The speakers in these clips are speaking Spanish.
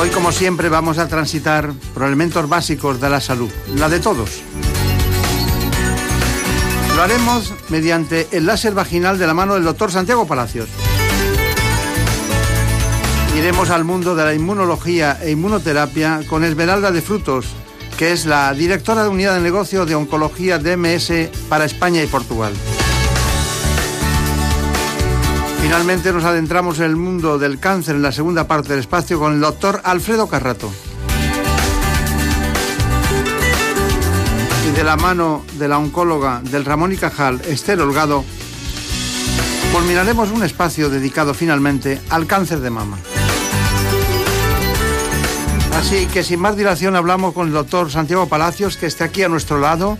Hoy, como siempre, vamos a transitar por elementos básicos de la salud, la de todos. Lo haremos mediante el láser vaginal de la mano del doctor Santiago Palacios. Iremos al mundo de la inmunología e inmunoterapia con Esmeralda de Frutos, que es la directora de unidad de negocio de oncología DMS para España y Portugal. Finalmente nos adentramos en el mundo del cáncer en la segunda parte del espacio con el doctor Alfredo Carrato. Y de la mano de la oncóloga del Ramón y Cajal, Esther Holgado, culminaremos un espacio dedicado finalmente al cáncer de mama. Así que sin más dilación hablamos con el doctor Santiago Palacios, que está aquí a nuestro lado,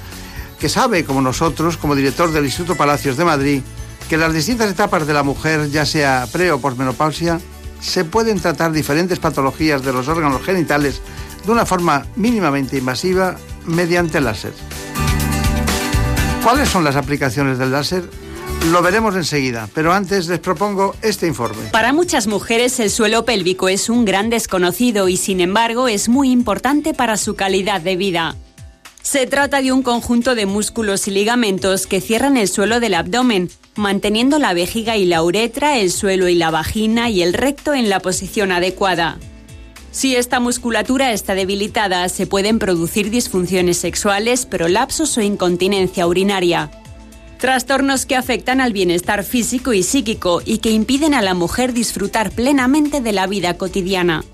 que sabe, como nosotros, como director del Instituto Palacios de Madrid, que las distintas etapas de la mujer, ya sea pre o posmenopausia, se pueden tratar diferentes patologías de los órganos genitales de una forma mínimamente invasiva mediante láser. ¿Cuáles son las aplicaciones del láser? Lo veremos enseguida, pero antes les propongo este informe. Para muchas mujeres el suelo pélvico es un gran desconocido y sin embargo es muy importante para su calidad de vida. Se trata de un conjunto de músculos y ligamentos que cierran el suelo del abdomen, manteniendo la vejiga y la uretra, el suelo y la vagina y el recto en la posición adecuada. Si esta musculatura está debilitada, se pueden producir disfunciones sexuales, prolapsos o incontinencia urinaria. Trastornos que afectan al bienestar físico y psíquico y que impiden a la mujer disfrutar plenamente de la vida cotidiana.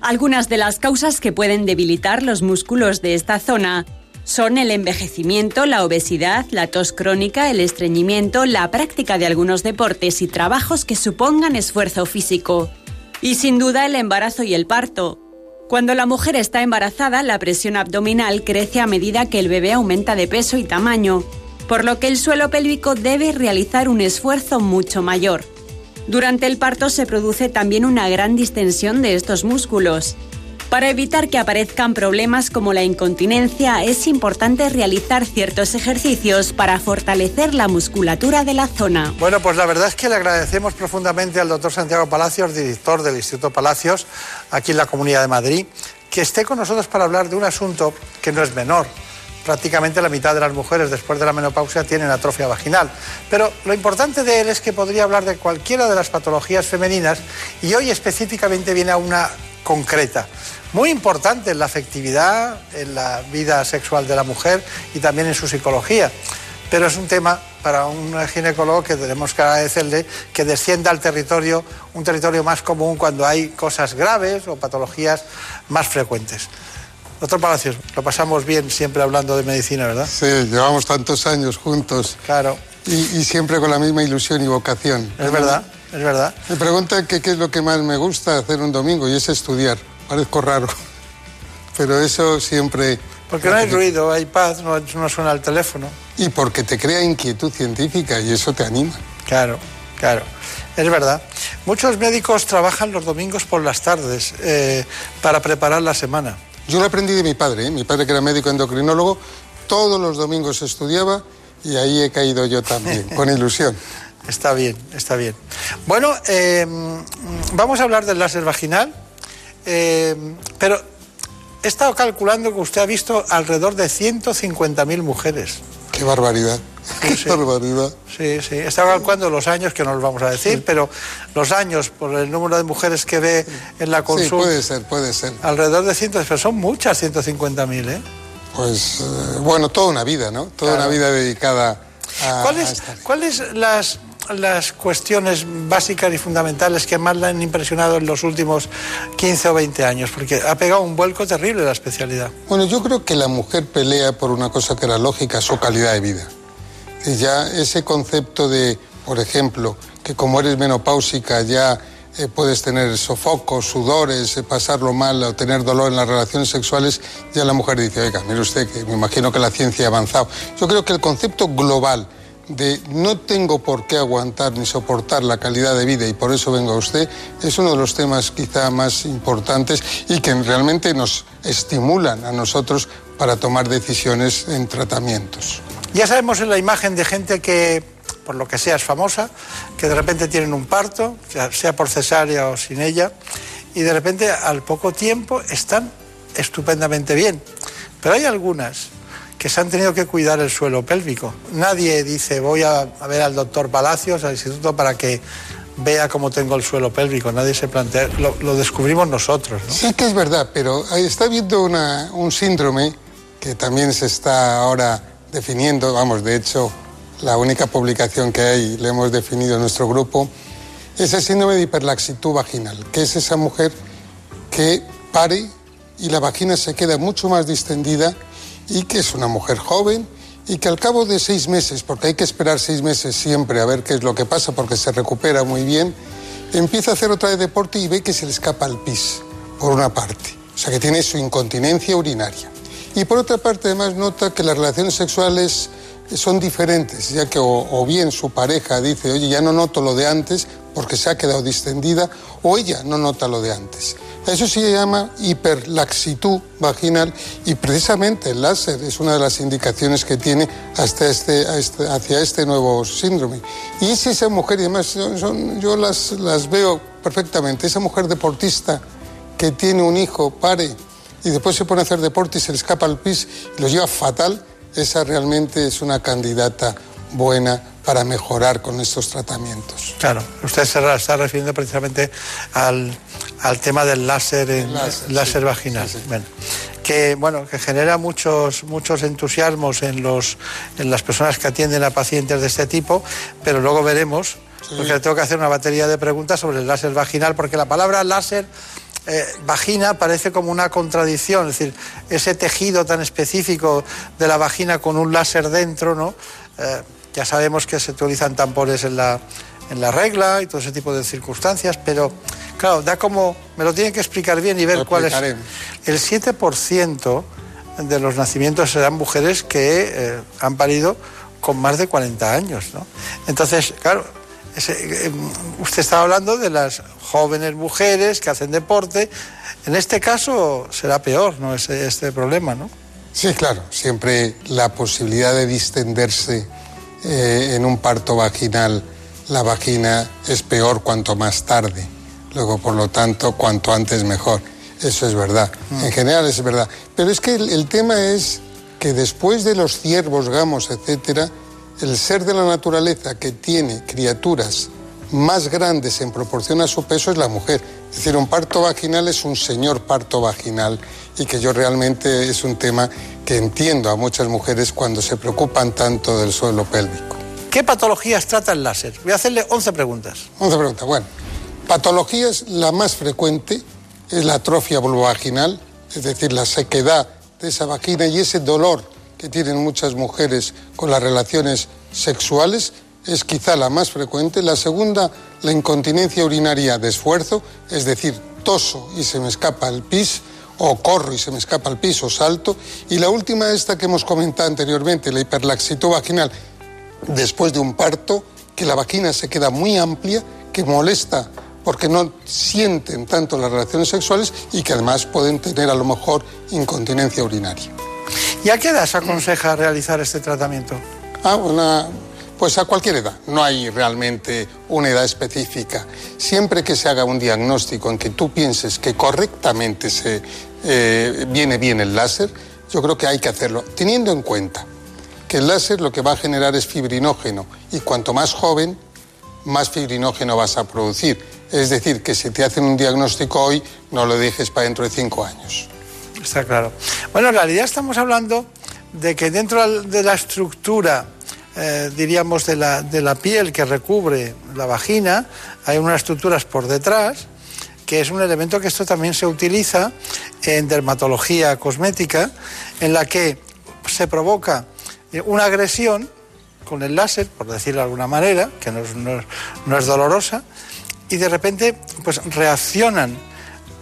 Algunas de las causas que pueden debilitar los músculos de esta zona son el envejecimiento, la obesidad, la tos crónica, el estreñimiento, la práctica de algunos deportes y trabajos que supongan esfuerzo físico. Y sin duda el embarazo y el parto. Cuando la mujer está embarazada, la presión abdominal crece a medida que el bebé aumenta de peso y tamaño, por lo que el suelo pélvico debe realizar un esfuerzo mucho mayor. Durante el parto se produce también una gran distensión de estos músculos. Para evitar que aparezcan problemas como la incontinencia, es importante realizar ciertos ejercicios para fortalecer la musculatura de la zona. Bueno, pues la verdad es que le agradecemos profundamente al doctor Santiago Palacios, director del Instituto Palacios, aquí en la Comunidad de Madrid, que esté con nosotros para hablar de un asunto que no es menor. Prácticamente la mitad de las mujeres después de la menopausia tienen atrofia vaginal. Pero lo importante de él es que podría hablar de cualquiera de las patologías femeninas y hoy específicamente viene a una concreta muy importante en la afectividad, en la vida sexual de la mujer y también en su psicología. Pero es un tema para un ginecólogo que tenemos que agradecerle que descienda al territorio, un territorio más común cuando hay cosas graves o patologías más frecuentes. Doctor Palacios, lo pasamos bien siempre hablando de medicina, ¿verdad? Sí, llevamos tantos años juntos. Claro. Y, siempre con la misma ilusión y vocación. Es verdad, es verdad. Me preguntan qué es lo que más me gusta hacer un domingo y es estudiar parezco raro, pero eso siempre... Porque no hay ruido, hay paz, no, suena el teléfono. Y porque te crea inquietud científica y eso te anima. Claro, claro. Es verdad. Muchos médicos trabajan los domingos por las tardes eh, para preparar la semana. Yo lo aprendí de mi padre, ¿eh? mi padre que era médico endocrinólogo, todos los domingos estudiaba y ahí he caído yo también, con ilusión. Está bien, está bien. Bueno, eh, vamos a hablar del láser vaginal. Eh, pero he estado calculando que usted ha visto alrededor de 150.000 mujeres. Qué barbaridad. Qué barbaridad. Sí, sí. He estado calculando los años, que no los vamos a decir, pero los años por el número de mujeres que ve en la consulta. Sí, puede ser, puede ser. Alrededor de 100, pero son muchas 150.000, ¿eh? Pues, eh, bueno, toda una vida, ¿no? Toda una vida dedicada a. ¿Cuáles ¿cuáles las las cuestiones básicas y fundamentales que más la han impresionado en los últimos 15 o 20 años? Porque ha pegado un vuelco terrible la especialidad. Bueno, yo creo que la mujer pelea por una cosa que era lógica, su calidad de vida. Y ya ese concepto de, por ejemplo, que como eres menopáusica ya eh, puedes tener sofocos, sudores, eh, pasarlo mal o tener dolor en las relaciones sexuales, ya la mujer dice, oiga, mire usted, que me imagino que la ciencia ha avanzado. Yo creo que el concepto global de no tengo por qué aguantar ni soportar la calidad de vida y por eso vengo a usted, es uno de los temas quizá más importantes y que realmente nos estimulan a nosotros para tomar decisiones en tratamientos. Ya sabemos en la imagen de gente que, por lo que sea, es famosa, que de repente tienen un parto, sea por cesárea o sin ella, y de repente al poco tiempo están estupendamente bien. Pero hay algunas que se han tenido que cuidar el suelo pélvico. Nadie dice voy a, ver al doctor Palacios, al instituto, para que vea cómo tengo el suelo pélvico. Nadie se plantea, lo, descubrimos nosotros. Sí que es verdad, pero está habiendo un síndrome que también se está ahora definiendo, vamos, de hecho, la única publicación que hay, le hemos definido en nuestro grupo, es el síndrome de hiperlaxitud vaginal, que es esa mujer que pare y la vagina se queda mucho más distendida y que es una mujer joven y que al cabo de seis meses, porque hay que esperar seis meses siempre a ver qué es lo que pasa porque se recupera muy bien, empieza a hacer otra vez deporte y ve que se le escapa el pis, por una parte. O sea que tiene su incontinencia urinaria. Y por otra parte además nota que las relaciones sexuales son diferentes, ya que o, bien su pareja dice, oye, ya no noto lo de antes porque se ha quedado distendida, o ella no nota lo de antes. Eso se llama hiperlaxitud vaginal y precisamente el láser es una de las indicaciones que tiene hasta este, este hacia este nuevo síndrome. Y si esa mujer, y además yo las, las veo perfectamente, esa mujer deportista que tiene un hijo, pare, y después se pone a hacer deporte y se le escapa al pis y lo lleva fatal, esa realmente es una candidata buena para mejorar con estos tratamientos. Claro, usted se está refiriendo precisamente al, tema del láser, en, láser, vaginal. que bueno, que genera muchos, muchos entusiasmos en, los, en las personas que atienden a pacientes de este tipo, pero luego veremos, porque le tengo que hacer una batería de preguntas sobre el láser vaginal, porque la palabra láser eh, vagina parece como una contradicción, es decir, ese tejido tan específico de la vagina con un láser dentro, ¿no? Eh, ya sabemos que se utilizan tampones en la, en la regla y todo ese tipo de circunstancias, pero claro, da como, me lo tienen que explicar bien y ver cuál es. El 7% de los nacimientos serán mujeres que eh, han parido con más de 40 años, ¿no? Entonces, claro, eh, usted estaba hablando de las jóvenes mujeres que hacen deporte. En este caso será peor, ¿no? Este, este problema, ¿no? Sí, claro. Siempre la posibilidad de distenderse eh, en un parto vaginal la vagina es peor cuanto más tarde. Luego, por lo tanto, cuanto antes mejor. Eso es verdad. Mm. En general es verdad. Pero es que el, tema es que después de los ciervos, gamos, etcétera, el ser de la naturaleza que tiene criaturas más grandes en proporción a su peso es la mujer. Es decir, un parto vaginal es un señor parto vaginal y que yo realmente es un tema que entiendo a muchas mujeres cuando se preocupan tanto del suelo pélvico. ¿Qué patologías trata el láser? Voy a hacerle 11 preguntas. 11 preguntas, bueno. Patologías, la más frecuente es la atrofia vulvovaginal, es decir, la sequedad de esa vagina y ese dolor que tienen muchas mujeres con las relaciones sexuales es quizá la más frecuente. La segunda, la incontinencia urinaria de esfuerzo, es decir, toso y se me escapa el pis, o corro y se me escapa el pis, o salto. Y la última, esta que hemos comentado anteriormente, la hiperlaxitud vaginal, después de un parto, que la vagina se queda muy amplia, que molesta porque no sienten tanto las relaciones sexuales y que además pueden tener a lo mejor incontinencia urinaria. ¿Y a qué edad se aconseja realizar este tratamiento? Ah, una, pues a cualquier edad, no hay realmente una edad específica. Siempre que se haga un diagnóstico en que tú pienses que correctamente se eh, viene bien el láser, yo creo que hay que hacerlo, teniendo en cuenta que el láser lo que va a generar es fibrinógeno y cuanto más joven, más fibrinógeno vas a producir. Es decir, que si te hacen un diagnóstico hoy, no lo dejes para dentro de cinco años. Está claro. Bueno, en realidad estamos hablando de que dentro de la estructura eh, diríamos, de la, de la piel que recubre la vagina, hay unas estructuras por detrás, que es un elemento que esto también se utiliza en dermatología cosmética, en la que se provoca una agresión con el láser, por decirlo de alguna manera, que no es, no es dolorosa, y de repente pues reaccionan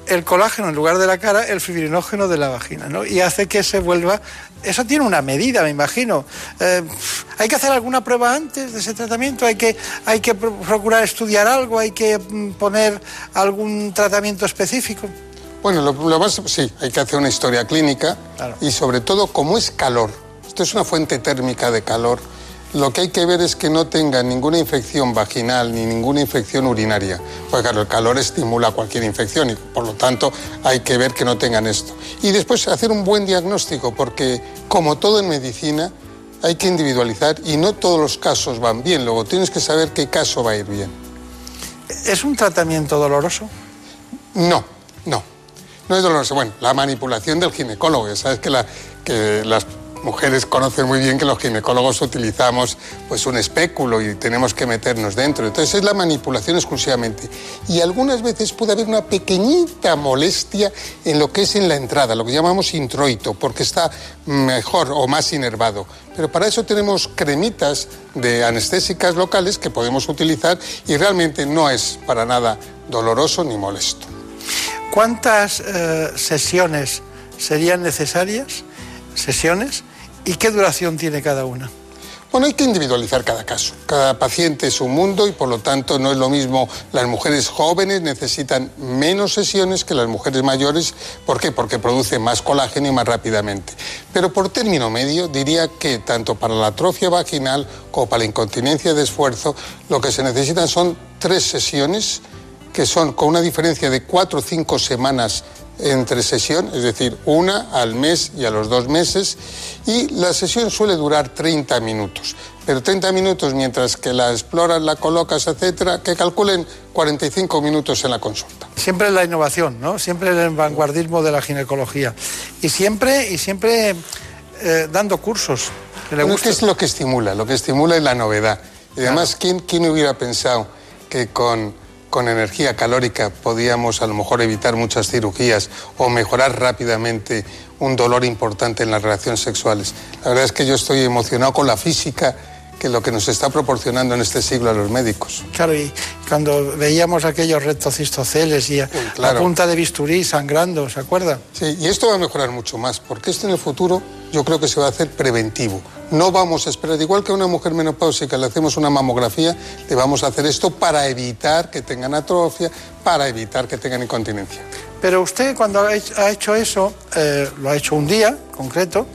el colágeno en lugar de la cara, el fibrinógeno de la vagina, ¿no? Y hace que se vuelva... Eso tiene una medida, me imagino. Eh, ¿Hay que hacer alguna prueba antes de ese tratamiento? ¿Hay que, hay que procurar estudiar algo? ¿Hay que mm, poner algún tratamiento específico? Bueno, lo, más, sí, hay que hacer una historia clínica y sobre todo, como es calor, esto es una fuente térmica de calor, lo que hay que ver es que no tengan ninguna infección vaginal ni ninguna infección urinaria, porque claro, el calor estimula cualquier infección y por lo tanto hay que ver que no tengan esto. Y después hacer un buen diagnóstico, porque como todo en medicina, hay que individualizar y no todos los casos van bien, luego tienes que saber qué caso va a ir bien. ¿Es un tratamiento doloroso? No, no. No es doloroso. Bueno, la manipulación del ginecólogo, sabes que, la, que las mujeres conocen muy bien que los ginecólogos utilizamos pues un espéculo y tenemos que meternos dentro. Entonces es la manipulación exclusivamente. Y algunas veces puede haber una pequeñita molestia en lo que es en la entrada, lo que llamamos introito, porque está mejor o más inervado. Pero para eso tenemos cremitas de anestésicas locales que podemos utilizar y realmente no es para nada doloroso ni molesto. ¿Cuántas eh, sesiones serían necesarias? Sesiones ¿Y qué duración tiene cada una? Bueno, hay que individualizar cada caso. Cada paciente es un mundo y por lo tanto no es lo mismo. Las mujeres jóvenes necesitan menos sesiones que las mujeres mayores. ¿Por qué? Porque producen más colágeno y más rápidamente. Pero por término medio diría que tanto para la atrofia vaginal como para la incontinencia de esfuerzo lo que se necesitan son tres sesiones que son con una diferencia de cuatro o cinco semanas entre sesión, es decir, una al mes y a los dos meses, y la sesión suele durar 30 minutos. Pero 30 minutos mientras que la exploras, la colocas, etcétera, que calculen 45 minutos en la consulta. Siempre la innovación, ¿no? Siempre el vanguardismo de la ginecología. Y siempre, y siempre eh, dando cursos. ¿Qué es lo que estimula? Lo que estimula es la novedad. Y además, ¿quién, ¿quién hubiera pensado que con con energía calórica podíamos a lo mejor evitar muchas cirugías o mejorar rápidamente un dolor importante en las relaciones sexuales. La verdad es que yo estoy emocionado con la física que lo que nos está proporcionando en este siglo a los médicos. Claro, y cuando veíamos aquellos rectocistoceles y la punta de bisturí sangrando, ¿se acuerda? Sí, y esto va a mejorar mucho más, porque esto en el futuro yo creo que se va a hacer preventivo. No vamos a esperar, igual que a una mujer menopáusica le hacemos una mamografía, le vamos a hacer esto para evitar que tengan atrofia, para evitar que tengan incontinencia. Pero usted cuando ha hecho eso, eh, lo ha hecho un día concreto,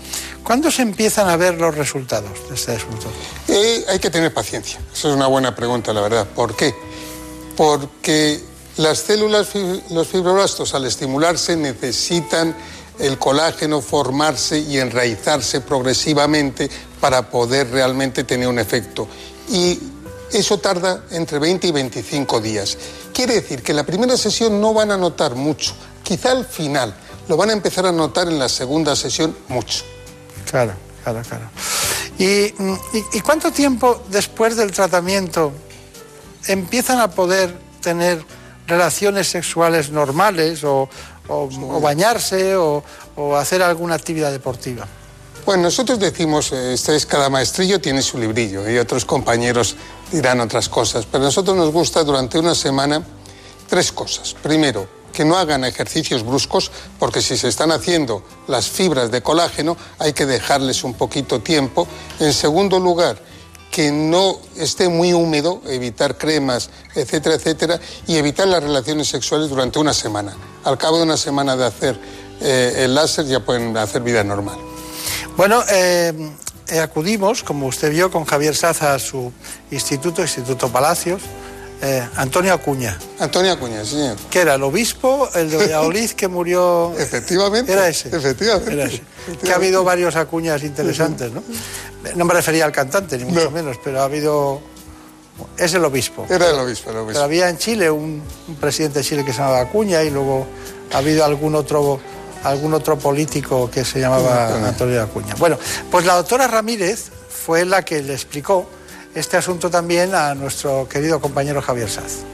¿cuándo se empiezan a ver los resultados de este asunto? Eh, hay que tener paciencia. Esa es una buena pregunta, la verdad. ¿Por qué? Porque las células, los fibroblastos, al estimularse, necesitan el colágeno formarse y enraizarse progresivamente para poder realmente tener un efecto. Y eso tarda entre 20 y 25 días. Quiere decir que en la primera sesión no van a notar mucho, quizá al final, lo van a empezar a notar en la segunda sesión mucho. Claro, claro, claro. ¿Y, y, cuánto tiempo después del tratamiento empiezan a poder tener relaciones sexuales normales o, o, bañarse o, hacer alguna actividad deportiva. Bueno, nosotros decimos, eh, este es cada maestrillo tiene su librillo y otros compañeros dirán otras cosas, pero a nosotros nos gusta durante una semana tres cosas. Primero, que no hagan ejercicios bruscos, porque si se están haciendo las fibras de colágeno hay que dejarles un poquito tiempo. En segundo lugar, que no esté muy húmedo, evitar cremas, etcétera, etcétera, y evitar las relaciones sexuales durante una semana. Al cabo de una semana de hacer eh, el láser ya pueden hacer vida normal. Bueno, eh, acudimos, como usted vio, con Javier Saza a su instituto, Instituto Palacios. Antonio Acuña. Antonio Acuña, señor. Que era el obispo, el de Valladolid que murió. efectivamente. Era ese. Efectivamente. Era ese. Que ha habido varios Acuñas interesantes, ¿no? No me refería al cantante, ni mucho menos, pero ha habido... Es el obispo. Era el obispo, el obispo. Pero había en Chile un, presidente de Chile que se llamaba Acuña y luego ha habido algún otro, algún otro político que se llamaba Antonio Acuña. Bueno, pues la doctora Ramírez fue la que le explicó este asunto también a nuestro querido compañero Javier Saz.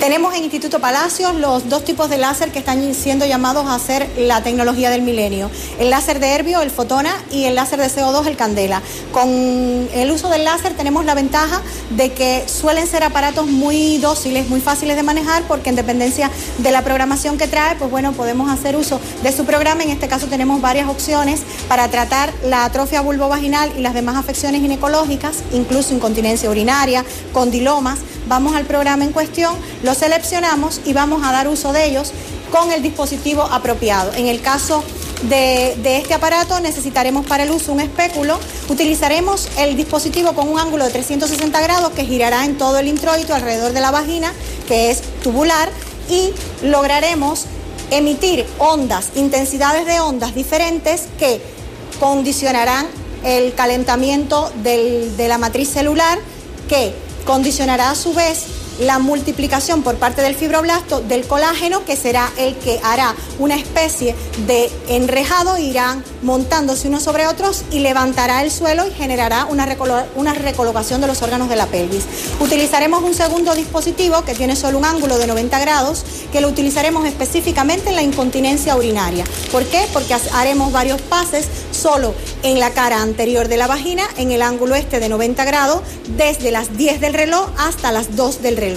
Tenemos en Instituto Palacios los dos tipos de láser que están siendo llamados a hacer la tecnología del milenio. El láser de Herbio, el Fotona, y el láser de CO2, el Candela. Con el uso del láser tenemos la ventaja de que suelen ser aparatos muy dóciles, muy fáciles de manejar, porque en dependencia de la programación que trae, pues bueno, podemos hacer uso de su programa. En este caso tenemos varias opciones para tratar la atrofia vulvovaginal y las demás afecciones ginecológicas, incluso incontinencia urinaria, condilomas vamos al programa en cuestión, lo seleccionamos y vamos a dar uso de ellos con el dispositivo apropiado. En el caso de, este aparato necesitaremos para el uso un espéculo. Utilizaremos el dispositivo con un ángulo de 360 grados que girará en todo el introito alrededor de la vagina, que es tubular, y lograremos emitir ondas, intensidades de ondas diferentes que condicionarán el calentamiento de la matriz celular que condicionará a su vez la multiplicación por parte del fibroblasto del colágeno, que será el que hará una especie de enrejado, irán montándose unos sobre otros y levantará el suelo y generará una, una recolocación de los órganos de la pelvis. Utilizaremos un segundo dispositivo que tiene solo un ángulo de 90 grados, que lo utilizaremos específicamente en la incontinencia urinaria. ¿Por qué? Porque haremos varios pases solo en la cara anterior de la vagina, en el ángulo este de 90 grados, desde las 10 del reloj hasta las 2 del reloj.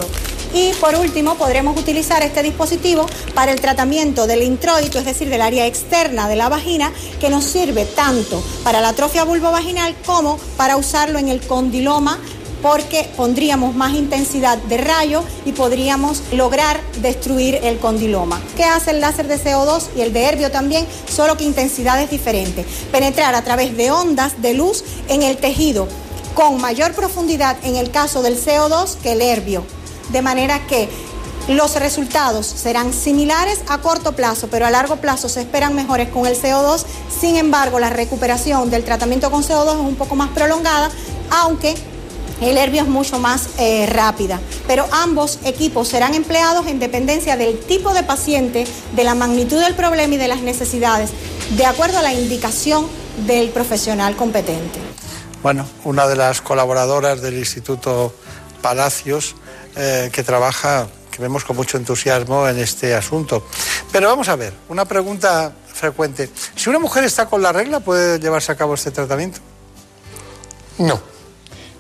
Y por último, podremos utilizar este dispositivo para el tratamiento del introito, es decir, del área externa de la vagina, que nos sirve tanto para la atrofia vulvovaginal como para usarlo en el condiloma porque pondríamos más intensidad de rayo y podríamos lograr destruir el condiloma. ¿Qué hace el láser de CO2 y el de Herbio también? Solo que intensidades diferentes. Penetrar a través de ondas de luz en el tejido con mayor profundidad en el caso del CO2 que el herbio. De manera que los resultados serán similares a corto plazo, pero a largo plazo se esperan mejores con el CO2. Sin embargo, la recuperación del tratamiento con CO2 es un poco más prolongada, aunque el herbio es mucho más eh, rápida. Pero ambos equipos serán empleados en dependencia del tipo de paciente, de la magnitud del problema y de las necesidades, de acuerdo a la indicación del profesional competente bueno, una de las colaboradoras del Instituto Palacios eh, que trabaja, que vemos con mucho entusiasmo en este asunto. Pero vamos a ver, una pregunta frecuente. Si una mujer está con la regla, ¿puede llevarse a cabo este tratamiento? No.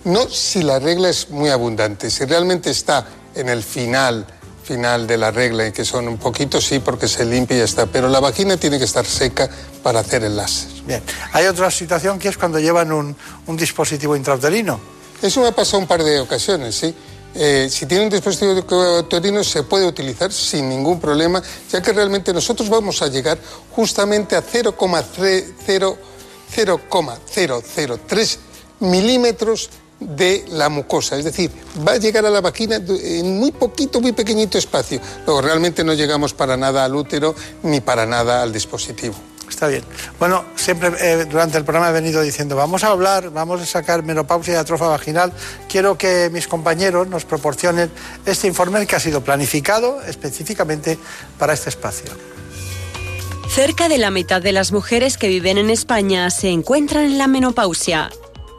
No si la regla es muy abundante. Si realmente está en el final final de la regla y que son un poquito, sí, porque se limpia y ya está, pero la vagina tiene que estar seca para hacer el láser. Bien, hay otra situación que es cuando llevan un, dispositivo intrauterino. Eso me ha pasado un par de ocasiones, sí. Eh, si tiene un dispositivo intrauterino se puede utilizar sin ningún problema, ya que realmente nosotros vamos a llegar justamente a 0,003 milímetros de la mucosa, es decir, va a llegar a la vagina en muy poquito, muy pequeñito espacio. Luego realmente no llegamos para nada al útero ni para nada al dispositivo. Está bien. Bueno, siempre eh, durante el programa he venido diciendo, vamos a hablar, vamos a sacar menopausia y atrofia vaginal. Quiero que mis compañeros nos proporcionen este informe que ha sido planificado específicamente para este espacio. Cerca de la mitad de las mujeres que viven en España se encuentran en la menopausia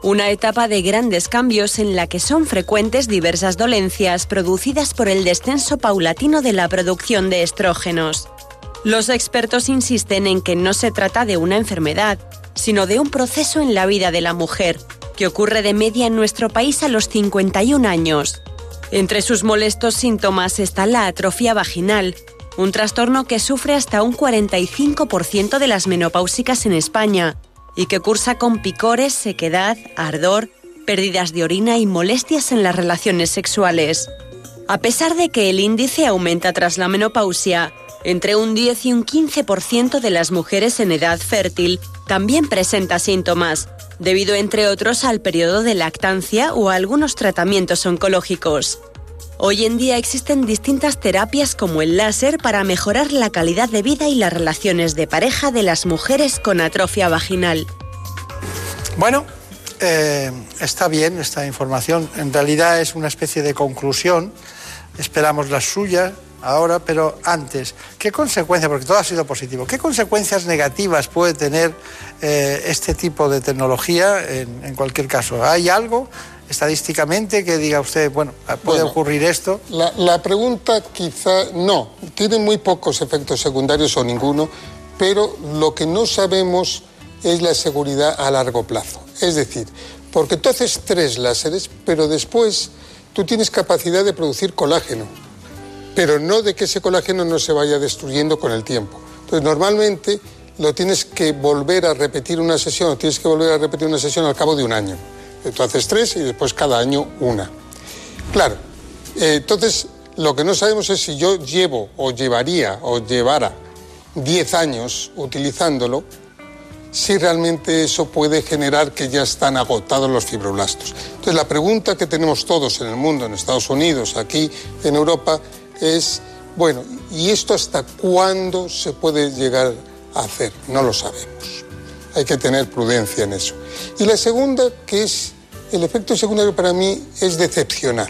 una etapa de grandes cambios en la que son frecuentes diversas dolencias producidas por el descenso paulatino de la producción de estrógenos. Los expertos insisten en que no se trata de una enfermedad, sino de un proceso en la vida de la mujer, que ocurre de media en nuestro país a los 51 años. Entre sus molestos síntomas está la atrofia vaginal, un trastorno que sufre hasta un 45% de las menopáusicas en España y que cursa con picores, sequedad, ardor, pérdidas de orina y molestias en las relaciones sexuales. A pesar de que el índice aumenta tras la menopausia, entre un 10 y un 15% de las mujeres en edad fértil también presenta síntomas, debido entre otros al periodo de lactancia o a algunos tratamientos oncológicos. Hoy en día existen distintas terapias como el láser para mejorar la calidad de vida y las relaciones de pareja de las mujeres con atrofia vaginal. Bueno, eh, está bien esta información. En realidad es una especie de conclusión. Esperamos la suya ahora, pero antes, ¿qué consecuencias, porque todo ha sido positivo, qué consecuencias negativas puede tener eh, este tipo de tecnología en, en cualquier caso? ¿Hay algo estadísticamente que diga usted, bueno, puede ocurrir esto? La, la, pregunta quizá no, tiene muy pocos efectos secundarios o ninguno, pero lo que no sabemos es la seguridad a largo plazo. Es decir, porque tú haces tres láseres, pero después tú tienes capacidad de producir colágeno, pero no de que ese colágeno no se vaya destruyendo con el tiempo. Entonces, normalmente lo tienes que volver a repetir una sesión, tienes que volver a repetir una sesión al cabo de un año. Tú haces tres y después cada año una. Claro, eh, entonces lo que no sabemos es si yo llevo o llevaría o llevara 10 años utilizándolo, si realmente eso puede generar que ya están agotados los fibroblastos. Entonces la pregunta que tenemos todos en el mundo, en Estados Unidos, aquí en Europa, es, bueno, ¿y esto hasta cuándo se puede llegar a hacer? No lo sabemos. Hay que tener prudencia en eso. Y la segunda, que es el efecto secundario para mí, es decepcionar.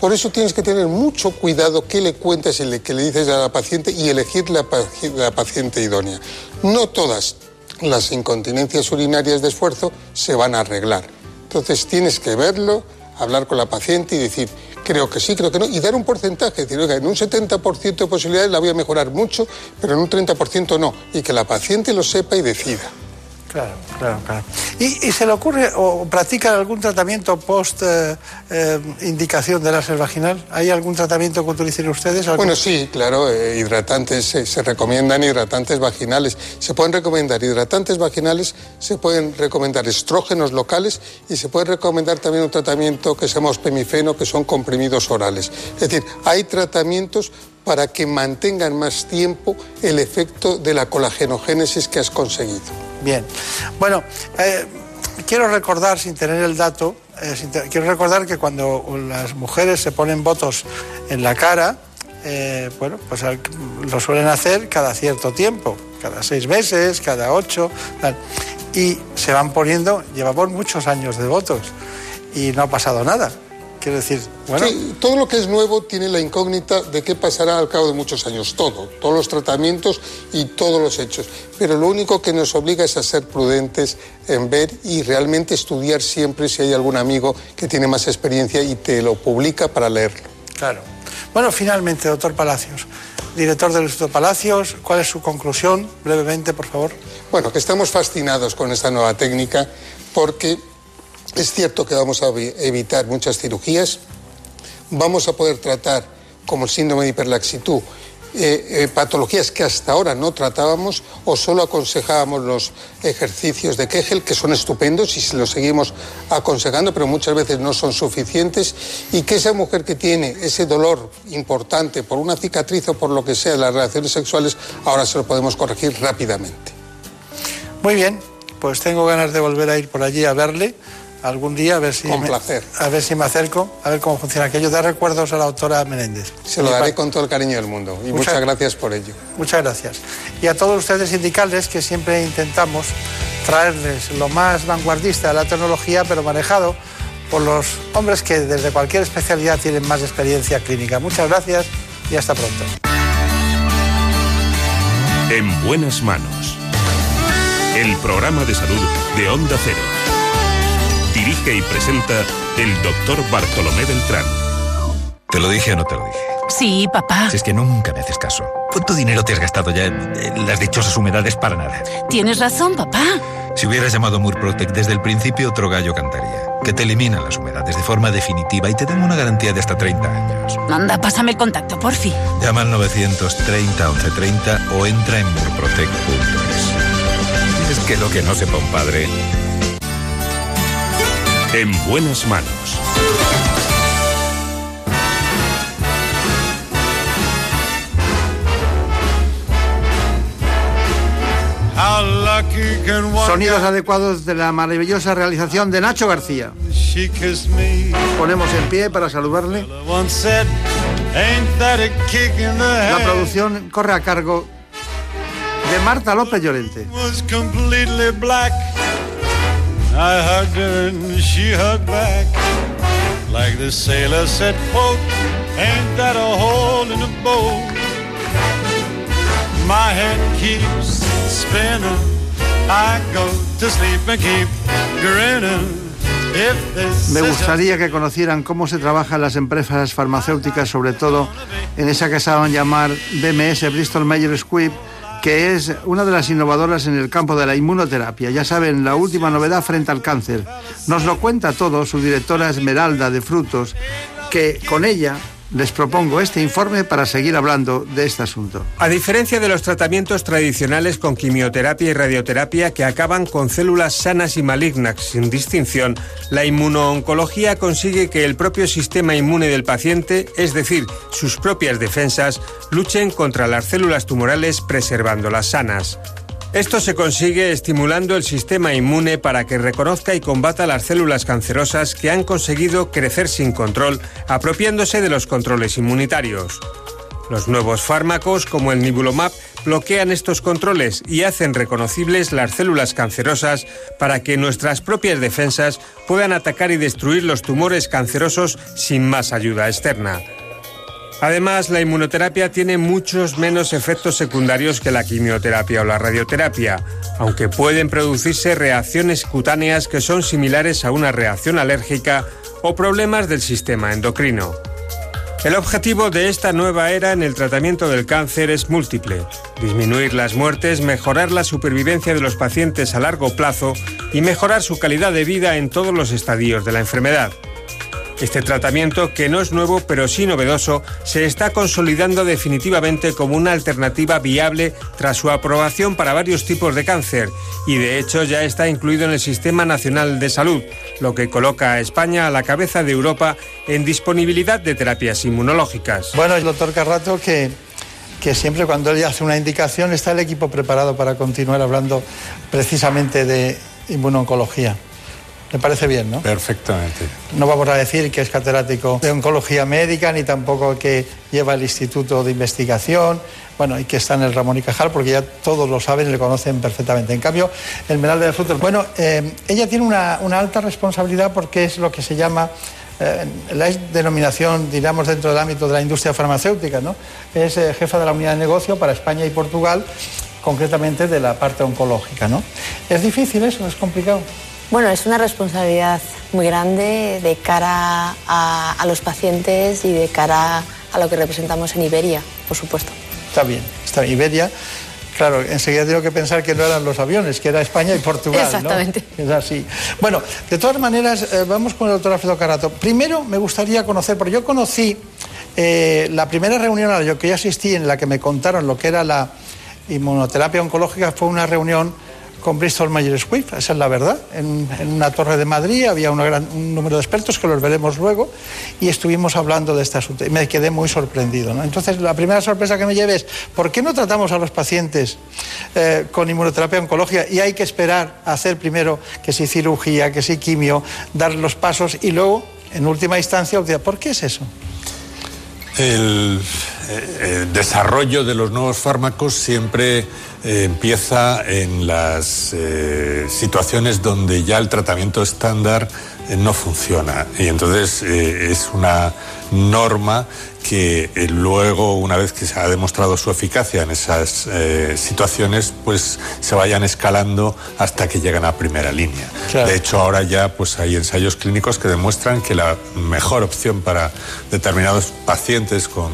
Por eso tienes que tener mucho cuidado qué le cuentas y qué le dices a la paciente y elegir la, paciente idónea. No todas las incontinencias urinarias de esfuerzo se van a arreglar. Entonces tienes que verlo, hablar con la paciente y decir, creo que sí, creo que no, y dar un porcentaje, decir, oiga, en un 70% de posibilidades la voy a mejorar mucho, pero en un 30% no, y que la paciente lo sepa y decida. Claro, claro, claro. ¿Y, se le ocurre o practican algún tratamiento post eh, eh, indicación de láser vaginal? ¿Hay algún tratamiento que utilicen ustedes? Bueno, sí, claro, eh, hidratantes, se recomiendan hidratantes vaginales. Se pueden recomendar hidratantes vaginales, se pueden recomendar estrógenos locales y se puede recomendar también un tratamiento que se llama ospemifeno, que son comprimidos orales. Es decir, hay tratamientos para que mantengan más tiempo el efecto de la colagenogénesis que has conseguido. Bien, bueno, eh, quiero recordar, sin tener el dato, eh, quiero recordar que cuando las mujeres se ponen votos en la cara, eh, bueno, pues lo suelen hacer cada cierto tiempo, cada seis meses, cada ocho, y se van poniendo, llevamos muchos años de votos y no ha pasado nada. Quiero decir, bueno. todo lo que es nuevo tiene la incógnita de qué pasará al cabo de muchos años. Todo, todos los tratamientos y todos los hechos. Pero lo único que nos obliga es a ser prudentes en ver y realmente estudiar siempre si hay algún amigo que tiene más experiencia y te lo publica para leerlo. Claro. Bueno, finalmente, doctor Palacios, director del Instituto Palacios, ¿cuál es su conclusión? Brevemente, por favor. Bueno, que estamos fascinados con esta nueva técnica porque es cierto que vamos a evitar muchas cirugías, vamos a poder tratar, como el síndrome de hiperlaxitud, eh, eh, patologías que hasta ahora no tratábamos o solo aconsejábamos los ejercicios de Kegel, que son estupendos y se los seguimos aconsejando, pero muchas veces no son suficientes, y que esa mujer que tiene ese dolor importante por una cicatriz o por lo que sea de las relaciones sexuales, ahora se lo podemos corregir rápidamente. Muy bien, pues tengo ganas de volver a ir por allí a verle algún día a ver si con me, placer. a ver si me acerco a ver cómo funciona. Aquello da recuerdos a la doctora Menéndez. Se lo daré con todo el cariño del mundo. Y muchas, gracias por ello. Muchas gracias. Y a todos ustedes indicarles que siempre intentamos traerles lo más vanguardista de la tecnología pero manejado por los hombres que desde cualquier especialidad tienen más experiencia clínica. Muchas gracias y hasta pronto. En buenas manos. El programa de salud de Onda Cero Dirige y presenta el doctor Bartolomé Beltrán. ¿Te lo dije o no te lo dije? Sí, papá. Si es que nunca me haces caso. ¿Cuánto dinero te has gastado ya en las dichosas humedades para nada? Tienes razón, papá. Si hubieras llamado Murprotec desde el principio, otro gallo cantaría. Que te eliminan las humedades de forma definitiva y te dan una garantía de hasta 30 años. Anda, pásame el contacto, por fin. Llama al 930 1130 o entra en murprotec.es. Es que lo que no sepa un padre en buenas manos. Sonidos adecuados de la maravillosa realización de Nacho García. ponemos en pie para saludarle. La producción corre a cargo de Marta López Llorente. I hugged her and she hugged back. Like the sailor said, ain't that a hole in the boat? My head keeps spinning. I go to sleep and keep grinning. Me gustaría que conocieran cómo se trabaja en las empresas farmacéuticas, sobre todo en esa que saben llamar BMS, Bristol Myers Squibb, que es una de las innovadoras en el campo de la inmunoterapia. Ya saben, la última novedad frente al cáncer. Nos lo cuenta todo su directora Esmeralda de Frutos, que con ella les propongo este informe para seguir hablando de este asunto. A diferencia de los tratamientos tradicionales con quimioterapia y radioterapia que acaban con células sanas y malignas sin distinción, la inmunooncología consigue que el propio sistema inmune del paciente, es decir, sus propias defensas, luchen contra las células tumorales preservándolas sanas. Esto se consigue estimulando el sistema inmune para que reconozca y combata las células cancerosas que han conseguido crecer sin control, apropiándose de los controles inmunitarios. Los nuevos fármacos, como el Nibulomab, bloquean estos controles y hacen reconocibles las células cancerosas para que nuestras propias defensas puedan atacar y destruir los tumores cancerosos sin más ayuda externa. Además, la inmunoterapia tiene muchos menos efectos secundarios que la quimioterapia o la radioterapia, aunque pueden producirse reacciones cutáneas que son similares a una reacción alérgica o problemas del sistema endocrino. El objetivo de esta nueva era en el tratamiento del cáncer es múltiple. Disminuir las muertes, mejorar la supervivencia de los pacientes a largo plazo y mejorar su calidad de vida en todos los estadios de la enfermedad. Este tratamiento, que no es nuevo pero sí novedoso, se está consolidando definitivamente como una alternativa viable tras su aprobación para varios tipos de cáncer y de hecho ya está incluido en el Sistema Nacional de Salud, lo que coloca a España a la cabeza de Europa en disponibilidad de terapias inmunológicas. Bueno, el doctor Carrato que que siempre cuando él hace una indicación está el equipo preparado para continuar hablando precisamente de inmunoncología. Me parece bien, ¿no? Perfectamente. No vamos a decir que es catedrático de oncología médica, ni tampoco que lleva el Instituto de Investigación, bueno, y que está en el Ramón y Cajal, porque ya todos lo saben y le conocen perfectamente. En cambio, el Meralda de Frutos, bueno, eh, ella tiene una, una, alta responsabilidad porque es lo que se llama eh, la denominación, diríamos, dentro del ámbito de la industria farmacéutica, ¿no? Es eh, jefa de la unidad de negocio para España y Portugal, concretamente de la parte oncológica, ¿no? ¿Es difícil eso? ¿Es complicado? Bueno, es una responsabilidad muy grande de cara a, a, los pacientes y de cara a lo que representamos en Iberia, por supuesto. Está bien, está bien. Iberia, claro, enseguida tengo que pensar que no eran los aviones, que era España y Portugal. Exactamente. ¿no? Es así. Bueno, de todas maneras, eh, vamos con el doctor Alfredo Carato. Primero me gustaría conocer, porque yo conocí eh, la primera reunión a la que yo asistí, en la que me contaron lo que era la inmunoterapia oncológica, fue una reunión con Bristol Myers Squibb, esa es la verdad. En, una torre de Madrid había gran, un número de expertos que los veremos luego y estuvimos hablando de este asunto y me quedé muy sorprendido. Entonces, la primera sorpresa que me llevé es, ¿por qué no tratamos a los pacientes eh, con inmunoterapia oncológica y hay que esperar a hacer primero que si cirugía, que si quimio, dar los pasos y luego, en última instancia, ¿por qué es eso? El, el, desarrollo de los nuevos fármacos siempre eh, empieza en las eh, situaciones donde ya el tratamiento estándar eh, no funciona. Y entonces eh, es una norma que eh, luego, una vez que se ha demostrado su eficacia en esas situaciones, pues se vayan escalando hasta que llegan a primera línea. Claro. De hecho, ahora ya pues hay ensayos clínicos que demuestran que la mejor opción para determinados pacientes con,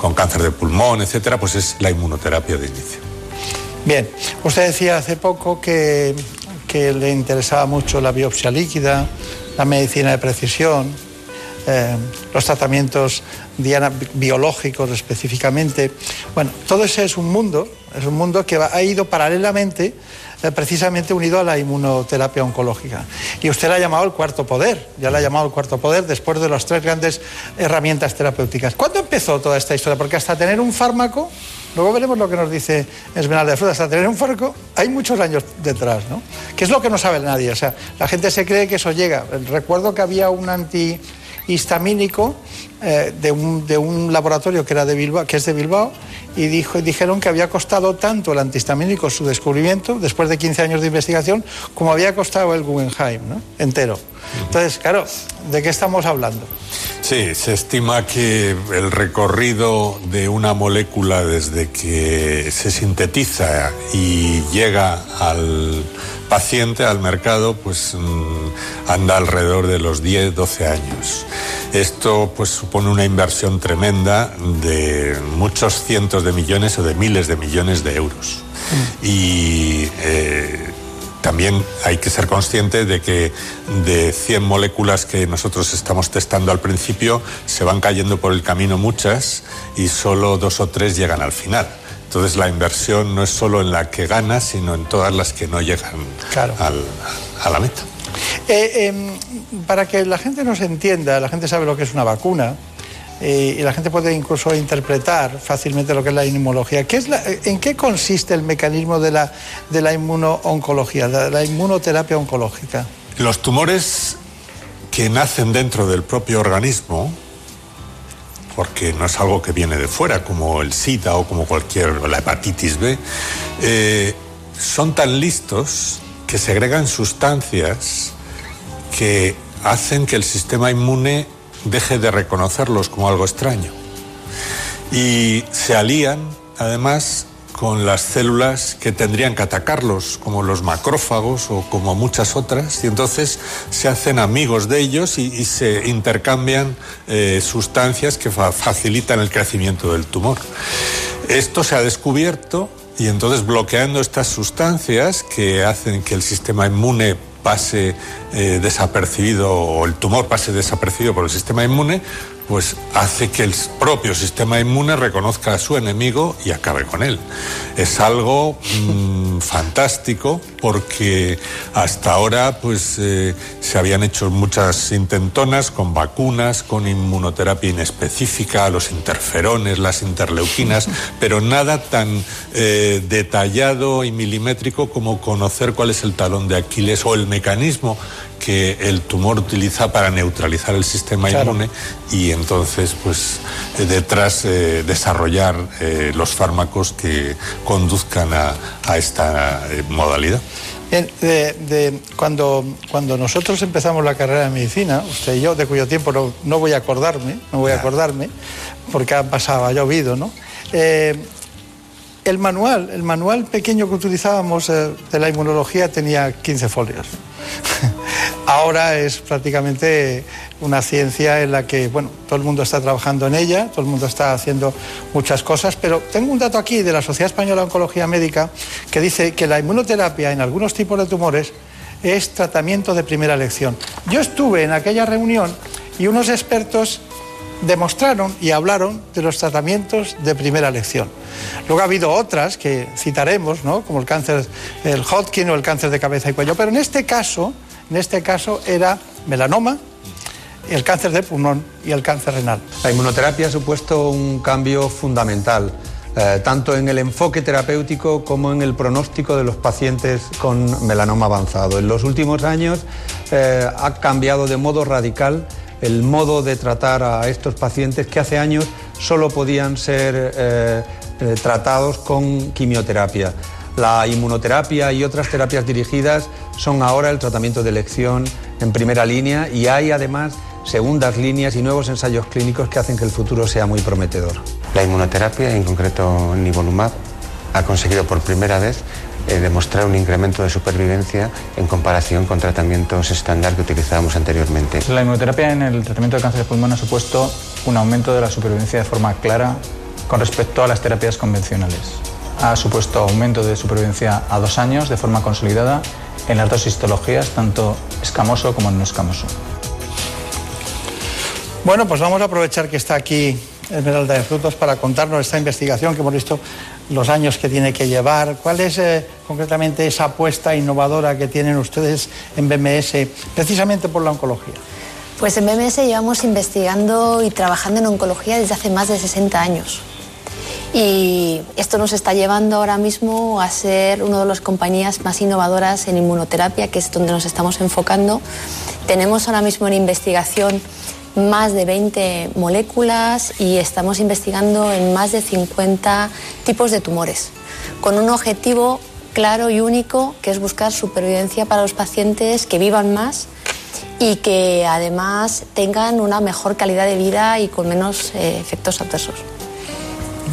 con cáncer de pulmón, etcétera, pues es la inmunoterapia de inicio. Bien, usted decía hace poco que, que le interesaba mucho la biopsia líquida, la medicina de precisión, eh, los tratamientos biológicos específicamente. Bueno, todo ese es un mundo, es un mundo que ha ido paralelamente eh, precisamente unido a la inmunoterapia oncológica. Y usted la ha llamado el cuarto poder, ya la ha llamado el cuarto poder después de las tres grandes herramientas terapéuticas. ¿Cuándo empezó toda esta historia? Porque hasta tener un fármaco, luego veremos lo que nos dice Esmeralda de Fruta, hasta tener un fármaco hay muchos años detrás, ¿no? Que es lo que no sabe nadie, o sea, la gente se cree que eso llega. Recuerdo que había un antihistamínico eh, de, un, de, un, laboratorio que, era de Bilbao, que es de Bilbao y dijo, dijeron que había costado tanto el antihistamínico su descubrimiento, después de 15 años de investigación, como había costado el Guggenheim, ¿no? entero. Entonces, claro, ¿de qué estamos hablando? Sí, se estima que el recorrido de una molécula desde que se sintetiza y llega al paciente, al mercado, pues mm, anda alrededor de los 10, 12 años. Esto pues supone una inversión tremenda de muchos cientos de millones o de miles de millones de euros. Y eh, también hay que ser consciente de que de 100 moléculas que nosotros estamos testando al principio, se van cayendo por el camino muchas y solo dos o tres llegan al final. Entonces la inversión no es solo en la que gana, sino en todas las que no llegan al- a la meta. Eh, em, para que la gente nos entienda, la gente sabe lo que es una vacuna eh, y la gente puede incluso interpretar fácilmente lo que es la inmunología. ¿Qué es la- ¿En qué consiste el mecanismo de la, de la inmunooncología, de la inmunoterapia oncológica? Los tumores que nacen dentro del propio organismo, porque no es algo que viene de fuera, como el SIDA o como cualquier, la hepatitis B, eh, son tan listos que segregan sustancias que hacen que el sistema inmune deje de reconocerlos como algo extraño. Y se alían, además, con las células que tendrían que atacarlos, como los macrófagos o como muchas otras, y entonces se hacen amigos de ellos y, se intercambian eh, sustancias que fa- facilitan el crecimiento del tumor. Esto se ha descubierto y entonces bloqueando estas sustancias que hacen que el sistema inmune pase eh, desapercibido o el tumor pase desapercibido por el sistema inmune, pues hace que el propio sistema inmune reconozca a su enemigo y acabe con él. Es algo mm, fantástico porque hasta ahora pues eh, se habían hecho muchas intentonas con vacunas, con inmunoterapia inespecífica, los interferones, las interleuquinas, pero nada tan eh, detallado y milimétrico como conocer cuál es el talón de Aquiles o el mecanismo que el tumor utiliza para neutralizar el sistema Claro. inmune y entonces pues eh, detrás eh, desarrollar eh, los fármacos que conduzcan a, a esta modalidad. Bien, de- de- cuando, cuando nosotros empezamos la carrera de medicina, usted y yo, de cuyo tiempo no, no voy a acordarme, no voy a acordarme, porque ha pasado, ha llovido, ¿no? Eh, el manual, el manual pequeño que utilizábamos de la inmunología tenía 15 folios. Ahora es prácticamente una ciencia en la que, bueno, todo el mundo está trabajando en ella, todo el mundo está haciendo muchas cosas, pero tengo un dato aquí de la Sociedad Española de Oncología Médica que dice que la inmunoterapia en algunos tipos de tumores es tratamiento de primera elección. Yo estuve en aquella reunión y unos expertos demostraron y hablaron de los tratamientos de primera elección. Luego ha habido otras que citaremos, ¿no? como el cáncer, el Hodgkin o el cáncer de cabeza y cuello, pero en este caso, en este caso era melanoma, el cáncer de pulmón y el cáncer renal. La inmunoterapia ha supuesto un cambio fundamental, eh, tanto en el enfoque terapéutico como en el pronóstico de los pacientes con melanoma avanzado. En los últimos años eh, ha cambiado de modo radical el modo de tratar a estos pacientes que hace años solo podían ser eh, tratados con quimioterapia. La inmunoterapia y otras terapias dirigidas son ahora el tratamiento de elección en primera línea y hay además segundas líneas y nuevos ensayos clínicos que hacen que el futuro sea muy prometedor. La inmunoterapia, en concreto nivolumab, ha conseguido por primera vez eh, demostrar un incremento de supervivencia en comparación con tratamientos estándar que utilizábamos anteriormente. La inmunoterapia en el tratamiento de cáncer de pulmón ha supuesto un aumento de la supervivencia de forma clara con respecto a las terapias convencionales. Ha supuesto aumento de supervivencia a dos años de forma consolidada en las dos histologías, tanto escamoso como no escamoso. Bueno, pues vamos a aprovechar que está aquí Esmeralda de Frutos para contarnos esta investigación que hemos visto los años que tiene que llevar. ¿Cuál es eh, concretamente esa apuesta innovadora que tienen ustedes en BMS precisamente por la oncología? Pues en BMS llevamos investigando y trabajando en oncología desde hace más de 60 años. Y esto nos está llevando ahora mismo a ser una de las compañías más innovadoras en inmunoterapia, que es donde nos estamos enfocando. Tenemos ahora mismo en investigación más de 20 moléculas y estamos investigando en más de 50 tipos de tumores, con un objetivo claro y único, que es buscar supervivencia para los pacientes que vivan más y que además tengan una mejor calidad de vida y con menos eh, efectos adversos.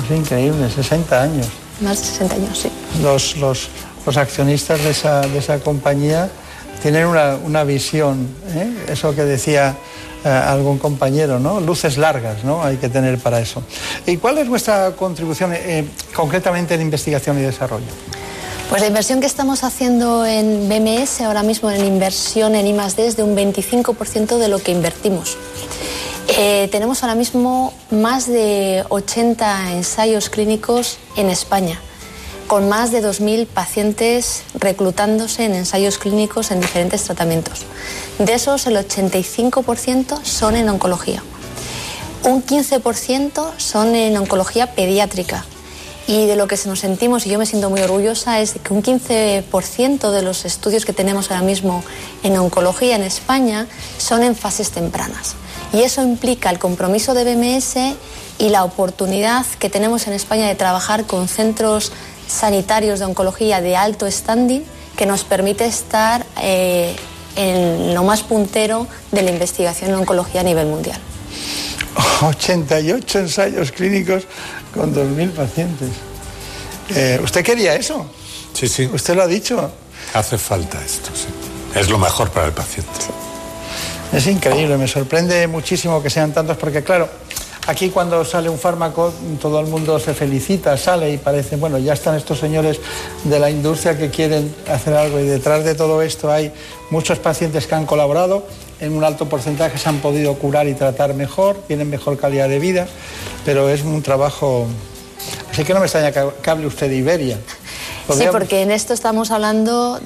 Es increíble, 60 años. Más de 60 años, sí. Los, los, los accionistas de esa, de esa compañía tienen una, una visión, ¿eh? eso que decía eh, algún compañero, ¿no? Luces largas, ¿no? Hay que tener para eso. ¿Y cuál es vuestra contribución eh, concretamente en investigación y desarrollo? Pues la inversión que estamos haciendo en BMS ahora mismo en inversión en I+D es de un 25% de lo que invertimos. Eh, tenemos ahora mismo más de 80 ensayos clínicos en España, con más de 2.000 pacientes reclutándose en ensayos clínicos en diferentes tratamientos. De esos, el 85% son en oncología. Un 15% son en oncología pediátrica. Y de lo que nos sentimos, y yo me siento muy orgullosa, es que un 15% de los estudios que tenemos ahora mismo en oncología en España son en fases tempranas. Y eso implica el compromiso de BMS y la oportunidad que tenemos en España de trabajar con centros sanitarios de oncología de alto standing que nos permite estar eh, en lo más puntero de la investigación en oncología a nivel mundial. 88 ensayos clínicos con 2.000 pacientes. Eh, ¿Usted quería eso? Sí, sí. ¿Usted lo ha dicho? Hace falta esto, sí. Es lo mejor para el paciente. Es increíble, me sorprende muchísimo que sean tantos porque claro, aquí cuando sale un fármaco todo el mundo se felicita, sale y parece, bueno, ya están estos señores de la industria que quieren hacer algo y detrás de todo esto hay muchos pacientes que han colaborado, en un alto porcentaje se han podido curar y tratar mejor, tienen mejor calidad de vida, pero es un trabajo... Así que no me extraña que hable usted de Iberia. Sí, porque en esto estamos hablando,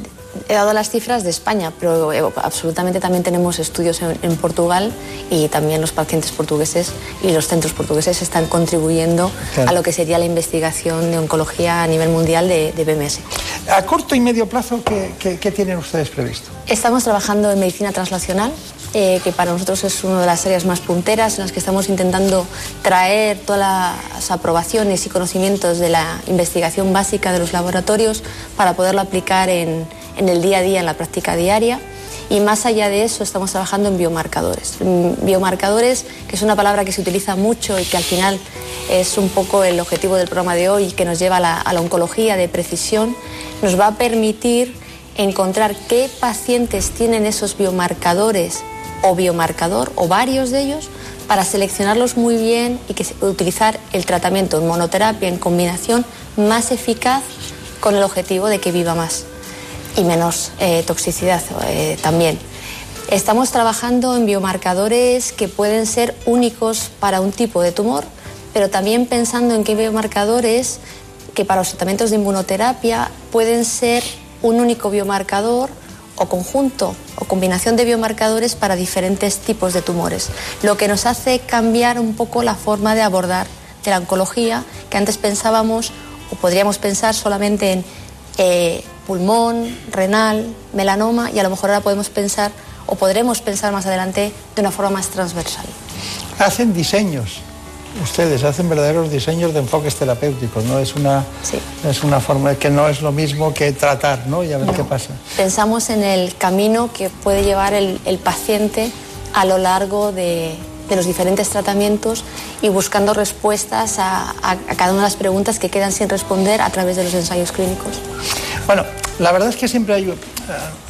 he dado las cifras de España, pero eh, absolutamente también tenemos estudios en, en, Portugal y también los pacientes portugueses y los centros portugueses están contribuyendo claro. a lo que sería la investigación de oncología a nivel mundial de, de BMS. A corto y medio plazo, ¿qué, qué, qué tienen ustedes previsto? Estamos trabajando en medicina translacional, eh, que para nosotros es una de las áreas más punteras en las que estamos intentando traer todas las aprobaciones y conocimientos de la investigación básica de los laboratorios para poderlo aplicar en, en el día a día, en la práctica diaria. Y más allá de eso, estamos trabajando en biomarcadores. Biomarcadores, que es una palabra que se utiliza mucho y que al final es un poco el objetivo del programa de hoy, que nos lleva a la, oncología de precisión, nos va a permitir encontrar qué pacientes tienen esos biomarcadores o biomarcador o varios de ellos para seleccionarlos muy bien y que utilizar el tratamiento en monoterapia en combinación más eficaz con el objetivo de que viva más y menos eh, toxicidad eh, también. Estamos trabajando en biomarcadores que pueden ser únicos para un tipo de tumor, pero también pensando en qué biomarcadores que para los tratamientos de inmunoterapia pueden ser un único biomarcador o conjunto o combinación de biomarcadores para diferentes tipos de tumores, lo que nos hace cambiar un poco la forma de abordar de la oncología, que antes pensábamos o podríamos pensar solamente en eh, pulmón, renal, melanoma y a lo mejor ahora podemos pensar o podremos pensar más adelante de una forma más transversal. Hacen diseños ustedes hacen verdaderos diseños de enfoques terapéuticos, ¿no? Es una, sí. es una forma que no es lo mismo que tratar, ¿no? Y a ver no. qué pasa. Pensamos en el camino que puede llevar el, el paciente a lo largo de, de, los diferentes tratamientos y buscando respuestas a, a, a cada una de las preguntas que quedan sin responder a través de los ensayos clínicos. Bueno, la verdad es que siempre hay... Uh,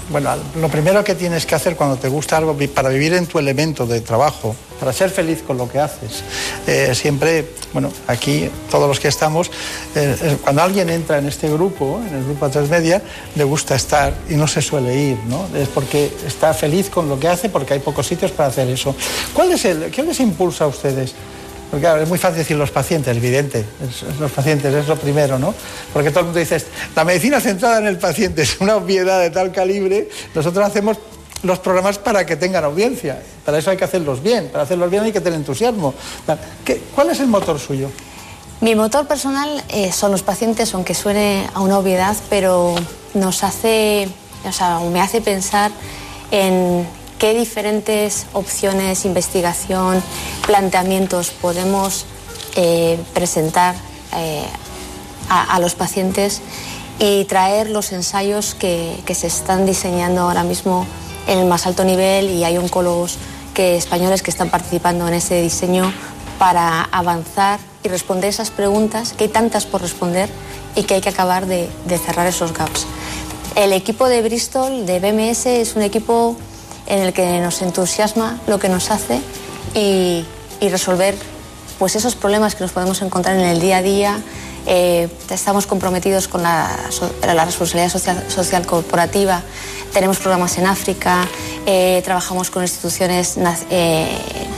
bueno, lo primero que tienes que hacer cuando te gusta algo, para vivir en tu elemento de trabajo, para ser feliz con lo que haces, eh, siempre, bueno, aquí todos los que estamos, eh, cuando alguien entra en este grupo, en el grupo A3 Media, le gusta estar y no se suele ir, ¿no? Es porque está feliz con lo que hace, porque hay pocos sitios para hacer eso. ¿Cuál es el, ¿Qué les impulsa a ustedes? Porque claro, es muy fácil decir los pacientes, evidente, es, los pacientes es lo primero, ¿no? Porque todo el mundo dice, la medicina centrada en el paciente es una obviedad de tal calibre, nosotros hacemos los programas para que tengan audiencia, para eso hay que hacerlos bien, para hacerlos bien hay que tener entusiasmo. ¿Qué, ¿Cuál es el motor suyo? Mi motor personal eh, son los pacientes, aunque suene a una obviedad, pero nos hace, o sea, me hace pensar en qué diferentes opciones, investigación, planteamientos podemos eh, presentar eh, a, a, los pacientes y traer los ensayos que, que, se están diseñando ahora mismo en el más alto nivel y hay oncólogos que, españoles que están participando en ese diseño para avanzar y responder esas preguntas, que hay tantas por responder y que hay que acabar de, de cerrar esos gaps. El equipo de Bristol, de BMS, es un equipo en el que nos entusiasma lo que nos hace y, resolver pues esos problemas que nos podemos encontrar en el día a día. Eh, estamos comprometidos con la, la responsabilidad social, corporativa, tenemos programas en África, eh, trabajamos con instituciones eh,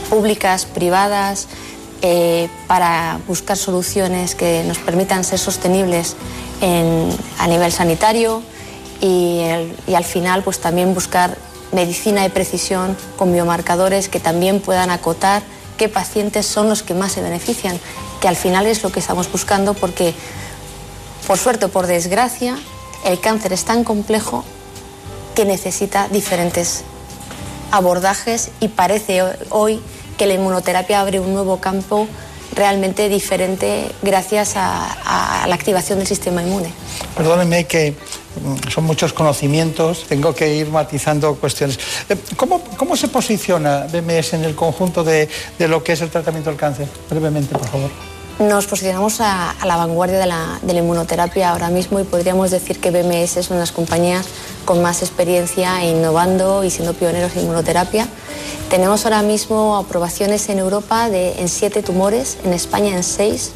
públicas, privadas, para buscar soluciones que nos permitan ser sostenibles en- a nivel sanitario y, y al final pues también buscar medicina de precisión con biomarcadores que también puedan acotar qué pacientes son los que más se benefician, que al final es lo que estamos buscando porque por suerte o por desgracia el cáncer es tan complejo que necesita diferentes abordajes y parece ho- hoy que la inmunoterapia abre un nuevo campo realmente diferente gracias a, la activación del sistema inmune. Perdónenme que son muchos conocimientos, tengo que ir matizando cuestiones. Eh, ¿Cómo, cómo se posiciona BMS en el conjunto de, de lo que es el tratamiento del cáncer? Brevemente, por favor. Nos posicionamos a, la vanguardia de la, de la inmunoterapia ahora mismo y podríamos decir que BMS es una de las compañías con más experiencia innovando y siendo pioneros en inmunoterapia. Tenemos ahora mismo aprobaciones en Europa de, en siete tumores, en España en seis,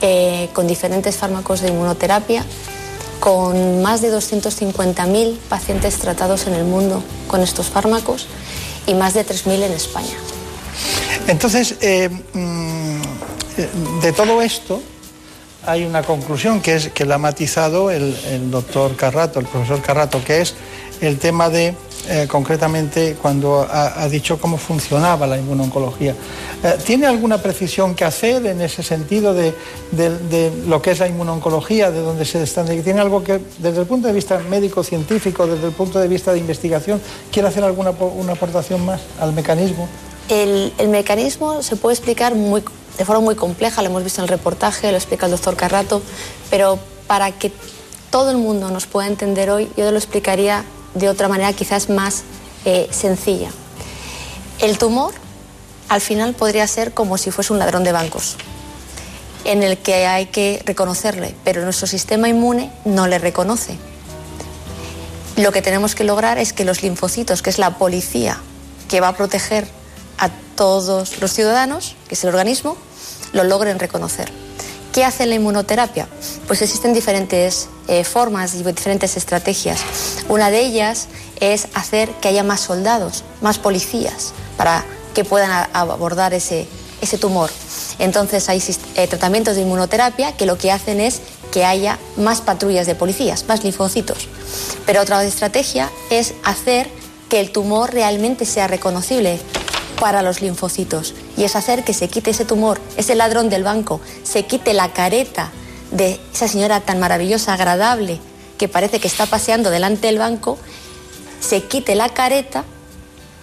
eh, con diferentes fármacos de inmunoterapia, con más de 250.000 pacientes tratados en el mundo con estos fármacos y más de 3.000 en España. Entonces, eh, mm, de todo esto hay una conclusión que es que la ha matizado el doctor Carrato, el profesor Carrato, que es el tema de eh, concretamente cuando ha, dicho cómo funcionaba la inmunoncología. Eh, ¿Tiene alguna precisión que hacer en ese sentido de, lo que es la inmunoncología, de dónde se están? ¿Tiene algo que, desde el punto de vista médico-científico, desde el punto de vista de investigación, quiere hacer alguna una aportación más al mecanismo? El, mecanismo se puede explicar de forma muy compleja, lo hemos visto en el reportaje, lo explica el doctor Carrato, pero para que todo el mundo nos pueda entender hoy, yo lo explicaría de otra manera quizás más eh, sencilla. El tumor al final podría ser como si fuese un ladrón de bancos, en el que hay que reconocerle, pero nuestro sistema inmune no le reconoce. Lo que tenemos que lograr es que los linfocitos, que es la policía que va a proteger a todos los ciudadanos, que es el organismo, lo logren reconocer. ¿Qué hace la inmunoterapia? Pues existen diferentes eh, formas y diferentes estrategias. Una de ellas es hacer que haya más soldados, más policías, para que puedan abordar ese, ese tumor. Entonces hay eh, tratamientos de inmunoterapia que lo que hacen es que haya más patrullas de policías, más linfocitos. Pero otra estrategia es hacer que el tumor realmente sea reconocible para los linfocitos. Y es hacer que se quite ese tumor, ese ladrón del banco, se quite la careta de esa señora tan maravillosa, agradable, que parece que está paseando delante del banco, se quite la careta,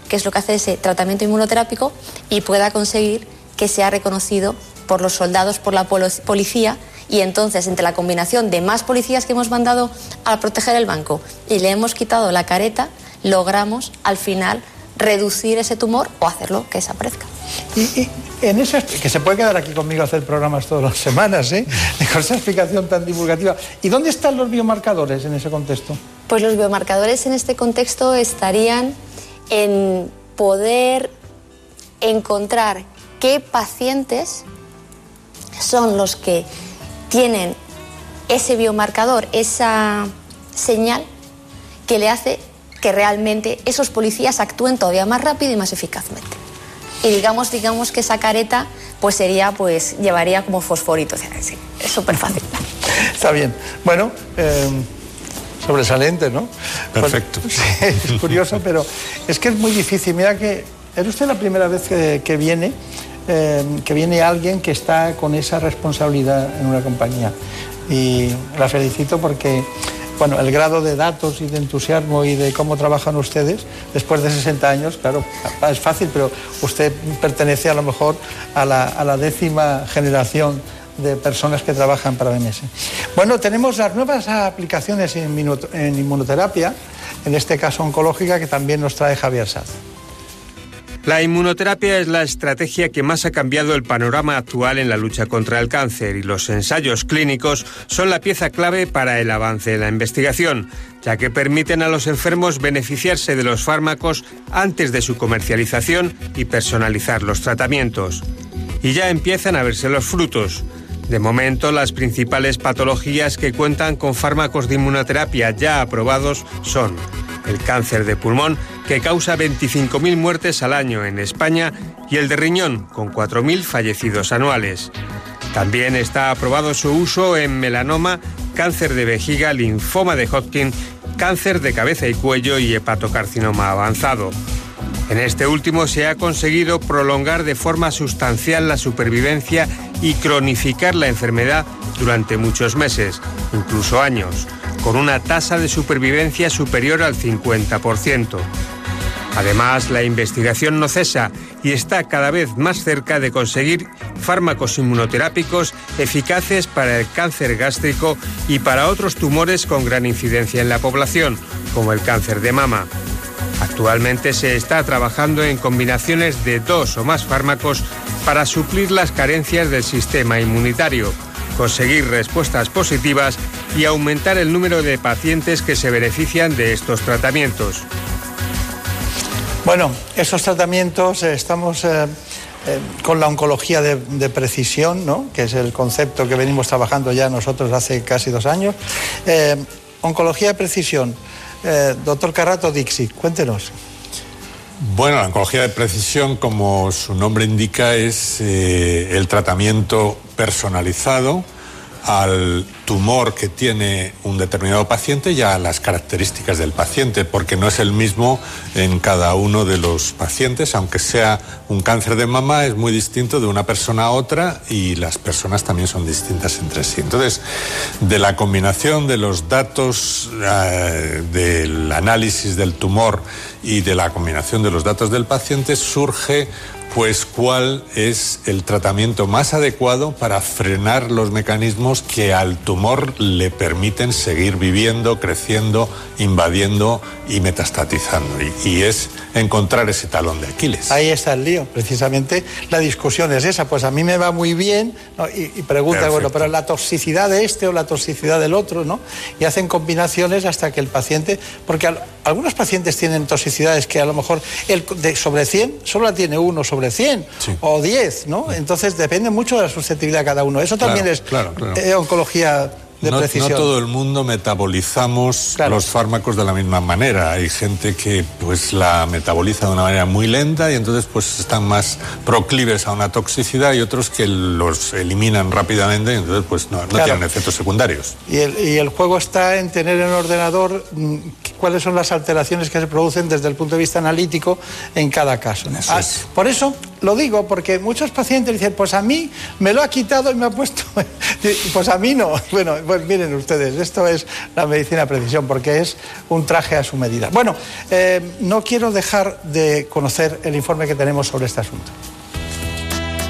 que es lo que hace ese tratamiento inmunoterápico, y pueda conseguir que sea reconocido por los soldados, por la policía, y entonces entre la combinación de más policías que hemos mandado a proteger el banco y le hemos quitado la careta, logramos al final reducir ese tumor o hacerlo que desaparezca. Y, y en esa, que se puede quedar aquí conmigo a hacer programas todas las semanas, ¿eh? con esa explicación tan divulgativa. ¿Y dónde están los biomarcadores en ese contexto? Pues los biomarcadores en este contexto estarían en poder encontrar qué pacientes son los que tienen ese biomarcador, esa señal que le hace que realmente esos policías actúen todavía más rápido y más eficazmente. Y digamos, digamos que esa careta pues sería, pues llevaría como fosforito, o sea, sí, es súper fácil. Está bien. Bueno, eh, sobresaliente, ¿no? Perfecto. Pues, sí, es curioso, pero es que es muy difícil. Mira que es usted la primera vez que, que viene, eh, que viene alguien que está con esa responsabilidad en una compañía. Y la felicito porque, bueno, el grado de datos y de entusiasmo y de cómo trabajan ustedes después de 60 años, claro, es fácil, pero usted pertenece a lo mejor a la, décima generación de personas que trabajan para BMS. Bueno, tenemos las nuevas aplicaciones en inmunoterapia en este caso oncológica, que también nos trae Javier Saz. La inmunoterapia es la estrategia que más ha cambiado el panorama actual en la lucha contra el cáncer y los ensayos clínicos son la pieza clave para el avance de la investigación, ya que permiten a los enfermos beneficiarse de los fármacos antes de su comercialización y personalizar los tratamientos. Y ya empiezan a verse los frutos. De momento, las principales patologías que cuentan con fármacos de inmunoterapia ya aprobados son el cáncer de pulmón, que causa 25.000 muertes al año en España, y el de riñón, con 4.000 fallecidos anuales. También está aprobado su uso en melanoma, cáncer de vejiga, linfoma de Hodgkin, cáncer de cabeza y cuello y hepatocarcinoma avanzado. En este último se ha conseguido prolongar de forma sustancial la supervivencia y cronificar la enfermedad durante muchos meses, incluso años, con una tasa de supervivencia superior al 50%. Además, la investigación no cesa y está cada vez más cerca de conseguir fármacos inmunoterápicos eficaces para el cáncer gástrico y para otros tumores con gran incidencia en la población, como el cáncer de mama. Actualmente se está trabajando en combinaciones de dos o más fármacos para suplir las carencias del sistema inmunitario, conseguir respuestas positivas y aumentar el número de pacientes que se benefician de estos tratamientos. Bueno, esos tratamientos eh, estamos eh, eh, con la oncología de, de precisión, ¿no? que es el concepto que venimos trabajando ya nosotros hace casi dos años. Oncología de precisión. Doctor Carrato Dixie, cuéntenos. Bueno, la oncología de precisión, como su nombre indica, es eh, el tratamiento personalizado al tumor que tiene un determinado paciente y a las características del paciente, porque no es el mismo en cada uno de los pacientes, aunque sea un cáncer de mama, es muy distinto de una persona a otra y las personas también son distintas entre sí. Entonces, de la combinación de los datos eh, del análisis del tumor y de la combinación de los datos del paciente surge pues cuál es el tratamiento más adecuado para frenar los mecanismos que al tumor le permiten seguir viviendo, creciendo, invadiendo y metastatizando. Y, y, es encontrar ese talón de Aquiles. Ahí está el lío, precisamente la discusión es esa, pues a mí me va muy bien ¿no? y, y, pregunta, Perfecto. bueno, pero la toxicidad de este o la toxicidad del otro, ¿no? Y hacen combinaciones hasta que el paciente, porque al, algunos pacientes tienen toxicidades que a lo mejor el, de, sobre 100 solo la tiene uno sobre 100 sí. o 10, ¿no? Entonces depende mucho de la susceptibilidad de cada uno. Eso también claro, es claro, claro. Eh, oncología de no, precisión. no, todo el mundo metabolizamos claro. los fármacos de la misma manera. Hay gente que pues la metaboliza de una manera muy lenta y entonces pues están más proclives a una toxicidad y otros que los eliminan rápidamente y entonces pues no, no claro. tienen efectos secundarios. Y el, y el, juego está en tener en el ordenador mm, cuáles son las alteraciones que se producen desde el punto de vista analítico en cada caso. ah. Por eso lo digo, porque muchos pacientes dicen, pues a mí me lo ha quitado y me ha puesto, pues a mí no. Bueno, pues miren ustedes, esto es la medicina precisión, porque es un traje a su medida. Bueno, eh, no quiero dejar de conocer el informe que tenemos sobre este asunto.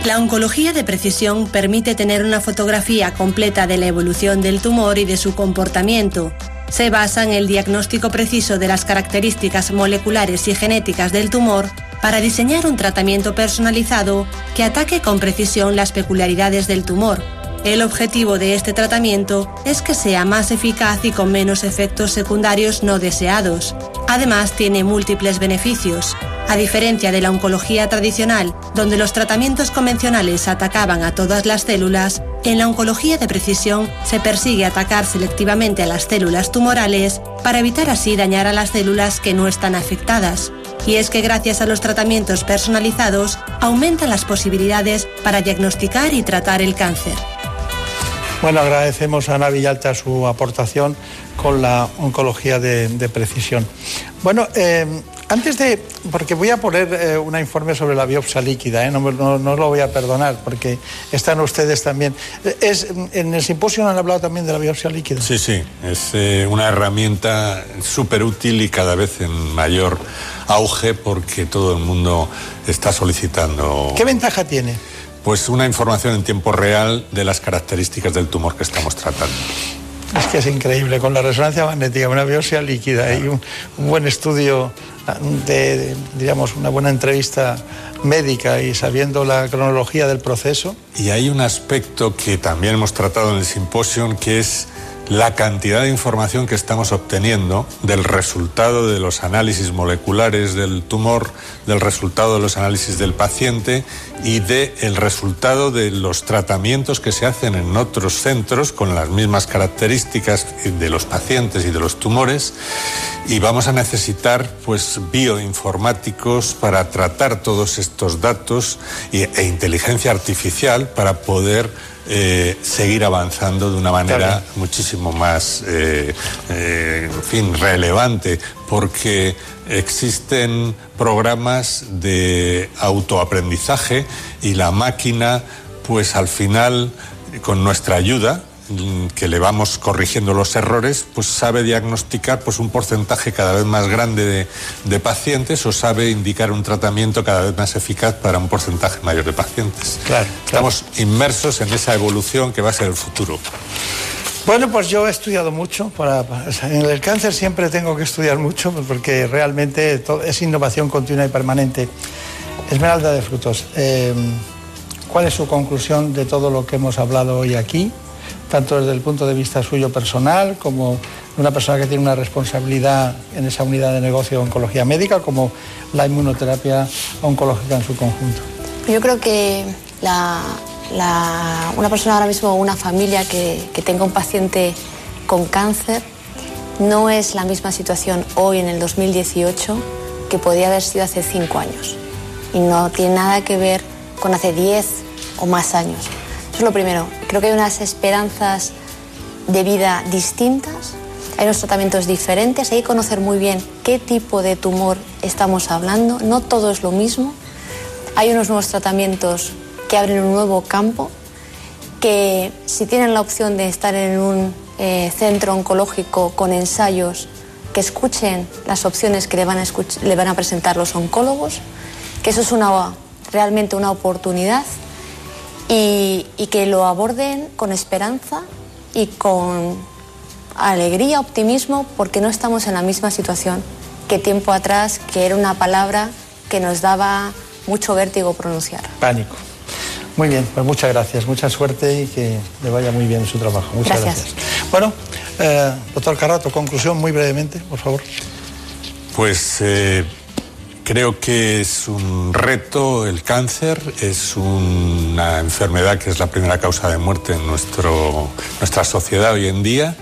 La oncología de precisión permite tener una fotografía completa de la evolución del tumor y de su comportamiento. Se basa en el diagnóstico preciso de las características moleculares y genéticas del tumor para diseñar un tratamiento personalizado que ataque con precisión las peculiaridades del tumor. El objetivo de este tratamiento es que sea más eficaz y con menos efectos secundarios no deseados. Además, tiene múltiples beneficios. A diferencia de la oncología tradicional, donde los tratamientos convencionales atacaban a todas las células, en la oncología de precisión se persigue atacar selectivamente a las células tumorales para evitar así dañar a las células que no están afectadas. Y es que gracias a los tratamientos personalizados aumentan las posibilidades para diagnosticar y tratar el cáncer. Bueno, agradecemos a Ana Villalta su aportación con la oncología de, de precisión. Bueno, eh, antes de, porque voy a poner eh, un informe sobre la biopsia líquida, ¿eh? no, no, no, lo voy a perdonar, porque están ustedes también. Es, en el simposio han hablado también de la biopsia líquida. Sí, sí, es eh, una herramienta súper útil y cada vez en mayor auge porque todo el mundo está solicitando. ¿Qué ventaja tiene? Pues una información en tiempo real de las características del tumor que estamos tratando. Es que es increíble, con la resonancia magnética, una biopsia líquida y un, un buen estudio de, de, digamos, una buena entrevista médica y sabiendo la cronología del proceso. Y hay un aspecto que también hemos tratado en el simposio, que es la cantidad de información que estamos obteniendo del resultado de los análisis moleculares del tumor, del resultado de los análisis del paciente y del el resultado de los tratamientos que se hacen en otros centros con las mismas características de los pacientes y de los tumores. Y vamos a necesitar pues bioinformáticos para tratar todos estos datos e inteligencia artificial para poder eh, seguir avanzando de una manera claro. muchísimo más, eh, eh, en fin, relevante, porque existen programas de autoaprendizaje y la máquina, pues al final, con nuestra ayuda, que le vamos corrigiendo los errores, pues sabe diagnosticar pues un porcentaje cada vez más grande de, de, pacientes o sabe indicar un tratamiento cada vez más eficaz para un porcentaje mayor de pacientes. Claro, Estamos inmersos en esa evolución que va a ser el futuro. Bueno, pues yo he estudiado mucho. Para, en el cáncer siempre tengo que estudiar mucho porque realmente todo, es innovación continua y permanente. Esmeralda de Frutos, eh, ¿cuál es su conclusión de todo lo que hemos hablado hoy aquí? Tanto desde el punto de vista suyo personal, como de una persona que tiene una responsabilidad en esa unidad de negocio de oncología médica, como la inmunoterapia oncológica en su conjunto. Yo creo que una persona ahora mismo, una familia que, que tenga un paciente con cáncer, no es la misma situación hoy en el 2018 que podía haber sido hace cinco años. Y no tiene nada que ver con hace 10 o más años. Eso es lo primero. Creo que hay unas esperanzas de vida distintas, hay unos tratamientos diferentes, hay que conocer muy bien qué tipo de tumor estamos hablando. No todo es lo mismo. Hay unos nuevos tratamientos que abren un nuevo campo, que si tienen la opción de estar en un eh, centro oncológico con ensayos, que escuchen las opciones que le van a, le van a presentar los oncólogos, que eso es una, realmente una oportunidad y, y, que lo aborden con esperanza y con alegría, optimismo, porque no estamos en la misma situación que tiempo atrás, que era una palabra que nos daba mucho vértigo pronunciar. Pánico. Muy bien, pues muchas gracias, mucha suerte y que le vaya muy bien en su trabajo. Muchas gracias. gracias. Bueno, eh, doctor Carrato, conclusión muy brevemente, por favor. Pues eh, Creo que es un reto el cáncer, es una enfermedad que es la primera causa de muerte en nuestro, nuestra sociedad hoy en día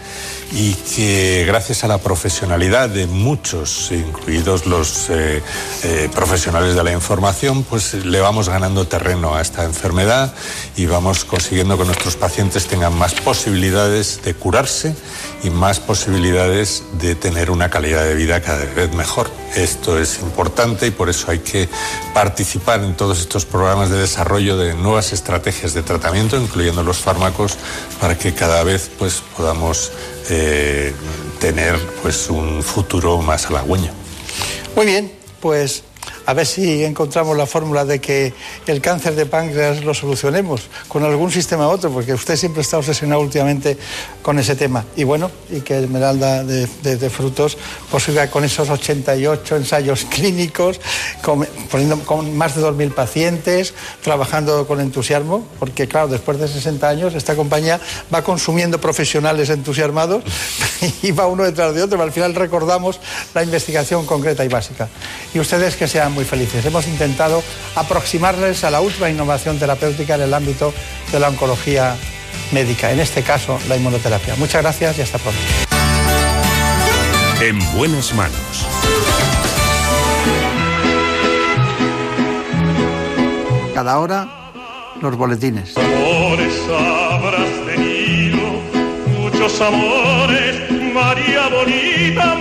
y que gracias a la profesionalidad de muchos, incluidos los eh, eh, profesionales de la información, pues le vamos ganando terreno a esta enfermedad y vamos consiguiendo que nuestros pacientes tengan más posibilidades de curarse y más posibilidades de tener una calidad de vida cada vez mejor. Esto es importante y por eso hay que participar en todos estos programas de desarrollo de nuevas estrategias de tratamiento, incluyendo los fármacos, para que cada vez pues, podamos eh, tener pues, un futuro más halagüeño. Muy bien, pues a ver si encontramos la fórmula de que el cáncer de páncreas lo solucionemos con algún sistema u otro, porque usted siempre está obsesionado últimamente con ese tema. Y bueno, y que Esmeralda de, Frutos pues con esos 88 ensayos clínicos, poniendo, con más de 2.000 pacientes, trabajando con entusiasmo, porque claro, después de 60 años esta compañía va consumiendo profesionales entusiasmados y va uno detrás de otro, pero al final recordamos la investigación concreta y básica. Y ustedes que sean muy felices. Hemos intentado aproximarles a la última innovación terapéutica en el ámbito de la oncología médica, en este caso la inmunoterapia. Muchas gracias y hasta pronto. En buenas manos. Cada hora los boletines. Amores habrás tenido, muchos amores, María bonita,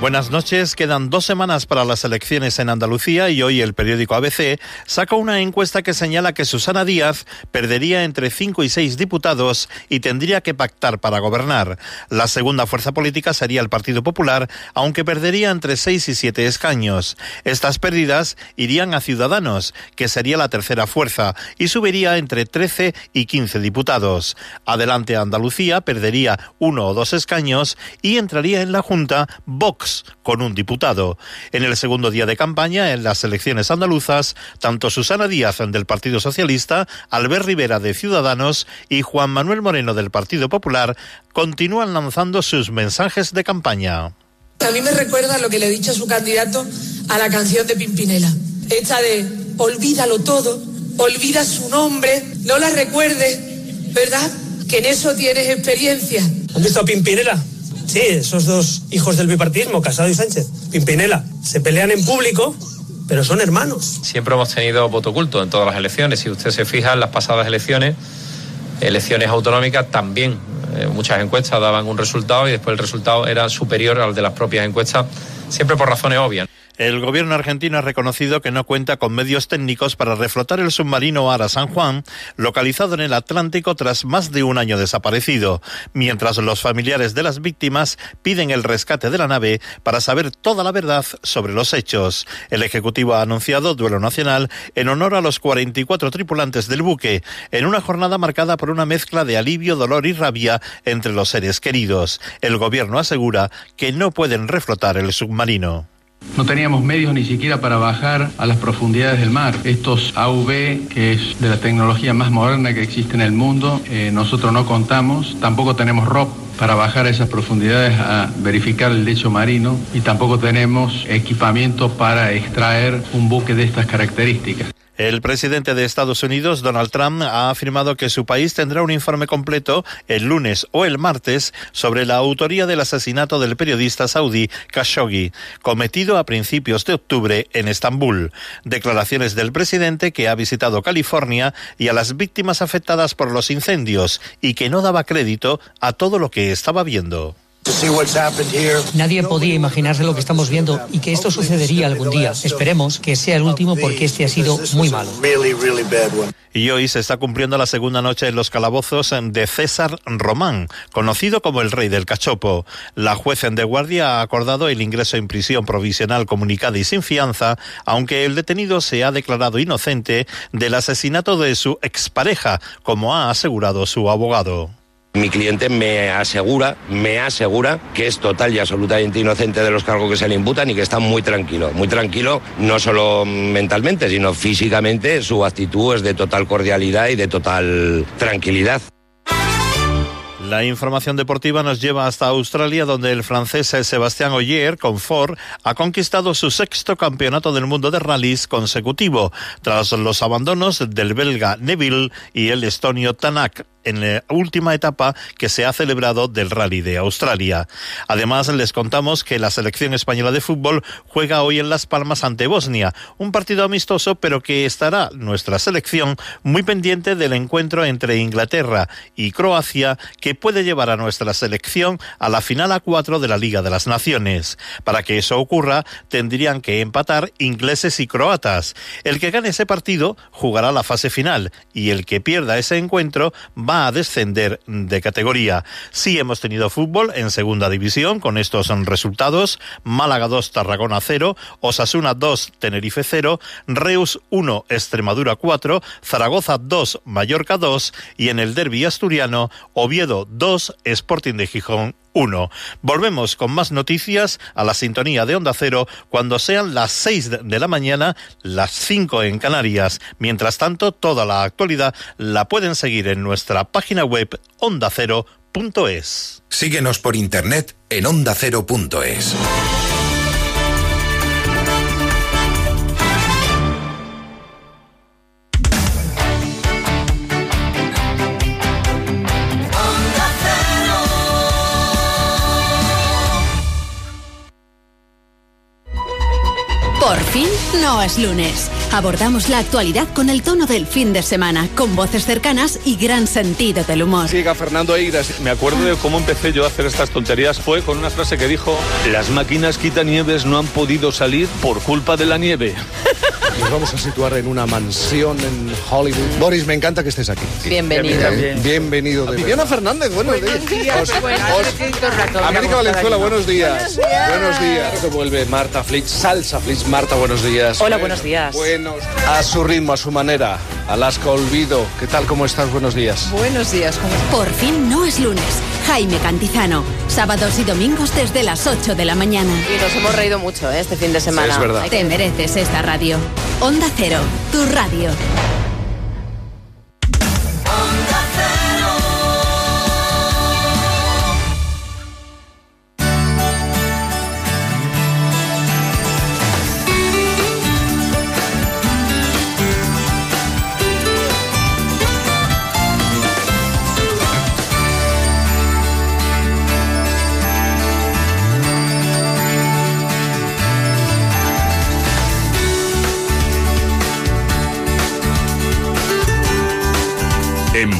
Buenas noches. Quedan dos semanas para las elecciones en Andalucía y hoy el periódico ABC saca una encuesta que señala que Susana Díaz perdería entre cinco y seis diputados y tendría que pactar para gobernar. La segunda fuerza política sería el Partido Popular, aunque perdería entre seis y siete escaños. Estas pérdidas irían a Ciudadanos, que sería la tercera fuerza, y subiría entre 13 y 15 diputados. Adelante Andalucía perdería uno o dos escaños y entraría en la Junta Vox con un diputado. En el segundo día de campaña, en las elecciones andaluzas, tanto Susana Díaz del Partido Socialista, Albert Rivera de Ciudadanos y Juan Manuel Moreno del Partido Popular continúan lanzando sus mensajes de campaña. A mí me recuerda lo que le he dicho a su candidato a la canción de Pimpinela, hecha de olvídalo todo, olvida su nombre, no la recuerde, ¿verdad? Que en eso tienes experiencia. ¿Has visto a Pimpinela? Sí, esos dos hijos del bipartismo, Casado y Sánchez, Pimpinela, se pelean en público, pero son hermanos. Siempre hemos tenido voto oculto en todas las elecciones. Si usted se fija en las pasadas elecciones, elecciones autonómicas también eh, muchas encuestas daban un resultado y después el resultado era superior al de las propias encuestas, siempre por razones obvias. El gobierno argentino ha reconocido que no cuenta con medios técnicos para reflotar el submarino Ara San Juan, localizado en el Atlántico tras más de un año desaparecido, mientras los familiares de las víctimas piden el rescate de la nave para saber toda la verdad sobre los hechos. El Ejecutivo ha anunciado duelo nacional en honor a los 44 tripulantes del buque, en una jornada marcada por una mezcla de alivio, dolor y rabia entre los seres queridos. El gobierno asegura que no pueden reflotar el submarino. No teníamos medios ni siquiera para bajar a las profundidades del mar. Estos AV, que es de la tecnología más moderna que existe en el mundo, eh, nosotros no contamos, tampoco tenemos ROP para bajar a esas profundidades a verificar el lecho marino y tampoco tenemos equipamiento para extraer un buque de estas características. El presidente de Estados Unidos, Donald Trump, ha afirmado que su país tendrá un informe completo el lunes o el martes sobre la autoría del asesinato del periodista saudí Khashoggi, cometido a principios de octubre en Estambul. Declaraciones del presidente que ha visitado California y a las víctimas afectadas por los incendios y que no daba crédito a todo lo que estaba viendo. Nadie podía imaginarse lo que estamos viendo y que esto sucedería algún día. Esperemos que sea el último porque este ha sido muy malo. Y hoy se está cumpliendo la segunda noche en los calabozos de César Román, conocido como el rey del cachopo. La juez en de guardia ha acordado el ingreso en prisión provisional comunicada y sin fianza, aunque el detenido se ha declarado inocente del asesinato de su expareja, como ha asegurado su abogado. Mi cliente me asegura, me asegura que es total y absolutamente inocente de los cargos que se le imputan y que está muy tranquilo, muy tranquilo no solo mentalmente, sino físicamente. Su actitud es de total cordialidad y de total tranquilidad. La información deportiva nos lleva hasta Australia, donde el francés Sébastien Ogier, con Ford, ha conquistado su sexto campeonato del mundo de rallies consecutivo, tras los abandonos del belga Neville y el estonio Tanak en la última etapa que se ha celebrado del Rally de Australia. Además, les contamos que la selección española de fútbol juega hoy en Las Palmas ante Bosnia, un partido amistoso, pero que estará nuestra selección muy pendiente del encuentro entre Inglaterra y Croacia, que puede llevar a nuestra selección a la final a cuatro de la Liga de las Naciones. Para que eso ocurra, tendrían que empatar ingleses y croatas. El que gane ese partido jugará la fase final y el que pierda ese encuentro va a descender de categoría. Sí hemos tenido fútbol en segunda división con estos resultados. Málaga 2, Tarragona 0, Osasuna 2, Tenerife 0, Reus 1, Extremadura 4, Zaragoza 2, Mallorca 2 y en el derby asturiano Oviedo 2, Sporting de Gijón 1. Volvemos con más noticias a la sintonía de Onda Cero cuando sean las 6 de la mañana, las 5 en Canarias. Mientras tanto, toda la actualidad la pueden seguir en nuestra página web ondacero.es. Síguenos por internet en ondacero.es. Por fin no es lunes. Abordamos la actualidad con el tono del fin de semana, con voces cercanas y gran sentido del humor. Siga Fernando Eiras. Me acuerdo de cómo empecé yo a hacer estas tonterías. Fue con una frase que dijo: Las máquinas quitanieves no han podido salir por culpa de la nieve. Nos vamos a situar en una mansión en Hollywood. Boris, me encanta que estés aquí. Bienvenido. Eh, Bienvenido. De Viviana Fernández, buenos, Buenos días. días, Os- os- América Valenzuela, buenos días. Buenos días. Buenos días. Vuelve Marta Flix, Salsa Flix. Marta, buenos días. Hola, buenos días. Buenos. A su ritmo, a su manera. Alaska Olvido. ¿Qué tal? ¿Cómo estás? Buenos días. Buenos días, ¿cómo estás? Por fin no es lunes. Jaime Cantizano. Sábados y domingos desde las 8 de la mañana. Y nos hemos reído mucho ¿eh? este fin de semana. Sí, es verdad. Te mereces esta radio. Onda Cero, tu radio.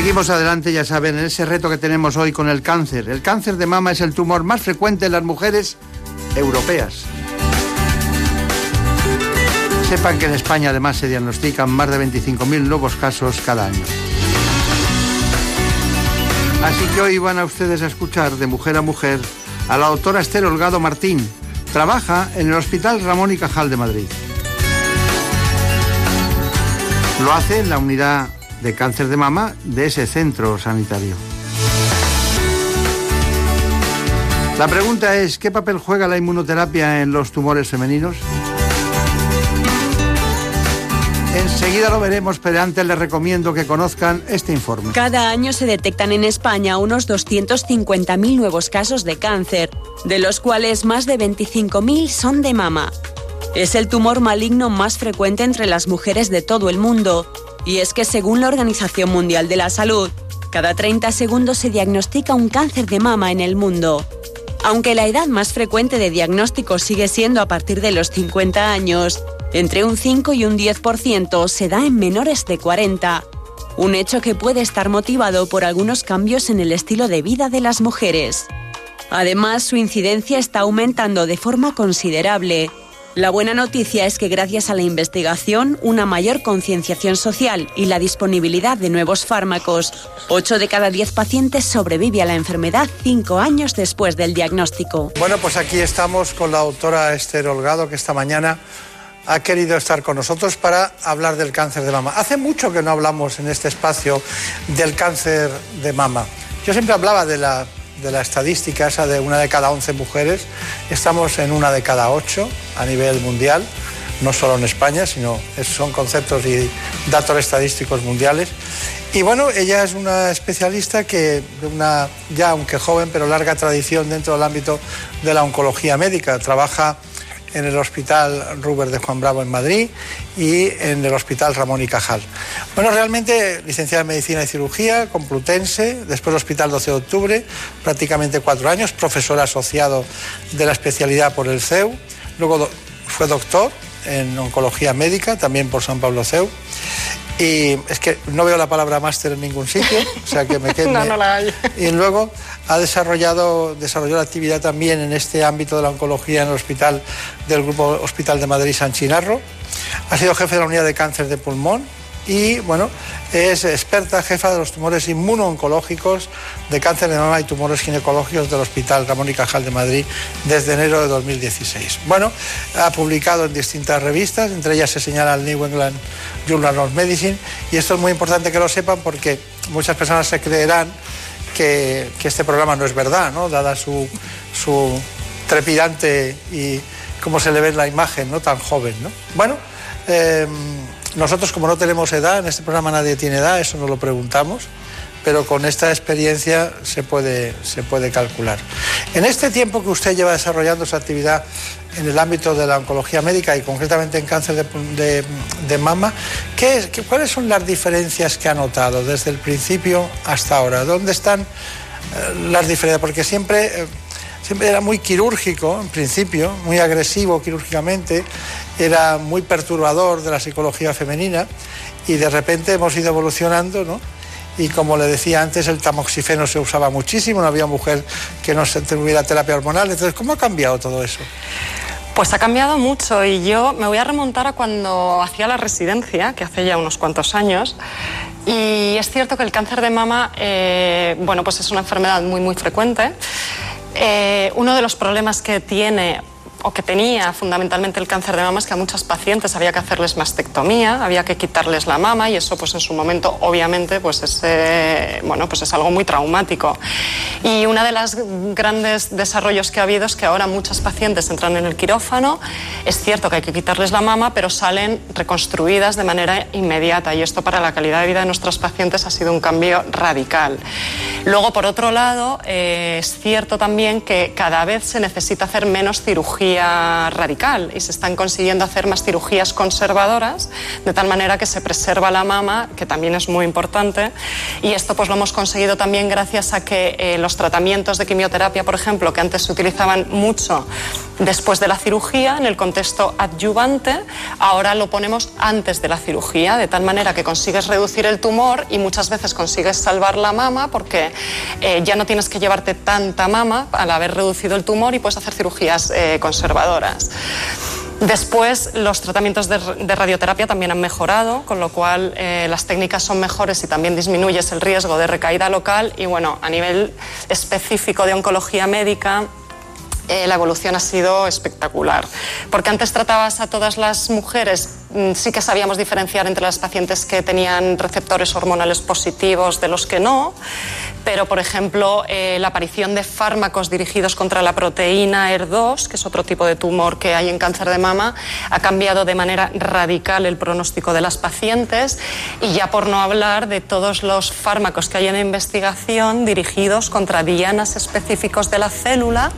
Seguimos adelante, ya saben, en ese reto que tenemos hoy con el cáncer. El cáncer de mama es el tumor más frecuente en las mujeres europeas. Sepan que en España además se diagnostican más de 25.000 nuevos casos cada año. Así que hoy van a ustedes a escuchar de mujer a mujer a la doctora Esther Holgado Martín. Trabaja en el Hospital Ramón y Cajal de Madrid. Lo hace en la unidad de cáncer de mama de ese centro sanitario. La pregunta es, ¿qué papel juega la inmunoterapia en los tumores femeninos? Enseguida lo veremos, pero antes les recomiendo que conozcan este informe. Cada año se detectan en España unos 250.000 nuevos casos de cáncer, de los cuales más de 25.000 son de mama. Es el tumor maligno más frecuente entre las mujeres de todo el mundo. Y es que según la Organización Mundial de la Salud, cada 30 segundos se diagnostica un cáncer de mama en el mundo. Aunque la edad más frecuente de diagnóstico sigue siendo a partir de los 50 años, entre un 5 y un 10% se da en menores de 40. Un hecho que puede estar motivado por algunos cambios en el estilo de vida de las mujeres. Además, su incidencia está aumentando de forma considerable. La buena noticia es que gracias a la investigación, una mayor concienciación social y la disponibilidad de nuevos fármacos, 8 de cada 10 pacientes sobrevive a la enfermedad 5 años después del diagnóstico. Bueno, pues aquí estamos con la doctora Esther Holgado, que esta mañana ha querido estar con nosotros para hablar del cáncer de mama. Hace mucho que no hablamos en este espacio del cáncer de mama. Yo siempre hablaba de la, de la estadística esa de una de cada 11 mujeres. Estamos en una de cada 8 a nivel mundial, no solo en España, sino son conceptos y datos estadísticos mundiales. Y bueno, ella es una especialista que, una ya aunque joven, pero larga tradición dentro del ámbito de la oncología médica. Trabaja en el Hospital Ruber de Juan Bravo en Madrid y en el Hospital Ramón y Cajal. Bueno, realmente licenciada en Medicina y Cirugía, Complutense, después Hospital 12 de Octubre, prácticamente cuatro años, profesor asociado de la especialidad por el CEU, luego fue doctor en Oncología Médica, también por San Pablo CEU. Y es que no veo la palabra máster en ningún sitio, o sea que me quedo. No, no la hay. Y luego ha desarrollado, desarrolló la actividad también en este ámbito de la oncología en el hospital del Grupo Hospital de Madrid San Chinarro. Ha sido jefe de la unidad de cáncer de pulmón y bueno, es experta jefa de los tumores inmunooncológicos de cáncer de mama y tumores ginecológicos del Hospital Ramón y Cajal de Madrid desde enero de 2016. Bueno, ha publicado en distintas revistas, entre ellas se señala el New England Journal of Medicine y esto es muy importante que lo sepan porque muchas personas se creerán que, este programa no es verdad, ¿no? dada su, su trepidante y cómo se le ve en la imagen, ¿no? tan joven. ¿no? Bueno, eh, nosotros como no tenemos edad, en este programa nadie tiene edad, eso no lo preguntamos, pero con esta experiencia se puede, se puede calcular. En este tiempo que usted lleva desarrollando su actividad en el ámbito de la oncología médica y concretamente en cáncer de, mama, ¿qué es- qué- ¿cuáles son las diferencias que ha notado desde el principio hasta ahora? ¿Dónde están eh, las diferencias? Porque siempre... eh, era muy quirúrgico en principio, muy agresivo quirúrgicamente, era muy perturbador de la psicología femenina y de repente hemos ido evolucionando, ¿no? Y como le decía antes, el tamoxifeno se usaba muchísimo, no había mujer que no se tuviera terapia hormonal. Entonces, ¿cómo ha cambiado todo eso? Pues ha cambiado mucho y yo me voy a remontar a cuando hacía la residencia, que hace ya unos cuantos años. Y es cierto que el cáncer de mama, eh, bueno, pues es una enfermedad muy, muy frecuente. Eh, uno de los problemas que tiene o que tenía fundamentalmente el cáncer de mama es que a muchas pacientes había que hacerles mastectomía, había que quitarles la mama y eso pues en su momento obviamente pues es, eh, bueno, pues es algo muy traumático. Y uno de los grandes desarrollos que ha habido es que ahora muchas pacientes entran en el quirófano, es cierto que hay que quitarles la mama, pero salen reconstruidas de manera inmediata y esto para la calidad de vida de nuestras pacientes ha sido un cambio radical. Luego, por otro lado, eh, es cierto también que cada vez se necesita hacer menos cirugía radical y se están consiguiendo hacer más cirugías conservadoras, de tal manera que se preserva la mama, que también es muy importante. Y esto pues lo hemos conseguido también gracias a que eh, los tratamientos de quimioterapia, por ejemplo, que antes se utilizaban mucho después de la cirugía, en el contexto adyuvante, ahora lo ponemos antes de la cirugía, de tal manera que consigues reducir el tumor y muchas veces consigues salvar la mama porque eh, ya no tienes que llevarte tanta mama al haber reducido el tumor y puedes hacer cirugías eh, conservadoras. Después, los tratamientos de, radioterapia también han mejorado, con lo cual eh, las técnicas son mejores y también disminuyes el riesgo de recaída local. Y bueno, a nivel específico de oncología médica, eh, la evolución ha sido espectacular. Porque antes tratabas a todas las mujeres, sí que sabíamos diferenciar entre las pacientes que tenían receptores hormonales positivos de los que no, pero por ejemplo eh, la aparición de fármacos dirigidos contra la proteína ER2, que es otro tipo de tumor que hay en cáncer de mama, ha cambiado de manera radical el pronóstico de las pacientes y ya por no hablar de todos los fármacos que hay en investigación dirigidos contra dianas específicos de la célula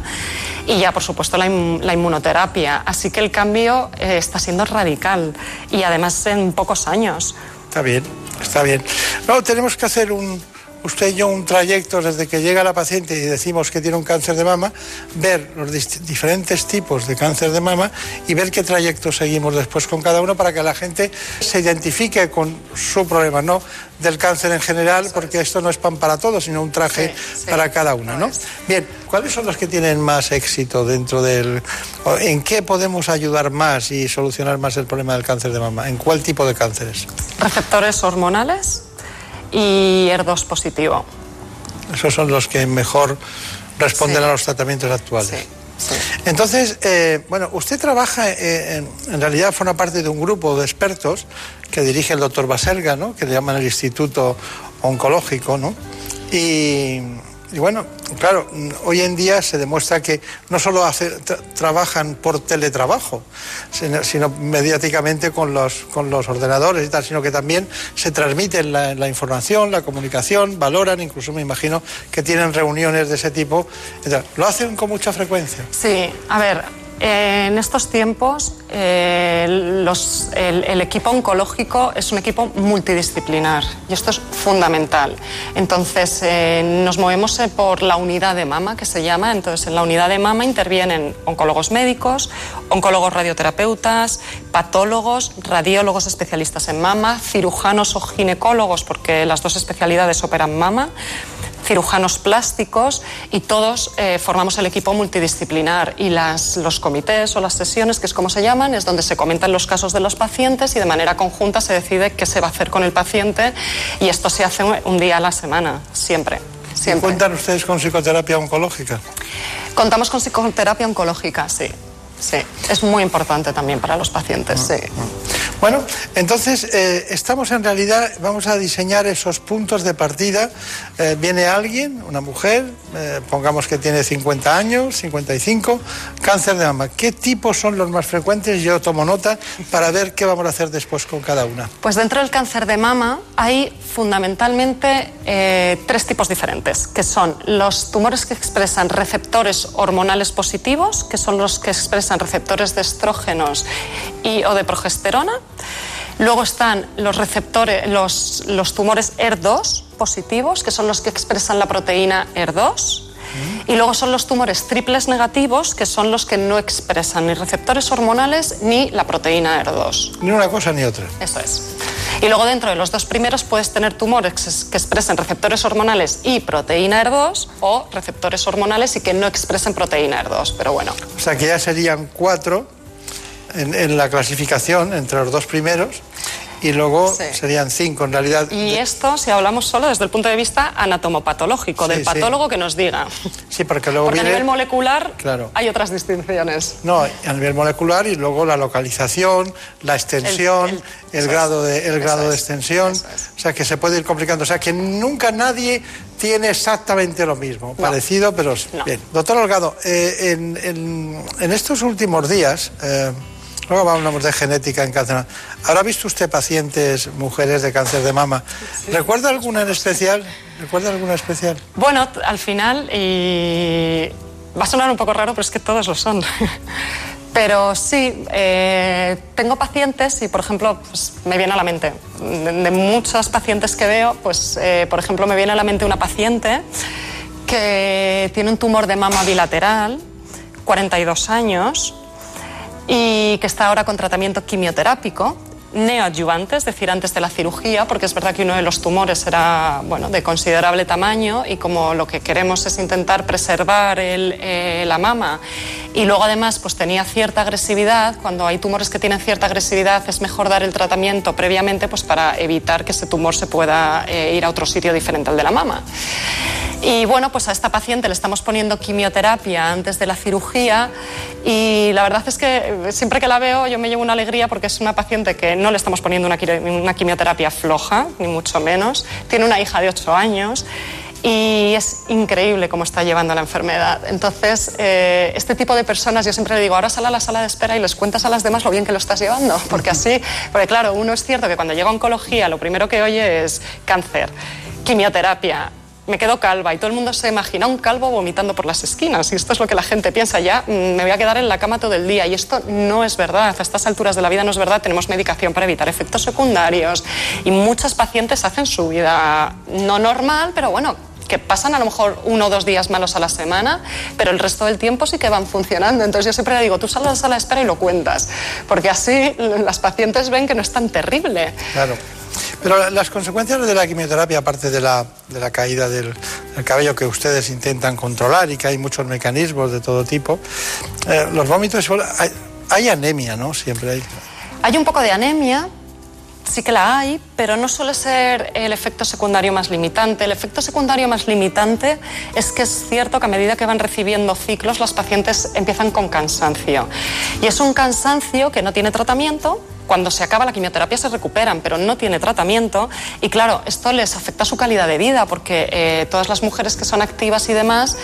y ya por supuesto la inmunoterapia. Así que el cambio eh, está siendo radical y además en pocos años. Está bien, está bien. No, tenemos que hacer un, usted y yo un trayecto desde que llega la paciente y decimos que tiene un cáncer de mama, ver los diferentes tipos de cáncer de mama y ver qué trayecto seguimos después con cada uno para que la gente se identifique con su problema, no del cáncer en general, porque esto no es pan para todos, sino un traje para cada una, ¿no? Bien, ¿cuáles son los que tienen más éxito dentro del... ¿En qué podemos ayudar más y solucionar más el problema del cáncer de mama? ¿En cuál tipo de cánceres? Receptores hormonales y ER2 positivo. Esos son los que mejor responden Sí. a los tratamientos actuales. Entonces, eh, bueno, usted trabaja, eh, en, en realidad forma parte de un grupo de expertos que dirige el doctor Baselga, ¿no? que le llaman el Instituto Oncológico, ¿no? Y, y bueno, claro, hoy en día se demuestra que no solo hace- tra- trabajan por teletrabajo, sino, mediáticamente con los, con los ordenadores y tal, sino que también se transmiten la, la información, la comunicación, valoran, incluso me imagino que tienen reuniones de ese tipo. Lo hacen con mucha frecuencia. Sí, a ver, eh, en estos tiempos eh, el, equipo oncológico es un equipo multidisciplinar y esto es fundamental. Entonces, eh, nos movemos por la unidad de mama, que se llama. Entonces, en la unidad de mama intervienen oncólogos médicos, oncólogos radioterapeutas, patólogos, radiólogos especialistas en mama, cirujanos o ginecólogos, porque las dos especialidades operan mama cirujanos plásticos y todos eh, formamos el equipo multidisciplinar y las, los comités o las sesiones, que es como se llaman, es donde se comentan los casos de los pacientes y de manera conjunta se decide qué se va a hacer con el paciente y esto se hace un día a la semana, siempre. ¿Y cuentan ustedes con psicoterapia oncológica? Contamos con psicoterapia oncológica, sí. Sí, es muy importante también para los pacientes, sí. Bueno, entonces eh, estamos en realidad, vamos a diseñar esos puntos de partida. Eh, viene alguien, una mujer, eh, pongamos que tiene 50 años, 55, cáncer de mama. ¿Qué tipos son los más frecuentes? Yo tomo nota para ver qué vamos a hacer después con cada una. Pues dentro del cáncer de mama hay fundamentalmente tres tipos diferentes, que son los tumores que expresan receptores hormonales positivos, que son los que expresan receptores de estrógenos y o de progesterona. Luego están los receptores, los, los tumores ER2 positivos, que son los que expresan la proteína ER2. Y luego son los tumores triples negativos, que son los que no expresan ni receptores hormonales ni la proteína ER2. Ni una cosa ni otra. Eso es. Y luego dentro de los dos primeros puedes tener tumores que expresen receptores hormonales y proteína ER2 o receptores hormonales y que no expresen proteína ER2. Pero bueno. O sea que ya serían cuatro en, en la clasificación entre los dos primeros y luego serían cinco en realidad. Y esto, si hablamos solo desde el punto de vista anatomopatológico, del patólogo que nos diga. Sí, porque luego porque viene... a nivel molecular Claro. hay otras distinciones. No, a nivel molecular y luego la localización, la extensión, el, El- el- grado, de, el grado de es, extensión. O sea que se puede ir complicando. O sea que nunca nadie tiene exactamente lo mismo. Parecido, pero bien. Doctor Holgado, eh, en, en- en estos últimos días, eh, luego hablamos de genética en cáncer. ¿Habrá visto usted pacientes, mujeres de cáncer de mama? ¿Recuerda alguna en especial? ¿Recuerda alguna especial? Bueno, al final, y va a sonar un poco raro, pero es que todos lo son. Pero sí, eh, tengo pacientes y, por ejemplo, pues, me viene a la mente, de, de muchos pacientes que veo, pues, eh, por ejemplo, me viene a la mente una paciente que tiene un tumor de mama bilateral, 42 años, y que está ahora con tratamiento quimioterápico neoadyuvante, es decir, antes de la cirugía, porque es verdad que uno de los tumores era bueno, de considerable tamaño y como lo que queremos es intentar preservar eh, la mama y luego además pues tenía cierta agresividad, cuando hay tumores que tienen cierta agresividad es mejor dar el tratamiento previamente pues para evitar que ese tumor se pueda eh, ir a otro sitio diferente al de la mama. Y bueno, pues a esta paciente le estamos poniendo quimioterapia antes de la cirugía y la verdad es que siempre que la veo yo me llevo una alegría porque es una paciente que no le estamos poniendo una quimioterapia floja, ni mucho menos. Tiene una hija de 8 años y es increíble cómo está llevando la enfermedad. Entonces, eh, este tipo de personas, yo siempre le digo, ahora sal a la sala de espera y les cuentas a las demás lo bien que lo estás llevando, porque así, porque claro, uno es cierto que cuando llega a oncología lo primero que oye es cáncer, quimioterapia, me quedo calva y todo el mundo se imagina un calvo vomitando por las esquinas. Y esto es lo que la gente piensa ya mm, me voy a quedar en la cama todo el día. Y esto no es verdad. A estas alturas de la vida no es verdad. Tenemos medicación para evitar efectos secundarios. Y muchas pacientes hacen su vida no normal pero bueno que pasan a lo mejor uno o dos días malos a la semana, pero el resto del tiempo sí que van funcionando. Entonces yo siempre le digo, tú sal a la sala de espera y lo cuentas, porque así las pacientes ven que no es tan terrible. Claro. Pero la- las consecuencias de la quimioterapia, aparte de la, de la caída del, del cabello que ustedes intentan controlar y que hay muchos mecanismos de todo tipo, eh, los vómitos, hay, hay anemia, ¿no? Siempre hay. Hay un poco de anemia, sí que la hay, pero no suele ser el efecto secundario más limitante. El efecto secundario más limitante es que es cierto que a medida que van recibiendo ciclos, las pacientes empiezan con cansancio. Y es un cansancio que no tiene tratamiento. Cuando se acaba la quimioterapia se recuperan, pero no tiene tratamiento. Y claro, esto les afecta su calidad de vida, porque eh, todas las mujeres que son activas y demás,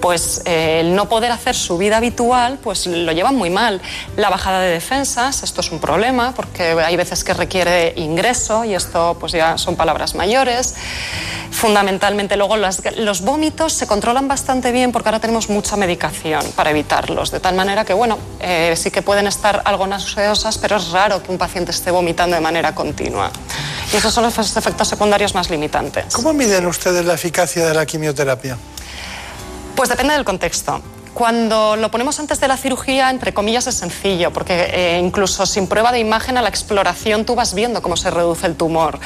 pues eh, el no poder hacer su vida habitual, pues lo llevan muy mal. La bajada de defensas, esto es un problema, porque hay veces que requiere ingreso y esto pues ya son palabras mayores. Fundamentalmente luego las- los vómitos se controlan bastante bien porque ahora tenemos mucha medicación para evitarlos, de tal manera que bueno, eh, sí que pueden estar algo nauseosas, pero es raro que un paciente esté vomitando de manera continua. Y esos son los efectos secundarios más limitantes. ¿Cómo miden ustedes la eficacia de la quimioterapia? Pues depende del contexto. Cuando lo ponemos antes de la cirugía, entre comillas, es sencillo, porque eh, incluso sin prueba de imagen a la exploración tú vas viendo cómo se reduce el tumor.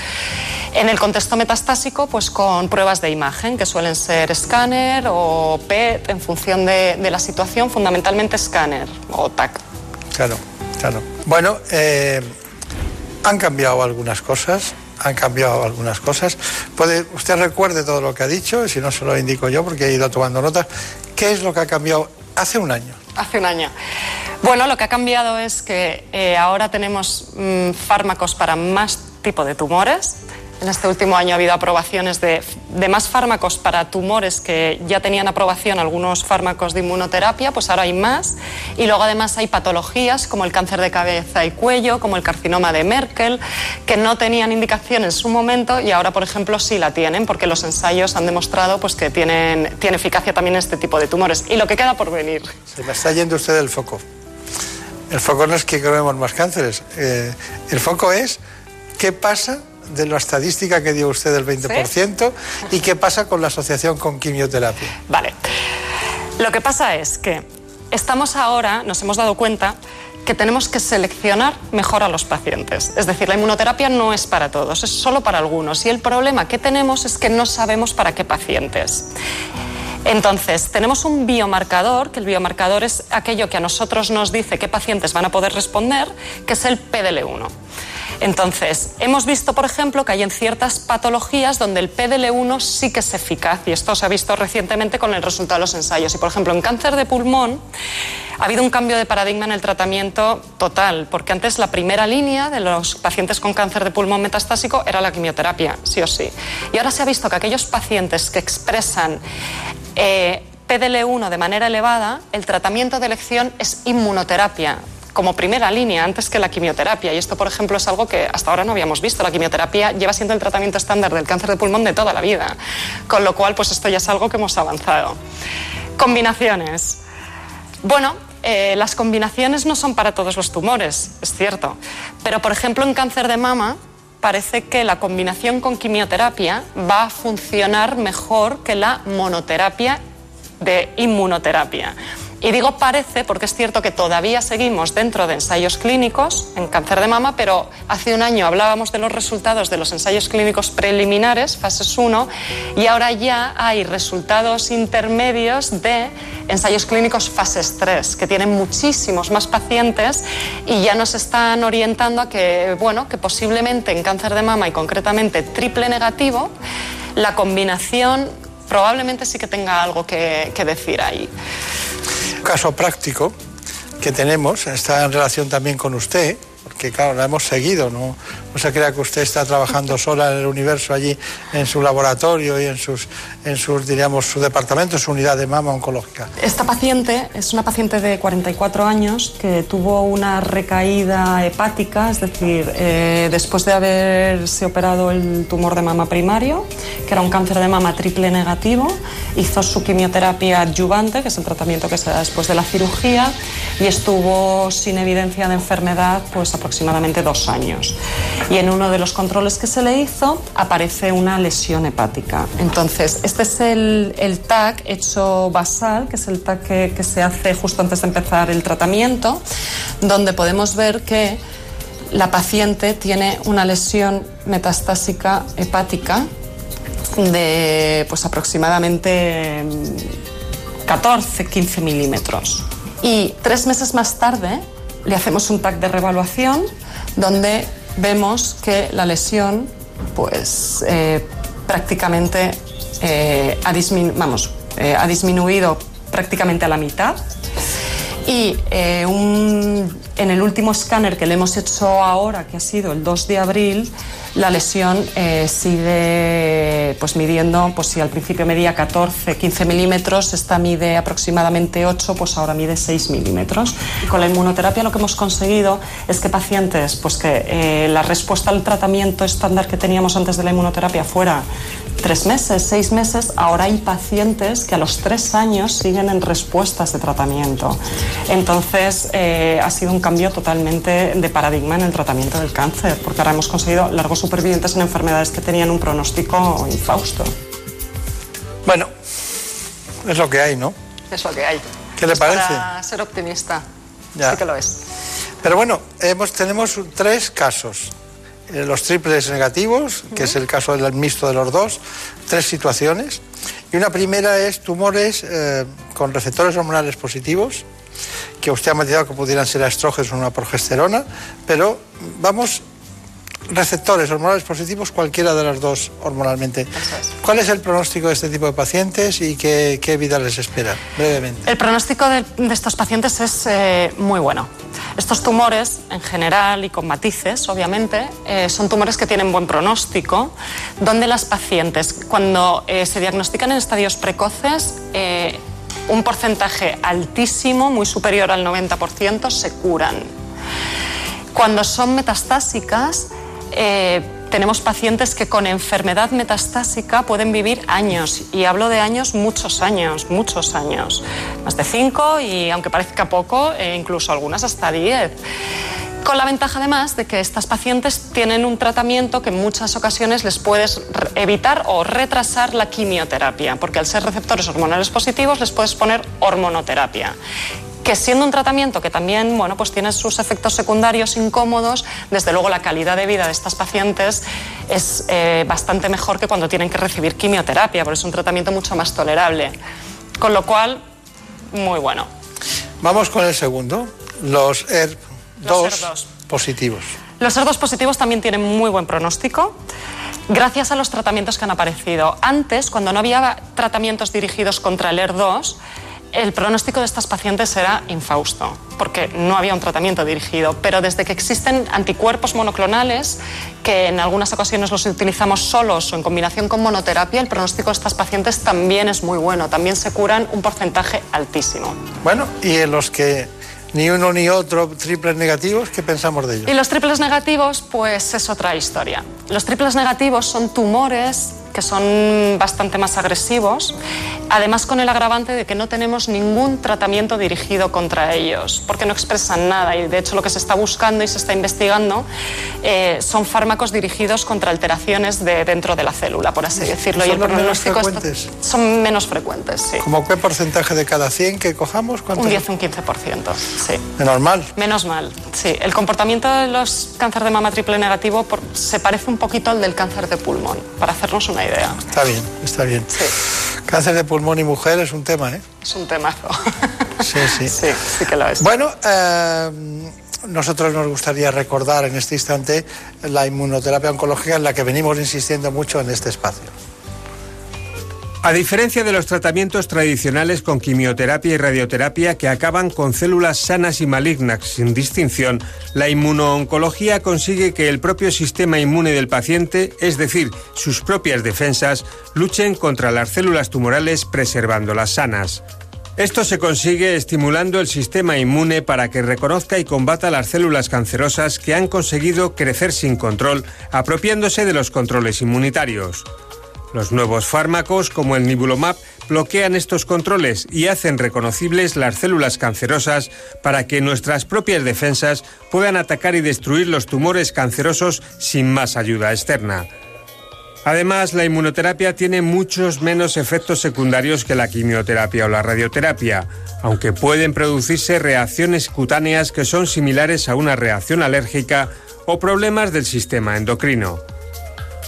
En el contexto metastásico, pues con pruebas de imagen, que suelen ser escáner o PET, en función de, de la situación, fundamentalmente escáner o TAC. Claro, claro. Bueno, eh, han cambiado algunas cosas, han cambiado algunas cosas. Puede, usted recuerde todo lo que ha dicho, si no se lo indico yo porque he ido tomando notas. ¿Qué es lo que ha cambiado hace un año? Hace un año. Bueno, lo que ha cambiado es que eh, ahora tenemos mm, fármacos para más tipo de tumores. En este último año ha habido aprobaciones de, más fármacos para tumores que ya tenían aprobación algunos fármacos de inmunoterapia, pues ahora hay más. Y luego además hay patologías como el cáncer de cabeza y cuello, como el carcinoma de Merkel, que no tenían indicación en su momento y ahora, por ejemplo, sí la tienen porque los ensayos han demostrado pues, que tienen, tiene eficacia también este tipo de tumores. Y lo que queda por venir. Se me está yendo usted del foco. El foco no es que creemos más cánceres. Eh, el foco es qué pasa de la estadística que dio usted del 20% ¿Sí? y qué pasa con la asociación con quimioterapia. Vale. Lo que pasa es que estamos ahora, nos hemos dado cuenta que tenemos que seleccionar mejor a los pacientes. Es decir, la inmunoterapia no es para todos, es solo para algunos. Y el problema que tenemos es que no sabemos para qué pacientes. Entonces, tenemos un biomarcador, que el biomarcador es aquello que a nosotros nos dice qué pacientes van a poder responder, que es el PDL1. Entonces, hemos visto, por ejemplo, que hay en ciertas patologías donde el PDL1 sí que es eficaz y esto se ha visto recientemente con el resultado de los ensayos. Y, por ejemplo, en cáncer de pulmón ha habido un cambio de paradigma en el tratamiento total, porque antes la primera línea de los pacientes con cáncer de pulmón metastásico era la quimioterapia, sí o sí. Y ahora se ha visto que aquellos pacientes que expresan eh, PDL1 de manera elevada, el tratamiento de elección es inmunoterapia como primera línea antes que la quimioterapia. Y esto, por ejemplo, es algo que hasta ahora no habíamos visto. La quimioterapia lleva siendo el tratamiento estándar del cáncer de pulmón de toda la vida. Con lo cual, pues esto ya es algo que hemos avanzado. Combinaciones. Bueno, eh, las combinaciones no son para todos los tumores, es cierto. Pero, por ejemplo, en cáncer de mama parece que la combinación con quimioterapia va a funcionar mejor que la monoterapia de inmunoterapia. Y digo parece porque es cierto que todavía seguimos dentro de ensayos clínicos en cáncer de mama, pero hace un año hablábamos de los resultados de los ensayos clínicos preliminares, fases 1, y ahora ya hay resultados intermedios de ensayos clínicos fases 3, que tienen muchísimos más pacientes y ya nos están orientando a que, bueno, que posiblemente en cáncer de mama y concretamente triple negativo, la combinación probablemente sí que tenga algo que, que decir ahí. Caso práctico que tenemos está en relación también con usted, porque claro, la hemos seguido, ¿no? No se crea que usted está trabajando sola en el universo allí en su laboratorio y en sus, en sus diríamos, su departamento, su unidad de mama oncológica. Esta paciente es una paciente de 44 años que tuvo una recaída hepática, es decir, eh, después de haberse operado el tumor de mama primario, que era un cáncer de mama triple negativo, hizo su quimioterapia adyuvante, que es el tratamiento que se da después de la cirugía, y estuvo sin evidencia de enfermedad pues aproximadamente dos años y en uno de los controles que se le hizo aparece una lesión hepática. Entonces, este es el, TAC hecho basal, que es el TAC que, se hace justo antes de empezar el tratamiento, donde podemos ver que la paciente tiene una lesión metastásica hepática de pues aproximadamente 14-15 milímetros. Y tres meses más tarde le hacemos un TAC de revaluación donde vemos que la lesión pues eh, prácticamente eh, ha, vamos, eh, ha, disminuido prácticamente a la mitad y un, en el último escáner que le hemos hecho ahora, que ha sido el 2 de abril, la lesión eh, sigue pues, midiendo, pues si al principio medía 14, 15 milímetros, esta mide aproximadamente 8, pues ahora mide 6 milímetros. Con la inmunoterapia lo que hemos conseguido es que pacientes, pues que eh, la respuesta al tratamiento estándar que teníamos antes de la inmunoterapia fuera tres meses, seis meses, ahora hay pacientes que a los tres años siguen en respuestas de tratamiento. Entonces, eh, ha sido un cambio totalmente de paradigma en el tratamiento del cáncer, porque ahora hemos conseguido largos supervivientes en enfermedades que tenían un pronóstico infausto. Bueno, es lo que hay, ¿no? Es lo que hay. ¿Qué le Es parece? Para ser optimista. Ya. Sí que lo es. Pero bueno, hemos, tenemos tres casos. Eh, Los triples negativos, que es el caso del mixto de los dos, tres situaciones. Y una primera es tumores eh, con receptores hormonales positivos, que usted ha matizado que pudieran ser estrógenos o una progesterona, pero vamos, receptores hormonales positivos, cualquiera de las dos hormonalmente. ¿Cuál es el pronóstico de este tipo de pacientes y qué, qué vida les espera? Brevemente. El pronóstico de, de estos pacientes es eh, muy bueno. Estos tumores, en general y con matices, obviamente, eh, son tumores que tienen buen pronóstico, donde las pacientes, cuando eh, se diagnostican en estadios precoces, un porcentaje altísimo, muy superior al 90%, se curan. Cuando son metastásicas, eh, tenemos pacientes que con enfermedad metastásica pueden vivir años, y hablo de años, muchos años, muchos años, más de cinco y aunque parezca poco, eh, incluso algunas hasta diez. Con la ventaja además de que estas pacientes tienen un tratamiento que en muchas ocasiones les puedes evitar o retrasar la quimioterapia, porque al ser receptores hormonales positivos les puedes poner hormonoterapia que siendo un tratamiento que también bueno, pues tiene sus efectos secundarios incómodos, desde luego la calidad de vida de estas pacientes es eh, bastante mejor que cuando tienen que recibir quimioterapia, porque es un tratamiento mucho más tolerable. Con lo cual, muy bueno. Vamos con el segundo, los ERP2 Los ERP2. positivos. Los cerdos positivos también tienen muy buen pronóstico. Gracias a los tratamientos que han aparecido. Antes, cuando no había tratamientos dirigidos contra el ER2, el pronóstico de estas pacientes era infausto, porque no había un tratamiento dirigido. Pero desde que existen anticuerpos monoclonales, que en algunas ocasiones los utilizamos solos o en combinación con monoterapia, el pronóstico de estas pacientes también es muy bueno. También se curan un porcentaje altísimo. Bueno, y en los que ni uno ni otro triples negativos, ¿qué pensamos de ellos? Y los triples negativos, pues es otra historia. Los triples negativos son tumores que son bastante más agresivos, además con el agravante de que no tenemos ningún tratamiento dirigido contra ellos, porque no expresan nada y de hecho lo que se está buscando y se está investigando eh, son fármacos dirigidos contra alteraciones de dentro de la célula, por así decirlo. ¿Son y el menos frecuentes? son menos frecuentes, sí. ¿Como qué porcentaje de cada 100 que cojamos? ¿Cuánto? Un 10 o un 15%, sí. De normal. Menos mal, sí. El comportamiento de los cáncer de mama triple negativo por- se parece un poquito al del cáncer de pulmón, para hacernos una idea. Está bien, está bien. Cáncer de pulmón y mujer es un tema, ¿eh? Es un temazo. Sí, sí. sí, sí que lo es. Bueno, eh, nosotros nos gustaría recordar en este instante la inmunoterapia oncológica en la que venimos insistiendo mucho en este espacio. A diferencia de los tratamientos tradicionales con quimioterapia y radioterapia que acaban con células sanas y malignas sin distinción, la inmunooncología consigue que el propio sistema inmune del paciente, es decir, sus propias defensas, luchen contra las células tumorales preservándolas sanas. Esto se consigue estimulando el sistema inmune para que reconozca y combata las células cancerosas que han conseguido crecer sin control, apropiándose de los controles inmunitarios. Los nuevos fármacos, como el Nibulomab, bloquean estos controles y hacen reconocibles las células cancerosas para que nuestras propias defensas puedan atacar y destruir los tumores cancerosos sin más ayuda externa. Además, la inmunoterapia tiene muchos menos efectos secundarios que la quimioterapia o la radioterapia, aunque pueden producirse reacciones cutáneas que son similares a una reacción alérgica o problemas del sistema endocrino.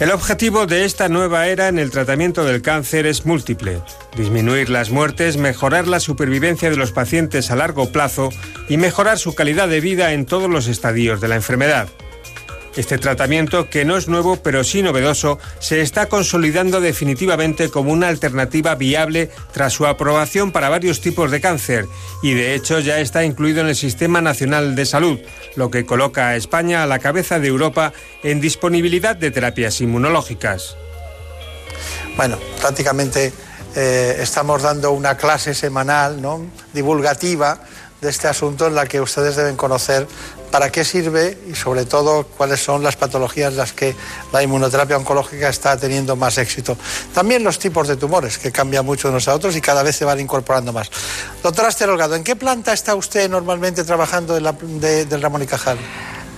El objetivo de esta nueva era en el tratamiento del cáncer es múltiple. Disminuir las muertes, mejorar la supervivencia de los pacientes a largo plazo y mejorar su calidad de vida en todos los estadios de la enfermedad. Este tratamiento, que no es nuevo pero sí novedoso, se está consolidando definitivamente como una alternativa viable tras su aprobación para varios tipos de cáncer y de hecho ya está incluido en el Sistema Nacional de Salud, lo que coloca a España a la cabeza de Europa en disponibilidad de terapias inmunológicas. Bueno, prácticamente eh, estamos dando una clase semanal, ¿no? divulgativa de este asunto en la que ustedes deben conocer para qué sirve y sobre todo cuáles son las patologías en las que la inmunoterapia oncológica está teniendo más éxito. También los tipos de tumores, que cambian mucho de unos a otros y cada vez se van incorporando más. Doctora Esther Holgado, ¿en qué planta está usted normalmente trabajando de la- de- del Ramón y Cajal?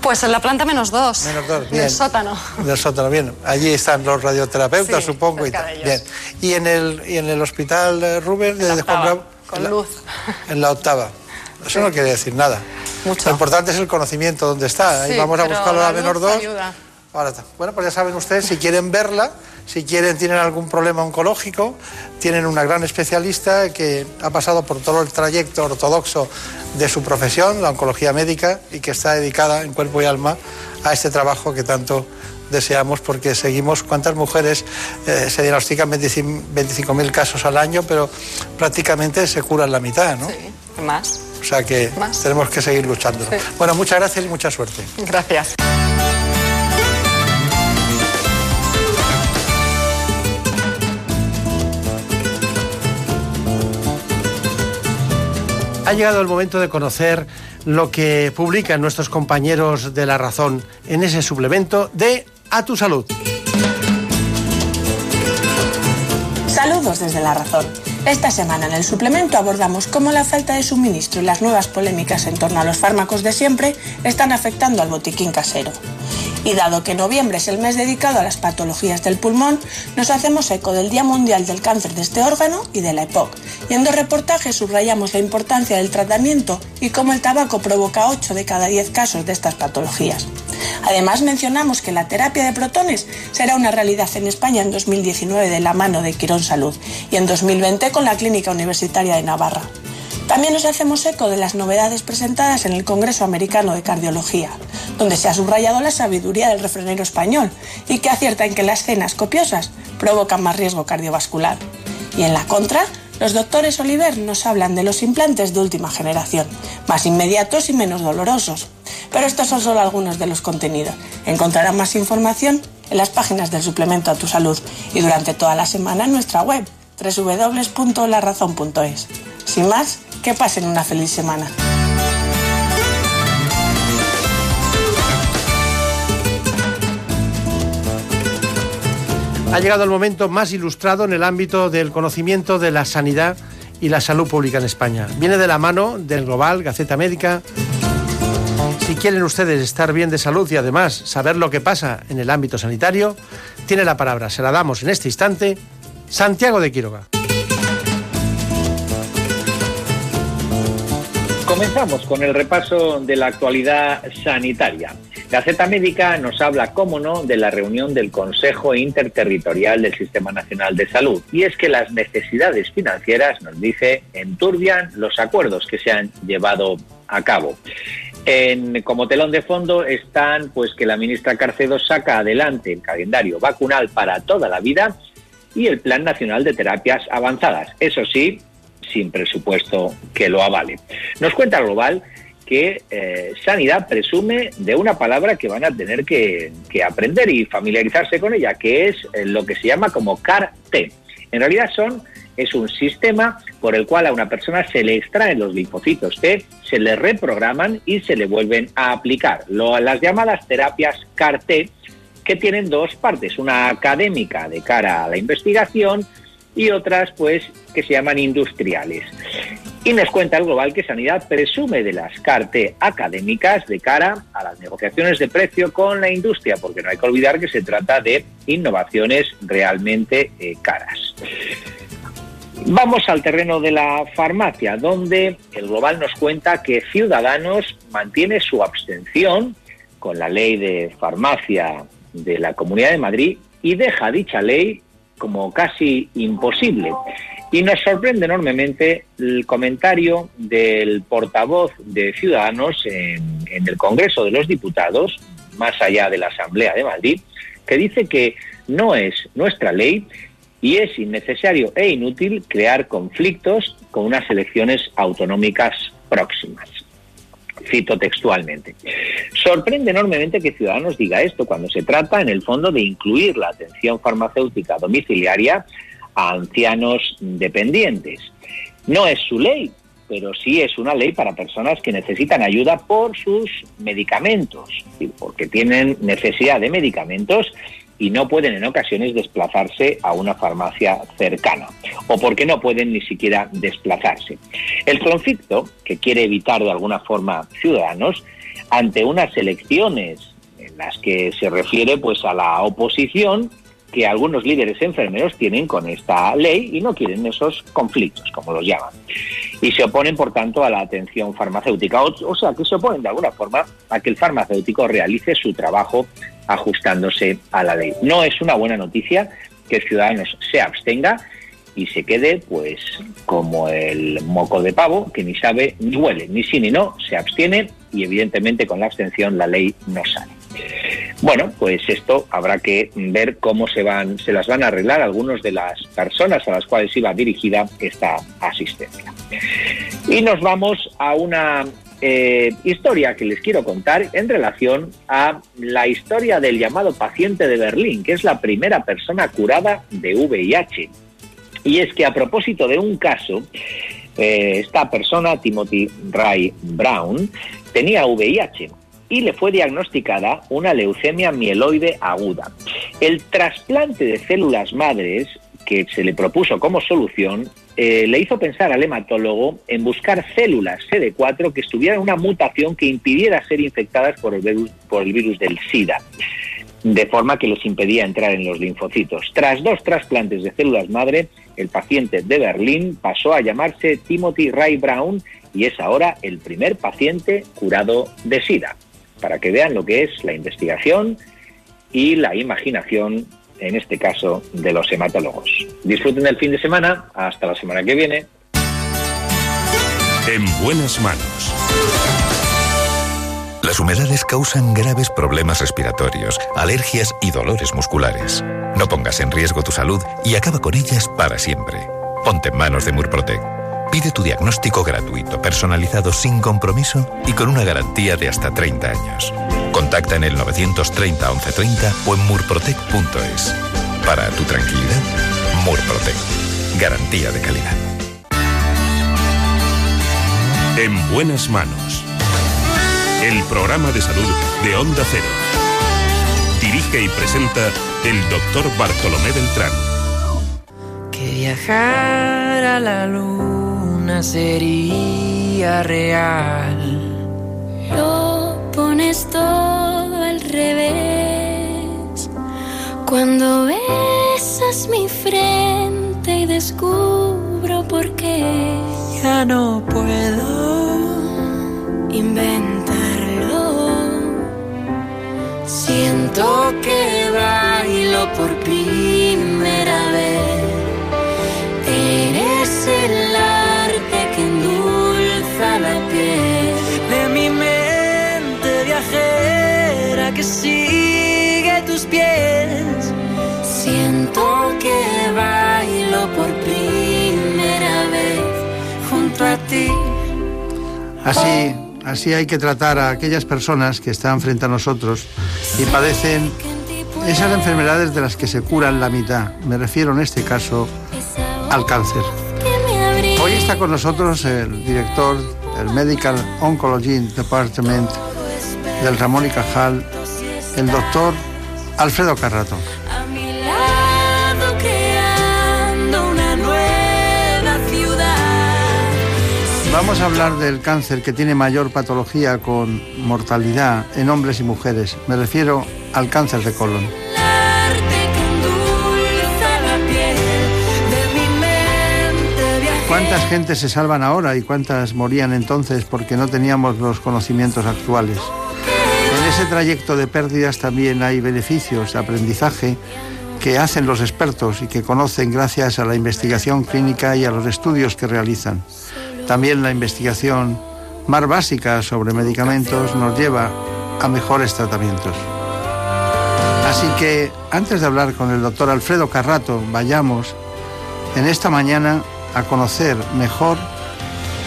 Pues en la planta menos dos. Menos dos, En bien. el sótano. Del sótano, bien. Allí están los radioterapeutas, Sí, supongo. Y, tal. bien. y en el, y en el hospital eh, Rubén de, Juan Bravo. con luz. En la octava. Eso no quiere decir nada. Lo importante es el conocimiento, dónde está. Ahí Sí, vamos a buscarlo a la menor luz 2. ayuda. Ahora está. Bueno, pues ya saben ustedes, si quieren verla, si quieren, tienen algún problema oncológico, tienen una gran especialista que ha pasado por todo el trayecto ortodoxo de su profesión, la oncología médica, y que está dedicada en cuerpo y alma a este trabajo que tanto deseamos porque seguimos cuántas mujeres eh, se diagnostican 25 25.000 casos al año, pero prácticamente se curan la mitad, ¿no? Más. O sea que Más. tenemos que seguir luchando. Sí. Bueno, muchas gracias y mucha suerte. Gracias. Ha llegado el momento de conocer lo que publican nuestros compañeros de La Razón en ese suplemento de A tu Salud. Saludos desde La Razón. Esta semana en el suplemento abordamos cómo la falta de suministro y las nuevas polémicas en torno a los fármacos de siempre están afectando al botiquín casero. Y dado que noviembre es el mes dedicado a las patologías del pulmón, nos hacemos eco del Día Mundial del Cáncer de este órgano y de la EPOC. Y en dos reportajes subrayamos la importancia del tratamiento y cómo el tabaco provoca 8 de cada 10 casos de estas patologías. Además mencionamos que la terapia de protones será una realidad en España en 2019 de la mano de Quirón Salud y en 2020 con la Clínica Universitaria de Navarra. También nos hacemos eco de las novedades presentadas en el Congreso Americano de Cardiología, donde se ha subrayado la sabiduría del refrenero español y que acierta en que las cenas copiosas provocan más riesgo cardiovascular. Y en la contra, los doctores Oliver nos hablan de los implantes de última generación, más inmediatos y menos dolorosos. Pero estos son solo algunos de los contenidos. Encontrarán más información en las páginas del suplemento a tu salud y durante toda la semana en nuestra web www.larazón.es. Sin más, que pasen una feliz semana. Ha llegado el momento más ilustrado en el ámbito del conocimiento de la sanidad y la salud pública en España. Viene de la mano del Global, Gaceta Médica. Si quieren ustedes estar bien de salud y además saber lo que pasa en el ámbito sanitario, tiene la palabra, se la damos en este instante, Santiago de Quiroga. Comenzamos con el repaso de la actualidad sanitaria. Gaceta Médica nos habla, cómo no, de la reunión del Consejo Interterritorial del Sistema Nacional de Salud. Y es que las necesidades financieras, nos dice, enturbian los acuerdos que se han llevado a cabo. En, como telón de fondo están pues que la ministra Carcedo saca adelante el calendario vacunal para toda la vida y el Plan Nacional de Terapias Avanzadas. Eso sí, sin presupuesto que lo avale. Nos cuenta Global que eh, Sanidad presume de una palabra que van a tener que, aprender y familiarizarse con ella, que es eh, lo que se llama como CAR-T. En realidad son es un sistema por el cual a una persona se le extraen los linfocitos T, se le reprograman y se le vuelven a aplicar. Lo, las llamadas terapias CAR-T, que tienen dos partes, una académica de cara a la investigación y otras pues que se llaman industriales. Y nos cuenta el Global que Sanidad presume de las CAR-T académicas de cara a las negociaciones de precio con la industria, porque no hay que olvidar que se trata de innovaciones realmente eh, caras. Vamos al terreno de la farmacia, donde el Global nos cuenta que Ciudadanos mantiene su abstención con la ley de farmacia de la Comunidad de Madrid y deja dicha ley como casi imposible. Y nos sorprende enormemente el comentario del portavoz de Ciudadanos en, el Congreso de los Diputados, más allá de la Asamblea de Madrid, que dice que no es nuestra ley y es innecesario e inútil crear conflictos con unas elecciones autonómicas próximas. Cito textualmente. Sorprende enormemente que Ciudadanos diga esto cuando se trata, en el fondo, de incluir la atención farmacéutica domiciliaria a ancianos dependientes. No es su ley, pero sí es una ley para personas que necesitan ayuda por sus medicamentos, porque tienen necesidad de medicamentos y no pueden en ocasiones desplazarse a una farmacia cercana o porque no pueden ni siquiera desplazarse. El conflicto que quiere evitar de alguna forma Ciudadanos ante unas elecciones en las que se refiere pues a la oposición que algunos líderes enfermeros tienen con esta ley y no quieren esos conflictos, como los llaman. y se oponen, por tanto, a la atención farmacéutica. O, o, sea, que se oponen de alguna forma a que el farmacéutico realice su trabajo ajustándose a la ley. No es una buena noticia que Ciudadanos se abstenga y se quede, pues, como el moco de pavo, que ni sabe ni huele, ni sí ni no, se abstiene y, evidentemente, con la abstención la ley no sale. Bueno, pues esto habrá que ver cómo se van, se las van a arreglar algunas de las personas a las cuales iba dirigida esta asistencia. Y nos vamos a una eh, historia que les quiero contar en relación a la historia del llamado paciente de Berlín, que es la primera persona curada de VIH. Y es que a propósito de un caso, eh, esta persona, Timothy Ray Brown, tenía VIH y le fue diagnosticada una leucemia mieloide aguda. El trasplante de células madres que se le propuso como solución eh, le hizo pensar al hematólogo en buscar células CD4 que estuvieran una mutación que impidiera ser infectadas por el virus, por el virus del SIDA de forma que les impedía entrar en los linfocitos. Tras dos trasplantes de células madre, el paciente de Berlín pasó a llamarse Timothy Ray Brown y es ahora el primer paciente curado de SIDA, para que vean lo que es la investigación y la imaginación, en este caso, de los hematólogos. Disfruten del fin de semana, hasta la semana que viene. En buenas manos. Las humedades causan graves problemas respiratorios, alergias y dolores musculares. No pongas en riesgo tu salud y acaba con ellas para siempre. Ponte en manos de Murprotec. Pide tu diagnóstico gratuito, personalizado sin compromiso y con una garantía de hasta 30 años. Contacta en el 930 1130 o en murprotec.es. Para tu tranquilidad, Murprotec. Garantía de calidad. En buenas manos. El programa de salud de Onda Cero. Dirige y presenta el doctor Bartolomé Beltrán. Que viajar a la luna sería real. Lo pones todo al revés. Cuando besas mi frente y descubro por qué. Ya no puedo inventarlo. Siento que bailo por sigue tus pies. Siento que bailo por primera vez junto a ti. Así, así hay que tratar a aquellas personas que están frente a nosotros y padecen esas enfermedades de las que se curan la mitad. Me refiero en este caso al cáncer. Hoy está con nosotros el director del Medical Oncology Department del Ramón y Cajal, el doctor Alfredo Carrato. A mi lado creando una nueva ciudad. Vamos a hablar del cáncer que tiene mayor patología con mortalidad en hombres y mujeres. Me refiero al cáncer de colon. ¿Cuántas gentes se salvan ahora y cuántas morían entonces porque no teníamos los conocimientos actuales? Ese trayecto de pérdidas también hay beneficios de aprendizaje que hacen los expertos y que conocen gracias a la investigación clínica y a los estudios que realizan. También la investigación más básica sobre medicamentos nos lleva a mejores tratamientos. Así que antes de hablar con el doctor Alfredo Carrato, vayamos en esta mañana a conocer mejor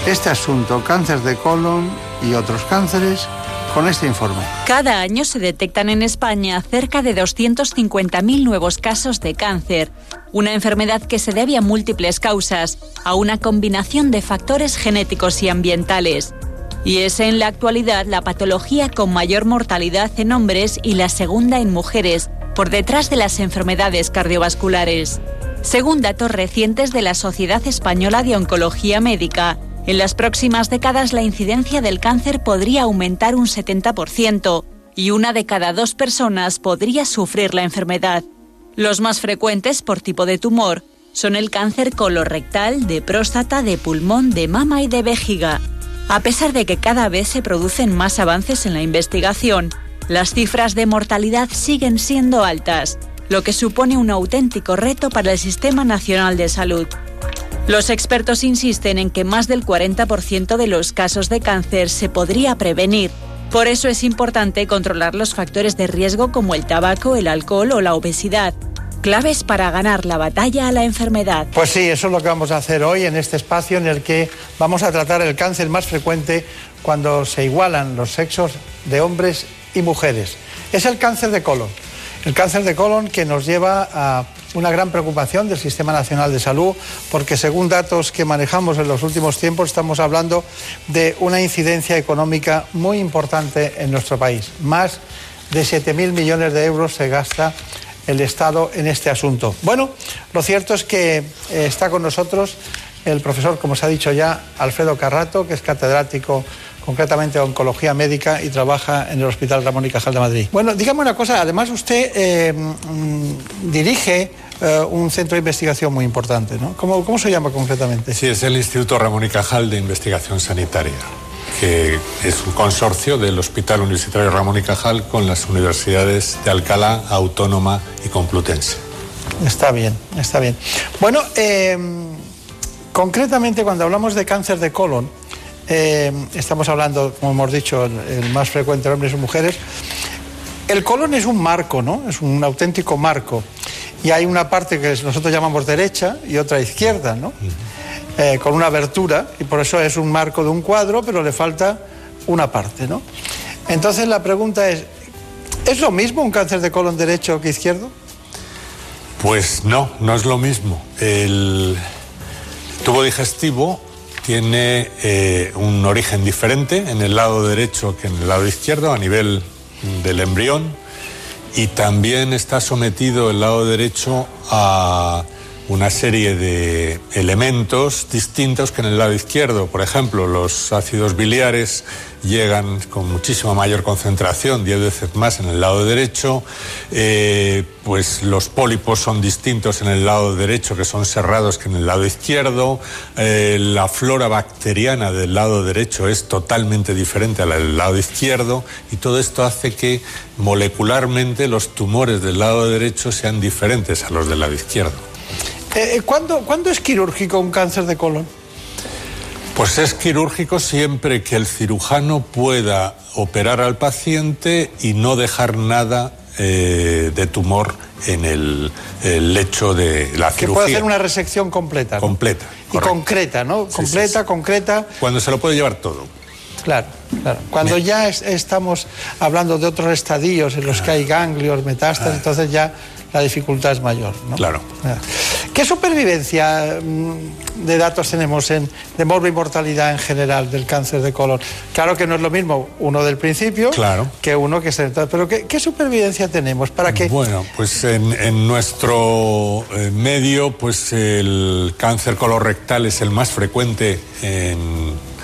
este asunto, cáncer de colon y otros cánceres, con este informe. Cada año se detectan en España cerca de 250.000 nuevos casos de cáncer, una enfermedad que se debe a múltiples causas, a una combinación de factores genéticos y ambientales. Y es en la actualidad la patología con mayor mortalidad en hombres y la segunda en mujeres, por detrás de las enfermedades cardiovasculares. Según datos recientes de la Sociedad Española de Oncología Médica, en las próximas décadas la incidencia del cáncer podría aumentar un 70% y una de cada dos personas podría sufrir la enfermedad. Los más frecuentes por tipo de tumor son el cáncer colorectal, de próstata, de pulmón, de mama y de vejiga. A pesar de que cada vez se producen más avances en la investigación, las cifras de mortalidad siguen siendo altas, lo que supone un auténtico reto para el Sistema Nacional de Salud. Los expertos insisten en que más del 40% de los casos de cáncer se podría prevenir. Por eso es importante controlar los factores de riesgo como el tabaco, el alcohol o la obesidad, claves para ganar la batalla a la enfermedad. Pues sí, eso es lo que vamos a hacer hoy en este espacio en el que vamos a tratar el cáncer más frecuente cuando se igualan los sexos de hombres y mujeres. Es el cáncer de colon. El cáncer de colon que nos lleva a una gran preocupación del Sistema Nacional de Salud, porque según datos que manejamos en los últimos tiempos, estamos hablando de una incidencia económica muy importante en nuestro país. Más de 7.000 millones de euros se gasta el Estado en este asunto. Bueno, lo cierto es que eh, está con nosotros el profesor, como se ha dicho ya, Alfredo Carrato, que es catedrático concretamente de oncología médica y trabaja en el Hospital Ramón y Cajal de Madrid. Bueno, dígame una cosa, además usted eh, mm, dirige eh, un centro de investigación muy importante, ¿no? ¿Cómo, ¿Cómo se llama concretamente? Sí, es el Instituto Ramón y Cajal de Investigación Sanitaria, que es un consorcio del Hospital Universitario Ramón y Cajal con las universidades de Alcalá, Autónoma y Complutense. Está bien, está bien. Bueno, eh, concretamente cuando hablamos de cáncer de colon, eh, estamos hablando, como hemos dicho, el, el más frecuente en hombres y mujeres. El colon es un marco, ¿no? Es un auténtico marco. Y hay una parte que nosotros llamamos derecha y otra izquierda, ¿no? Eh, con una abertura, y por eso es un marco de un cuadro, pero le falta una parte, ¿no? Entonces la pregunta es, ¿es lo mismo un cáncer de colon derecho que izquierdo? Pues no, no es lo mismo. El tubo digestivo tiene eh, un origen diferente en el lado derecho que en el lado izquierdo a nivel del embrión y también está sometido el lado derecho a una serie de elementos distintos que en el lado izquierdo. Por ejemplo, los ácidos biliares llegan con muchísima mayor concentración, 10 veces más en el lado derecho. Eh, pues los pólipos son distintos en el lado derecho, que son cerrados, que en el lado izquierdo. Eh, la flora bacteriana del lado derecho es totalmente diferente a la del lado izquierdo. Y todo esto hace que molecularmente los tumores del lado derecho sean diferentes a los del lado izquierdo. Eh, ¿cuándo, ¿Cuándo es quirúrgico un cáncer de colon? Pues es quirúrgico siempre que el cirujano pueda operar al paciente y no dejar nada eh, de tumor en el, el lecho de la Que cirugía. puede hacer una resección completa. ¿no? Completa. Y correcto. concreta, ¿no? Sí, Completa, concreta. Cuando se lo puede llevar todo. Claro, claro. Cuando ya es- estamos hablando de otros estadios en los que hay ganglios, metástasis, entonces ya la dificultad es mayor. ¿no? Claro. Ah. ¿Qué supervivencia mm, de datos tenemos en, de morbo y mortalidad en general del cáncer de colon? Claro que no es lo mismo uno del principio Claro. que uno que se... Pero ¿qué, qué supervivencia tenemos para que... Bueno, pues en, en nuestro eh, medio, pues el cáncer colorectal es el más frecuente en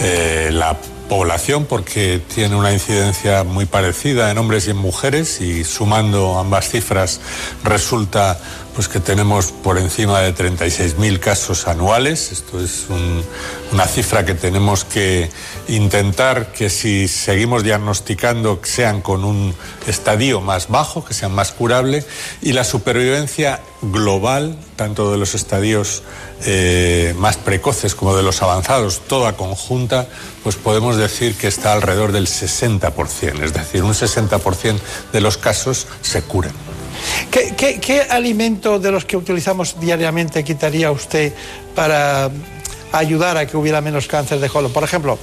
eh, la población porque tiene una incidencia muy parecida en hombres y en mujeres y sumando ambas cifras resulta pues que tenemos por encima de 36.000 casos anuales. Esto es un- una cifra que tenemos que intentar que si seguimos diagnosticando sean con un estadio más bajo, que sean más curable y la supervivencia global, tanto de los estadios eh, más precoces como de los avanzados, toda conjunta, pues podemos decir que está alrededor del 60%, es decir, un 60% de los casos se curan. ¿Qué, qué, qué alimento de los que utilizamos diariamente quitaría usted para ayudar a que hubiera menos cáncer de colon? Por ejemplo,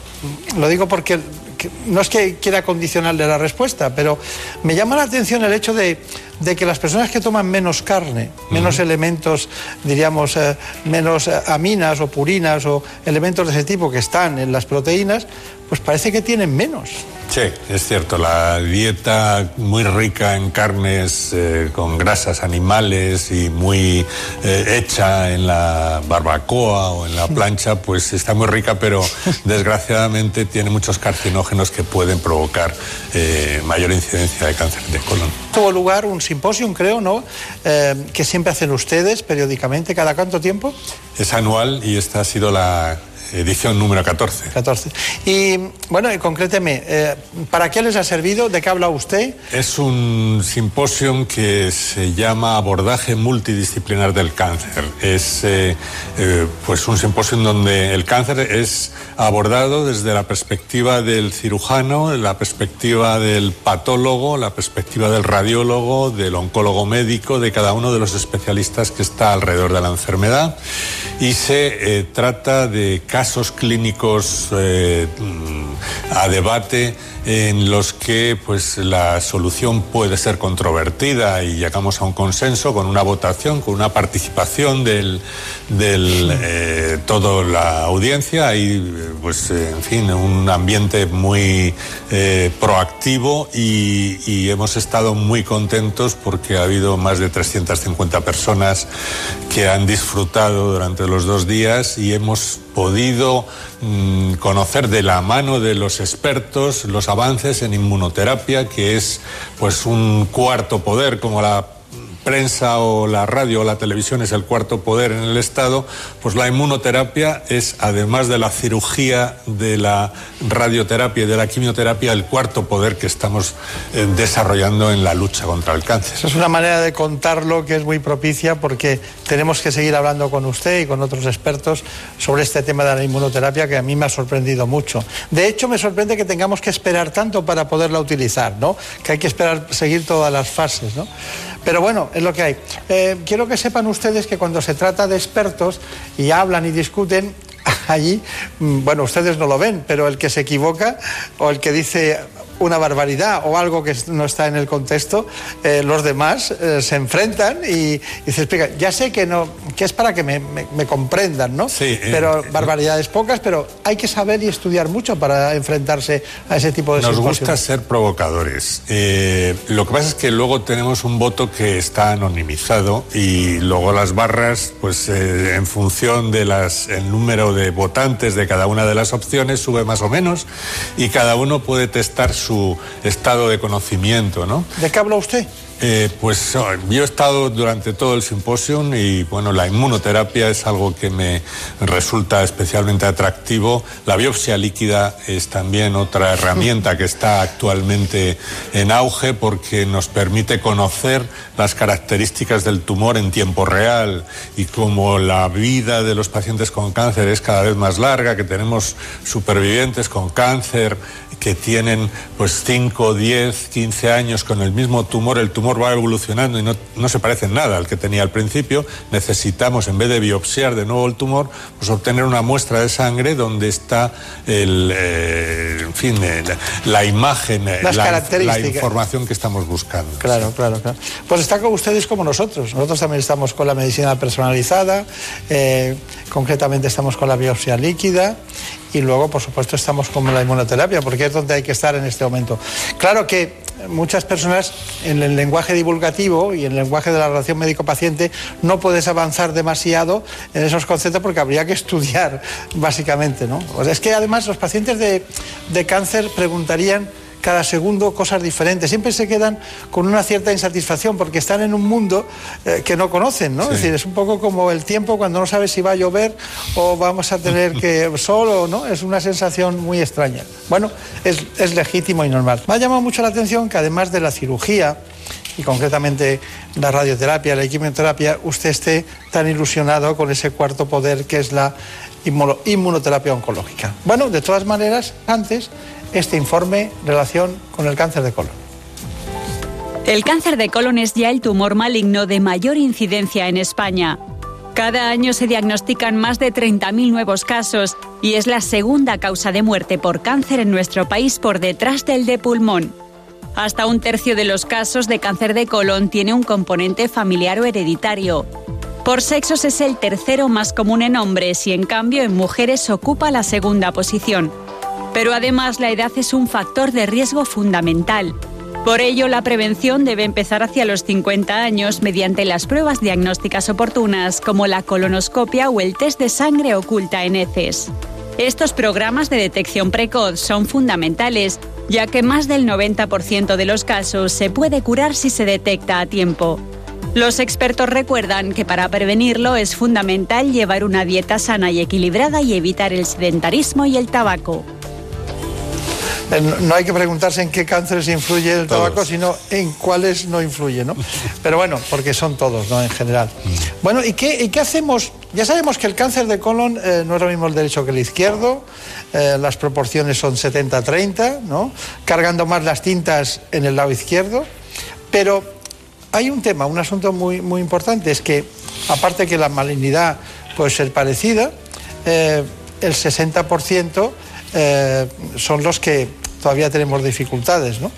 lo digo porque que- no es que quiera condicionarle la respuesta, pero me llama la atención el hecho de, de que las personas que toman menos carne, menos elementos, diríamos, eh, menos eh, aminas o purinas o elementos de ese tipo que están en las proteínas, pues parece que tienen menos. Sí, es cierto, la dieta muy rica en carnes eh, con grasas animales y muy eh, hecha en la barbacoa o en la plancha, pues está muy rica, pero desgraciadamente tiene muchos carcinógenos que pueden provocar eh, mayor incidencia de cáncer de colon. Tuvo lugar un simposio, creo, ¿no? Que siempre hacen ustedes periódicamente, ¿cada cuánto tiempo? Es anual y esta ha sido la edición número 14. 14. Y bueno, y concréteme, eh, ¿para qué les ha servido? ¿De qué habla usted? Es un simposio que se llama Abordaje Multidisciplinar del Cáncer. Es eh, eh, pues un simposio donde el cáncer es abordado desde la perspectiva del cirujano, la perspectiva del patólogo, la perspectiva del radiólogo, del oncólogo médico, de cada uno de los especialistas que está alrededor de la enfermedad. Y se eh, trata de casos clínicos eh, a debate en los que pues la solución puede ser controvertida y llegamos a un consenso con una votación, con una participación del, del eh, toda la audiencia. Y pues en fin un ambiente muy eh, proactivo y, y hemos estado muy contentos porque ha habido más de 350 personas que han disfrutado durante los dos días y hemos podido conocer de la mano de los expertos los avances en inmunoterapia, que es pues un cuarto poder como la prensa o la radio o la televisión es el cuarto poder en el Estado, pues la inmunoterapia es, además de la cirugía, de la radioterapia y de la quimioterapia, el cuarto poder que estamos eh, desarrollando en la lucha contra el cáncer. Es una manera de contarlo que es muy propicia porque tenemos que seguir hablando con usted y con otros expertos sobre este tema de la inmunoterapia que a mí me ha sorprendido mucho. De hecho, me sorprende que tengamos que esperar tanto para poderla utilizar, ¿no? Que hay que esperar seguir todas las fases, ¿no? Pero bueno, es lo que hay. Eh, quiero que sepan ustedes que cuando se trata de expertos y hablan y discuten, allí, mm, bueno, ustedes no lo ven, pero el que se equivoca o el que dice una barbaridad o algo que no está en el contexto, eh, los demás eh, se enfrentan y, y se explica. Ya sé que no, que es para que me, me- me comprendan, ¿no? Sí, eh, pero barbaridades pocas, pero hay que saber y estudiar mucho para enfrentarse a ese tipo de Nos simposios. gusta ser provocadores. Eh, lo que pasa es que luego tenemos un voto que está anonimizado y luego las barras, pues eh, en función de las el número de votantes de cada una de las opciones sube más o menos y cada uno puede testar su estado de conocimiento, ¿no? ¿De qué habla usted? Eh, pues yo he estado durante todo el simposium y bueno, la inmunoterapia es algo que me resulta especialmente atractivo. La biopsia líquida es también otra herramienta que está actualmente en auge porque nos permite conocer las características del tumor en tiempo real y como la vida de los pacientes con cáncer es cada vez más larga, que tenemos supervivientes con cáncer que tienen pues 5, 10, 15 años con el mismo tumor, el tumor va evolucionando y no, no se parece en nada al que tenía al principio, necesitamos en vez de biopsiar de nuevo el tumor, pues obtener una muestra de sangre donde está el, eh, en fin, eh, la, la imagen, eh, Las la, características. la información que estamos buscando. Claro, claro, claro. Pues están con ustedes como nosotros. Nosotros también estamos con la medicina personalizada, eh, concretamente estamos con la biopsia líquida y luego, por supuesto, estamos con la inmunoterapia, porque es donde hay que estar en este momento. Claro que muchas personas en el lenguaje divulgativo y en el lenguaje de la relación médico-paciente no puedes avanzar demasiado en esos conceptos porque habría que estudiar, básicamente, ¿no? Es que además los pacientes de, de cáncer preguntarían cada segundo cosas diferentes. Siempre se quedan con una cierta insatisfacción porque están en un mundo eh, que no conocen, ¿no? Es decir, es un poco como el tiempo cuando no sabes si va a llover o vamos a tener que sol o no. Es una sensación muy extraña. Bueno, es, es legítimo y normal. Me ha llamado mucho la atención que además de la cirugía y concretamente la radioterapia, la quimioterapia, usted esté tan ilusionado con ese cuarto poder que es la inmuno- inmunoterapia oncológica. Bueno, de todas maneras, antes, este informe relación con el cáncer de colon. El cáncer de colon es ya el tumor maligno de mayor incidencia en España. Cada año se diagnostican más de 30.000 nuevos casos y es la segunda causa de muerte por cáncer en nuestro país por detrás del de pulmón. Hasta un tercio de los casos de cáncer de colon tiene un componente familiar o hereditario. Por sexos es el tercero más común en hombres y en cambio en mujeres ocupa la segunda posición. Pero además la edad es un factor de riesgo fundamental. Por ello, la prevención debe empezar hacia los 50 años mediante las pruebas diagnósticas oportunas, como la colonoscopia o el test de sangre oculta en heces. Estos programas de detección precoz son fundamentales, ya que más del 90% de los casos se puede curar si se detecta a tiempo. Los expertos recuerdan que para prevenirlo es fundamental llevar una dieta sana y equilibrada y evitar el sedentarismo y el tabaco. Eh, no- hay que preguntarse en qué cánceres influye el tabaco, sino en cuáles no influye, ¿no? Pero bueno, porque son todos, ¿no? En general. Bueno, ¿y qué, y qué hacemos? Ya sabemos que el cáncer de colon eh, no es lo mismo el derecho que el izquierdo, eh, las proporciones son 70-30, ¿no? Cargando más las tintas en el lado izquierdo, pero hay un tema, un asunto muy, muy importante, es que aparte que la malignidad puede ser parecida, eh, el 60% eh, son los que todavía tenemos dificultades, ¿no?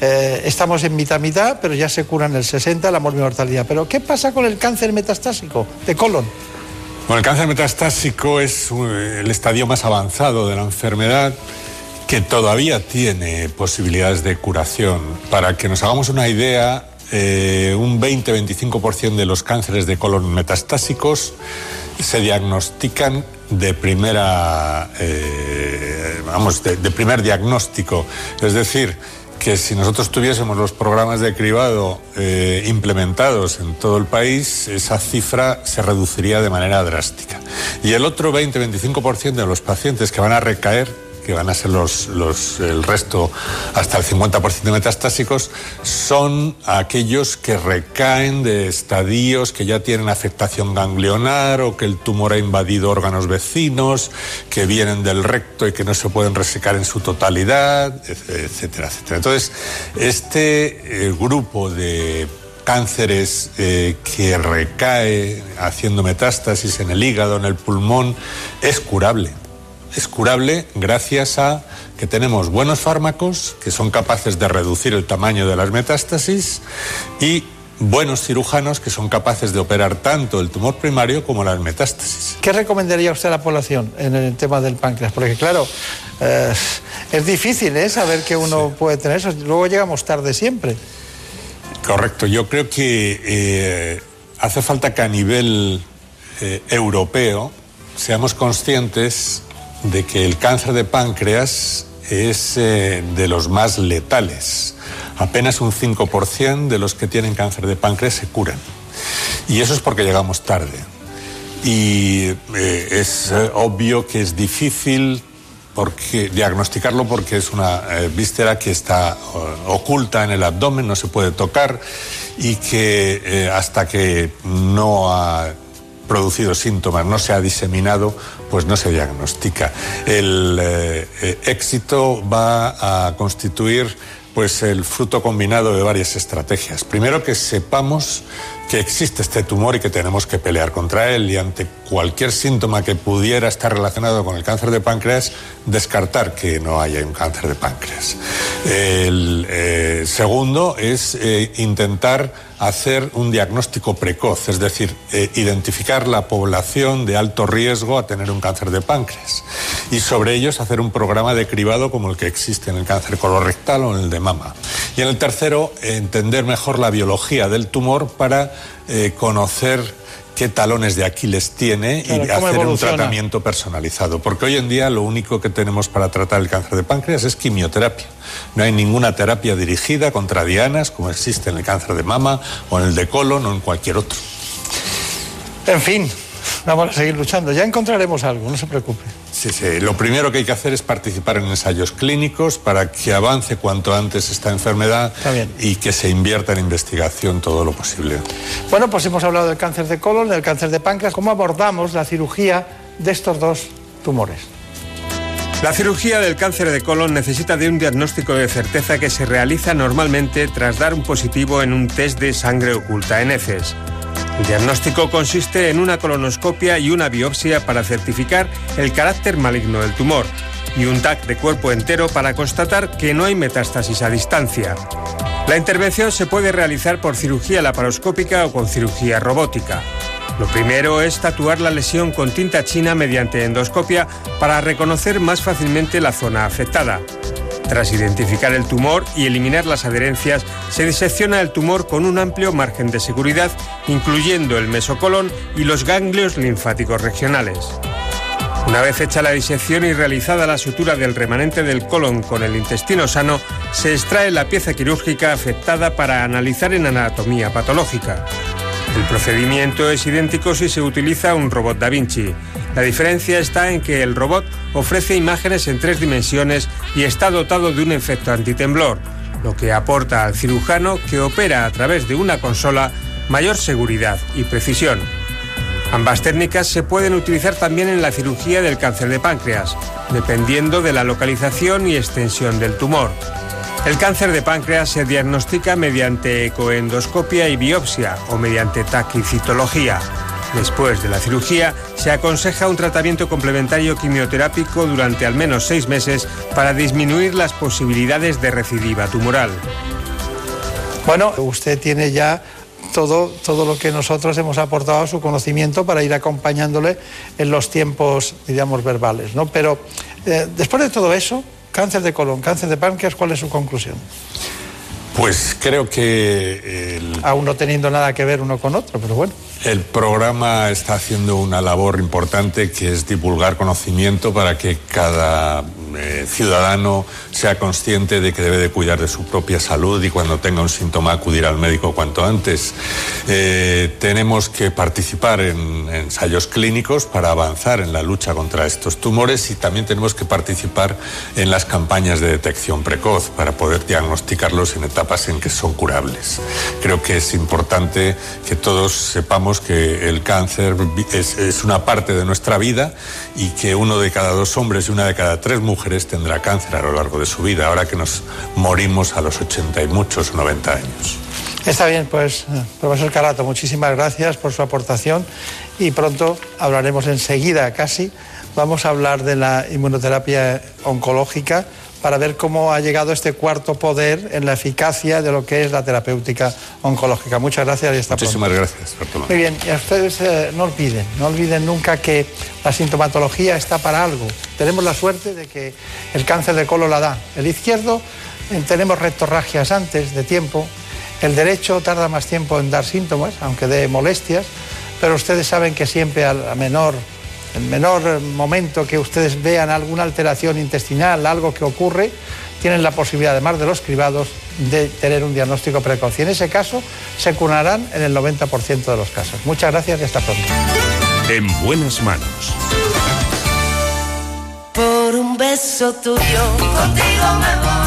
Eh, estamos en mitad mitad, pero ya se curan el 60, la mortalidad. Pero ¿qué pasa con el cáncer metastásico de colon? Bueno, el cáncer metastásico es uh, el estadio más avanzado de la enfermedad que todavía tiene posibilidades de curación. Para que nos hagamos una idea, eh, un 20-25% de los cánceres de colon metastásicos se diagnostican de primera, eh, vamos, de, primer diagnóstico. Es decir, que si nosotros tuviésemos los programas de cribado eh, implementados en todo el país, esa cifra se reduciría de manera drástica. Y el otro 20-25% de los pacientes que van a recaer que van a ser los, los- el resto hasta el 50% de metastásicos, son aquellos que recaen de estadios que ya tienen afectación ganglionar o que el tumor ha invadido órganos vecinos, que vienen del recto y que no se pueden resecar en su totalidad, etcétera, etcétera. Entonces, este eh, grupo de cánceres eh, que recae haciendo metástasis en el hígado, en el pulmón, es curable es curable gracias a que tenemos buenos fármacos que son capaces de reducir el tamaño de las metástasis y buenos cirujanos que son capaces de operar tanto el tumor primario como las metástasis. ¿Qué recomendaría usted a la población en el tema del páncreas? Porque claro, eh, es difícil ¿eh? saber que uno puede tener eso. Luego llegamos tarde siempre. Correcto, yo creo que eh, hace falta que a nivel europeo seamos conscientes de que el cáncer de páncreas es eh, de los más letales. Apenas un 5% de los que tienen cáncer de páncreas se curan. Y eso es porque llegamos tarde. Y eh, es eh, obvio que es difícil diagnosticarlo porque es una víscera que está oculta en el abdomen, no se puede tocar y que hasta que no ha producido síntomas, no se ha diseminado, pues no se diagnostica. El eh, eh, éxito va a constituir pues el fruto combinado de varias estrategias. Primero que sepamos que existe este tumor y que tenemos que pelear contra él y ante cualquier síntoma que pudiera estar relacionado con el cáncer de páncreas, descartar que no haya un cáncer de páncreas. El eh, segundo es eh, intentar hacer un diagnóstico precoz, es decir, eh, identificar la población de alto riesgo a tener un cáncer de páncreas y sobre ellos hacer un programa de cribado como el que existe en el cáncer colorectal o en el de mama. Y en el tercero, entender mejor la biología del tumor para eh, conocer qué talones de Aquiles tiene Claro, y hacer un tratamiento personalizado. Porque hoy en día lo único que tenemos para tratar el cáncer de páncreas es quimioterapia. No hay ninguna terapia dirigida contra dianas como existe en el cáncer de mama o en el de colon o en cualquier otro. En fin, vamos a seguir luchando. Ya encontraremos algo, no se preocupe. Sí, sí. Lo primero que hay que hacer es participar en ensayos clínicos para que avance cuanto antes esta enfermedad y que se invierta en investigación todo lo posible. Bueno, pues hemos hablado del cáncer de colon, del cáncer de páncreas. ¿Cómo abordamos la cirugía de estos dos tumores? La cirugía del cáncer de colon necesita de un diagnóstico de certeza que se realiza normalmente tras dar un positivo en un test de sangre oculta en heces. El diagnóstico consiste en una colonoscopia y una biopsia para certificar el carácter maligno del tumor y un TAC de cuerpo entero para constatar que no hay metástasis a distancia. La intervención se puede realizar por cirugía laparoscópica o con cirugía robótica. Lo primero es tatuar la lesión con tinta china mediante endoscopia para reconocer más fácilmente la zona afectada. Tras identificar el tumor y eliminar las adherencias, se disecciona el tumor con un amplio margen de seguridad, incluyendo el mesocolón y los ganglios linfáticos regionales. Una vez hecha la disección y realizada la sutura del remanente del colon con el intestino sano, se extrae la pieza quirúrgica afectada para analizar en anatomía patológica. El procedimiento es idéntico si se utiliza un robot Da Vinci. La diferencia está en que el robot ofrece imágenes en tres dimensiones y está dotado de un efecto antitemblor, lo que aporta al cirujano que opera a través de una consola mayor seguridad y precisión. Ambas técnicas se pueden utilizar también en la cirugía del cáncer de páncreas, dependiendo de la localización y extensión del tumor. El cáncer de páncreas se diagnostica mediante ecoendoscopia y biopsia o mediante taquicitología. Después de la cirugía, se aconseja un tratamiento complementario quimioterápico durante al menos seis meses para disminuir las posibilidades de recidiva tumoral. Bueno, usted tiene ya todo, todo lo que nosotros hemos aportado a su conocimiento para ir acompañándole en los tiempos, digamos, verbales. ¿no? Pero eh, después de todo eso, cáncer de colon, cáncer de páncreas, ¿cuál es su conclusión? Pues creo que el, Aún no teniendo nada que ver uno con otro, pero bueno. el programa está haciendo una labor importante que es divulgar conocimiento para que cada eh, ciudadano sea consciente de que debe de cuidar de su propia salud y cuando tenga un síntoma acudir al médico cuanto antes. Eh, tenemos que participar en ensayos clínicos para avanzar en la lucha contra estos tumores y también tenemos que participar en las campañas de detección precoz para poder diagnosticarlos en etapas en que son curables. Creo que es importante que todos sepamos que el cáncer es, es una parte de nuestra vida y que uno de cada dos hombres y una de cada tres mujeres tendrá cáncer a lo largo de su vida, ahora que nos morimos a los 80 y muchos o 90 años. Está bien, pues, eh, profesor Carato, muchísimas gracias por su aportación y pronto hablaremos enseguida casi. Vamos a hablar de la inmunoterapia oncológica para ver cómo ha llegado este cuarto poder en la eficacia de lo que es la terapéutica oncológica. Muchas gracias y hasta pronto. Muchísimas gracias, Bartolomé. Muy bien, y a ustedes eh, no olviden, no olviden nunca que la sintomatología está para algo. Tenemos la suerte de que el cáncer de colon la da. El izquierdo eh, tenemos rectorragias antes de tiempo, el derecho tarda más tiempo en dar síntomas, aunque dé molestias, pero ustedes saben que siempre a menor, el menor momento que ustedes vean alguna alteración intestinal, algo que ocurre, tienen la posibilidad, además de los cribados, de tener un diagnóstico precoz. Y en ese caso se curarán en el 90% de los casos. Muchas gracias y hasta pronto. En buenas manos. Por un beso tuyo, contigo me voy.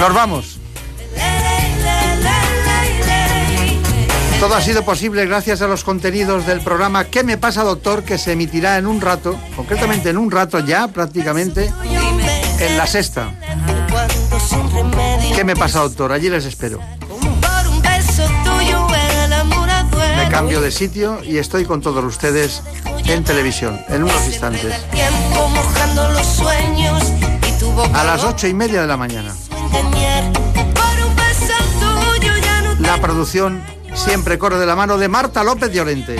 Nos vamos. Todo ha sido posible gracias a los contenidos del programa ¿Qué me pasa, doctor? que se emitirá en un rato, concretamente en un rato ya prácticamente, en la sexta. ¿Qué me pasa, doctor? Allí les espero. Me cambio de sitio y estoy con todos ustedes en televisión, en unos instantes. A las ocho y media de la mañana. Engañar. Por un beso tuyo ya no La producción siempre corre de la mano de Marta López Llorente.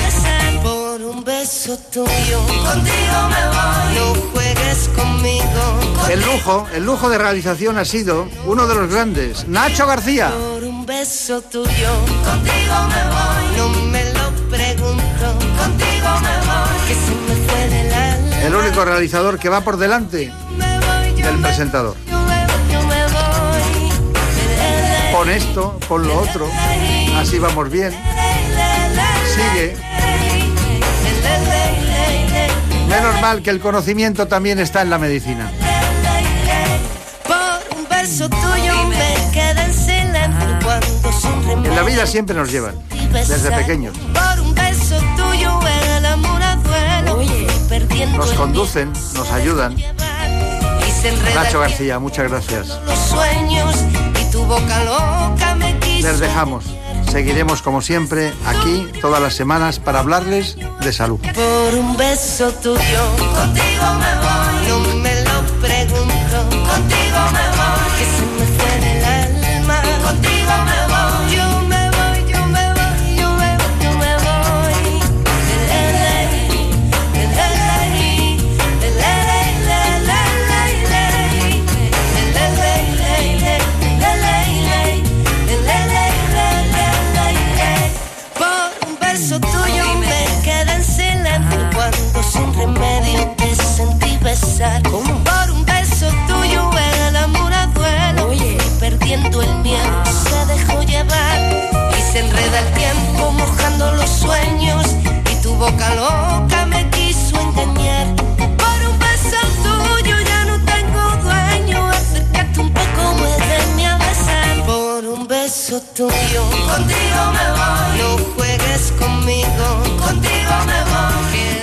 Por un beso tuyo, contigo me voy. No juegues conmigo. El lujo, el lujo de realización ha sido uno de los grandes, Nacho García. Por un beso tuyo, contigo me voy. No me lo pregunto, contigo me voy. Que se me fue. El único realizador que va por delante del presentador. Pon esto, pon lo otro, así vamos bien. Sigue. Menos mal que el conocimiento también está en la medicina. Por un beso tuyo me quedé en silencio cuando sin remedio. En la vida siempre nos llevan, desde pequeños. Por un beso tuyo el amor a duelo. Fui perdiendo Nos conducen, nos ayudan. Nacho García, muchas gracias. los sueños boca loca me quiso. Les dejamos. seguiremos como siempre aquí todas las semanas para hablarles de salud. Por un beso tuyo, contigo me voy. No me loca, loca me quiso engañar. Por un beso tuyo ya no tengo dueño. Acércate un poco, muéveme a besar. Por un beso tuyo, contigo me voy. No juegues conmigo, contigo me voy.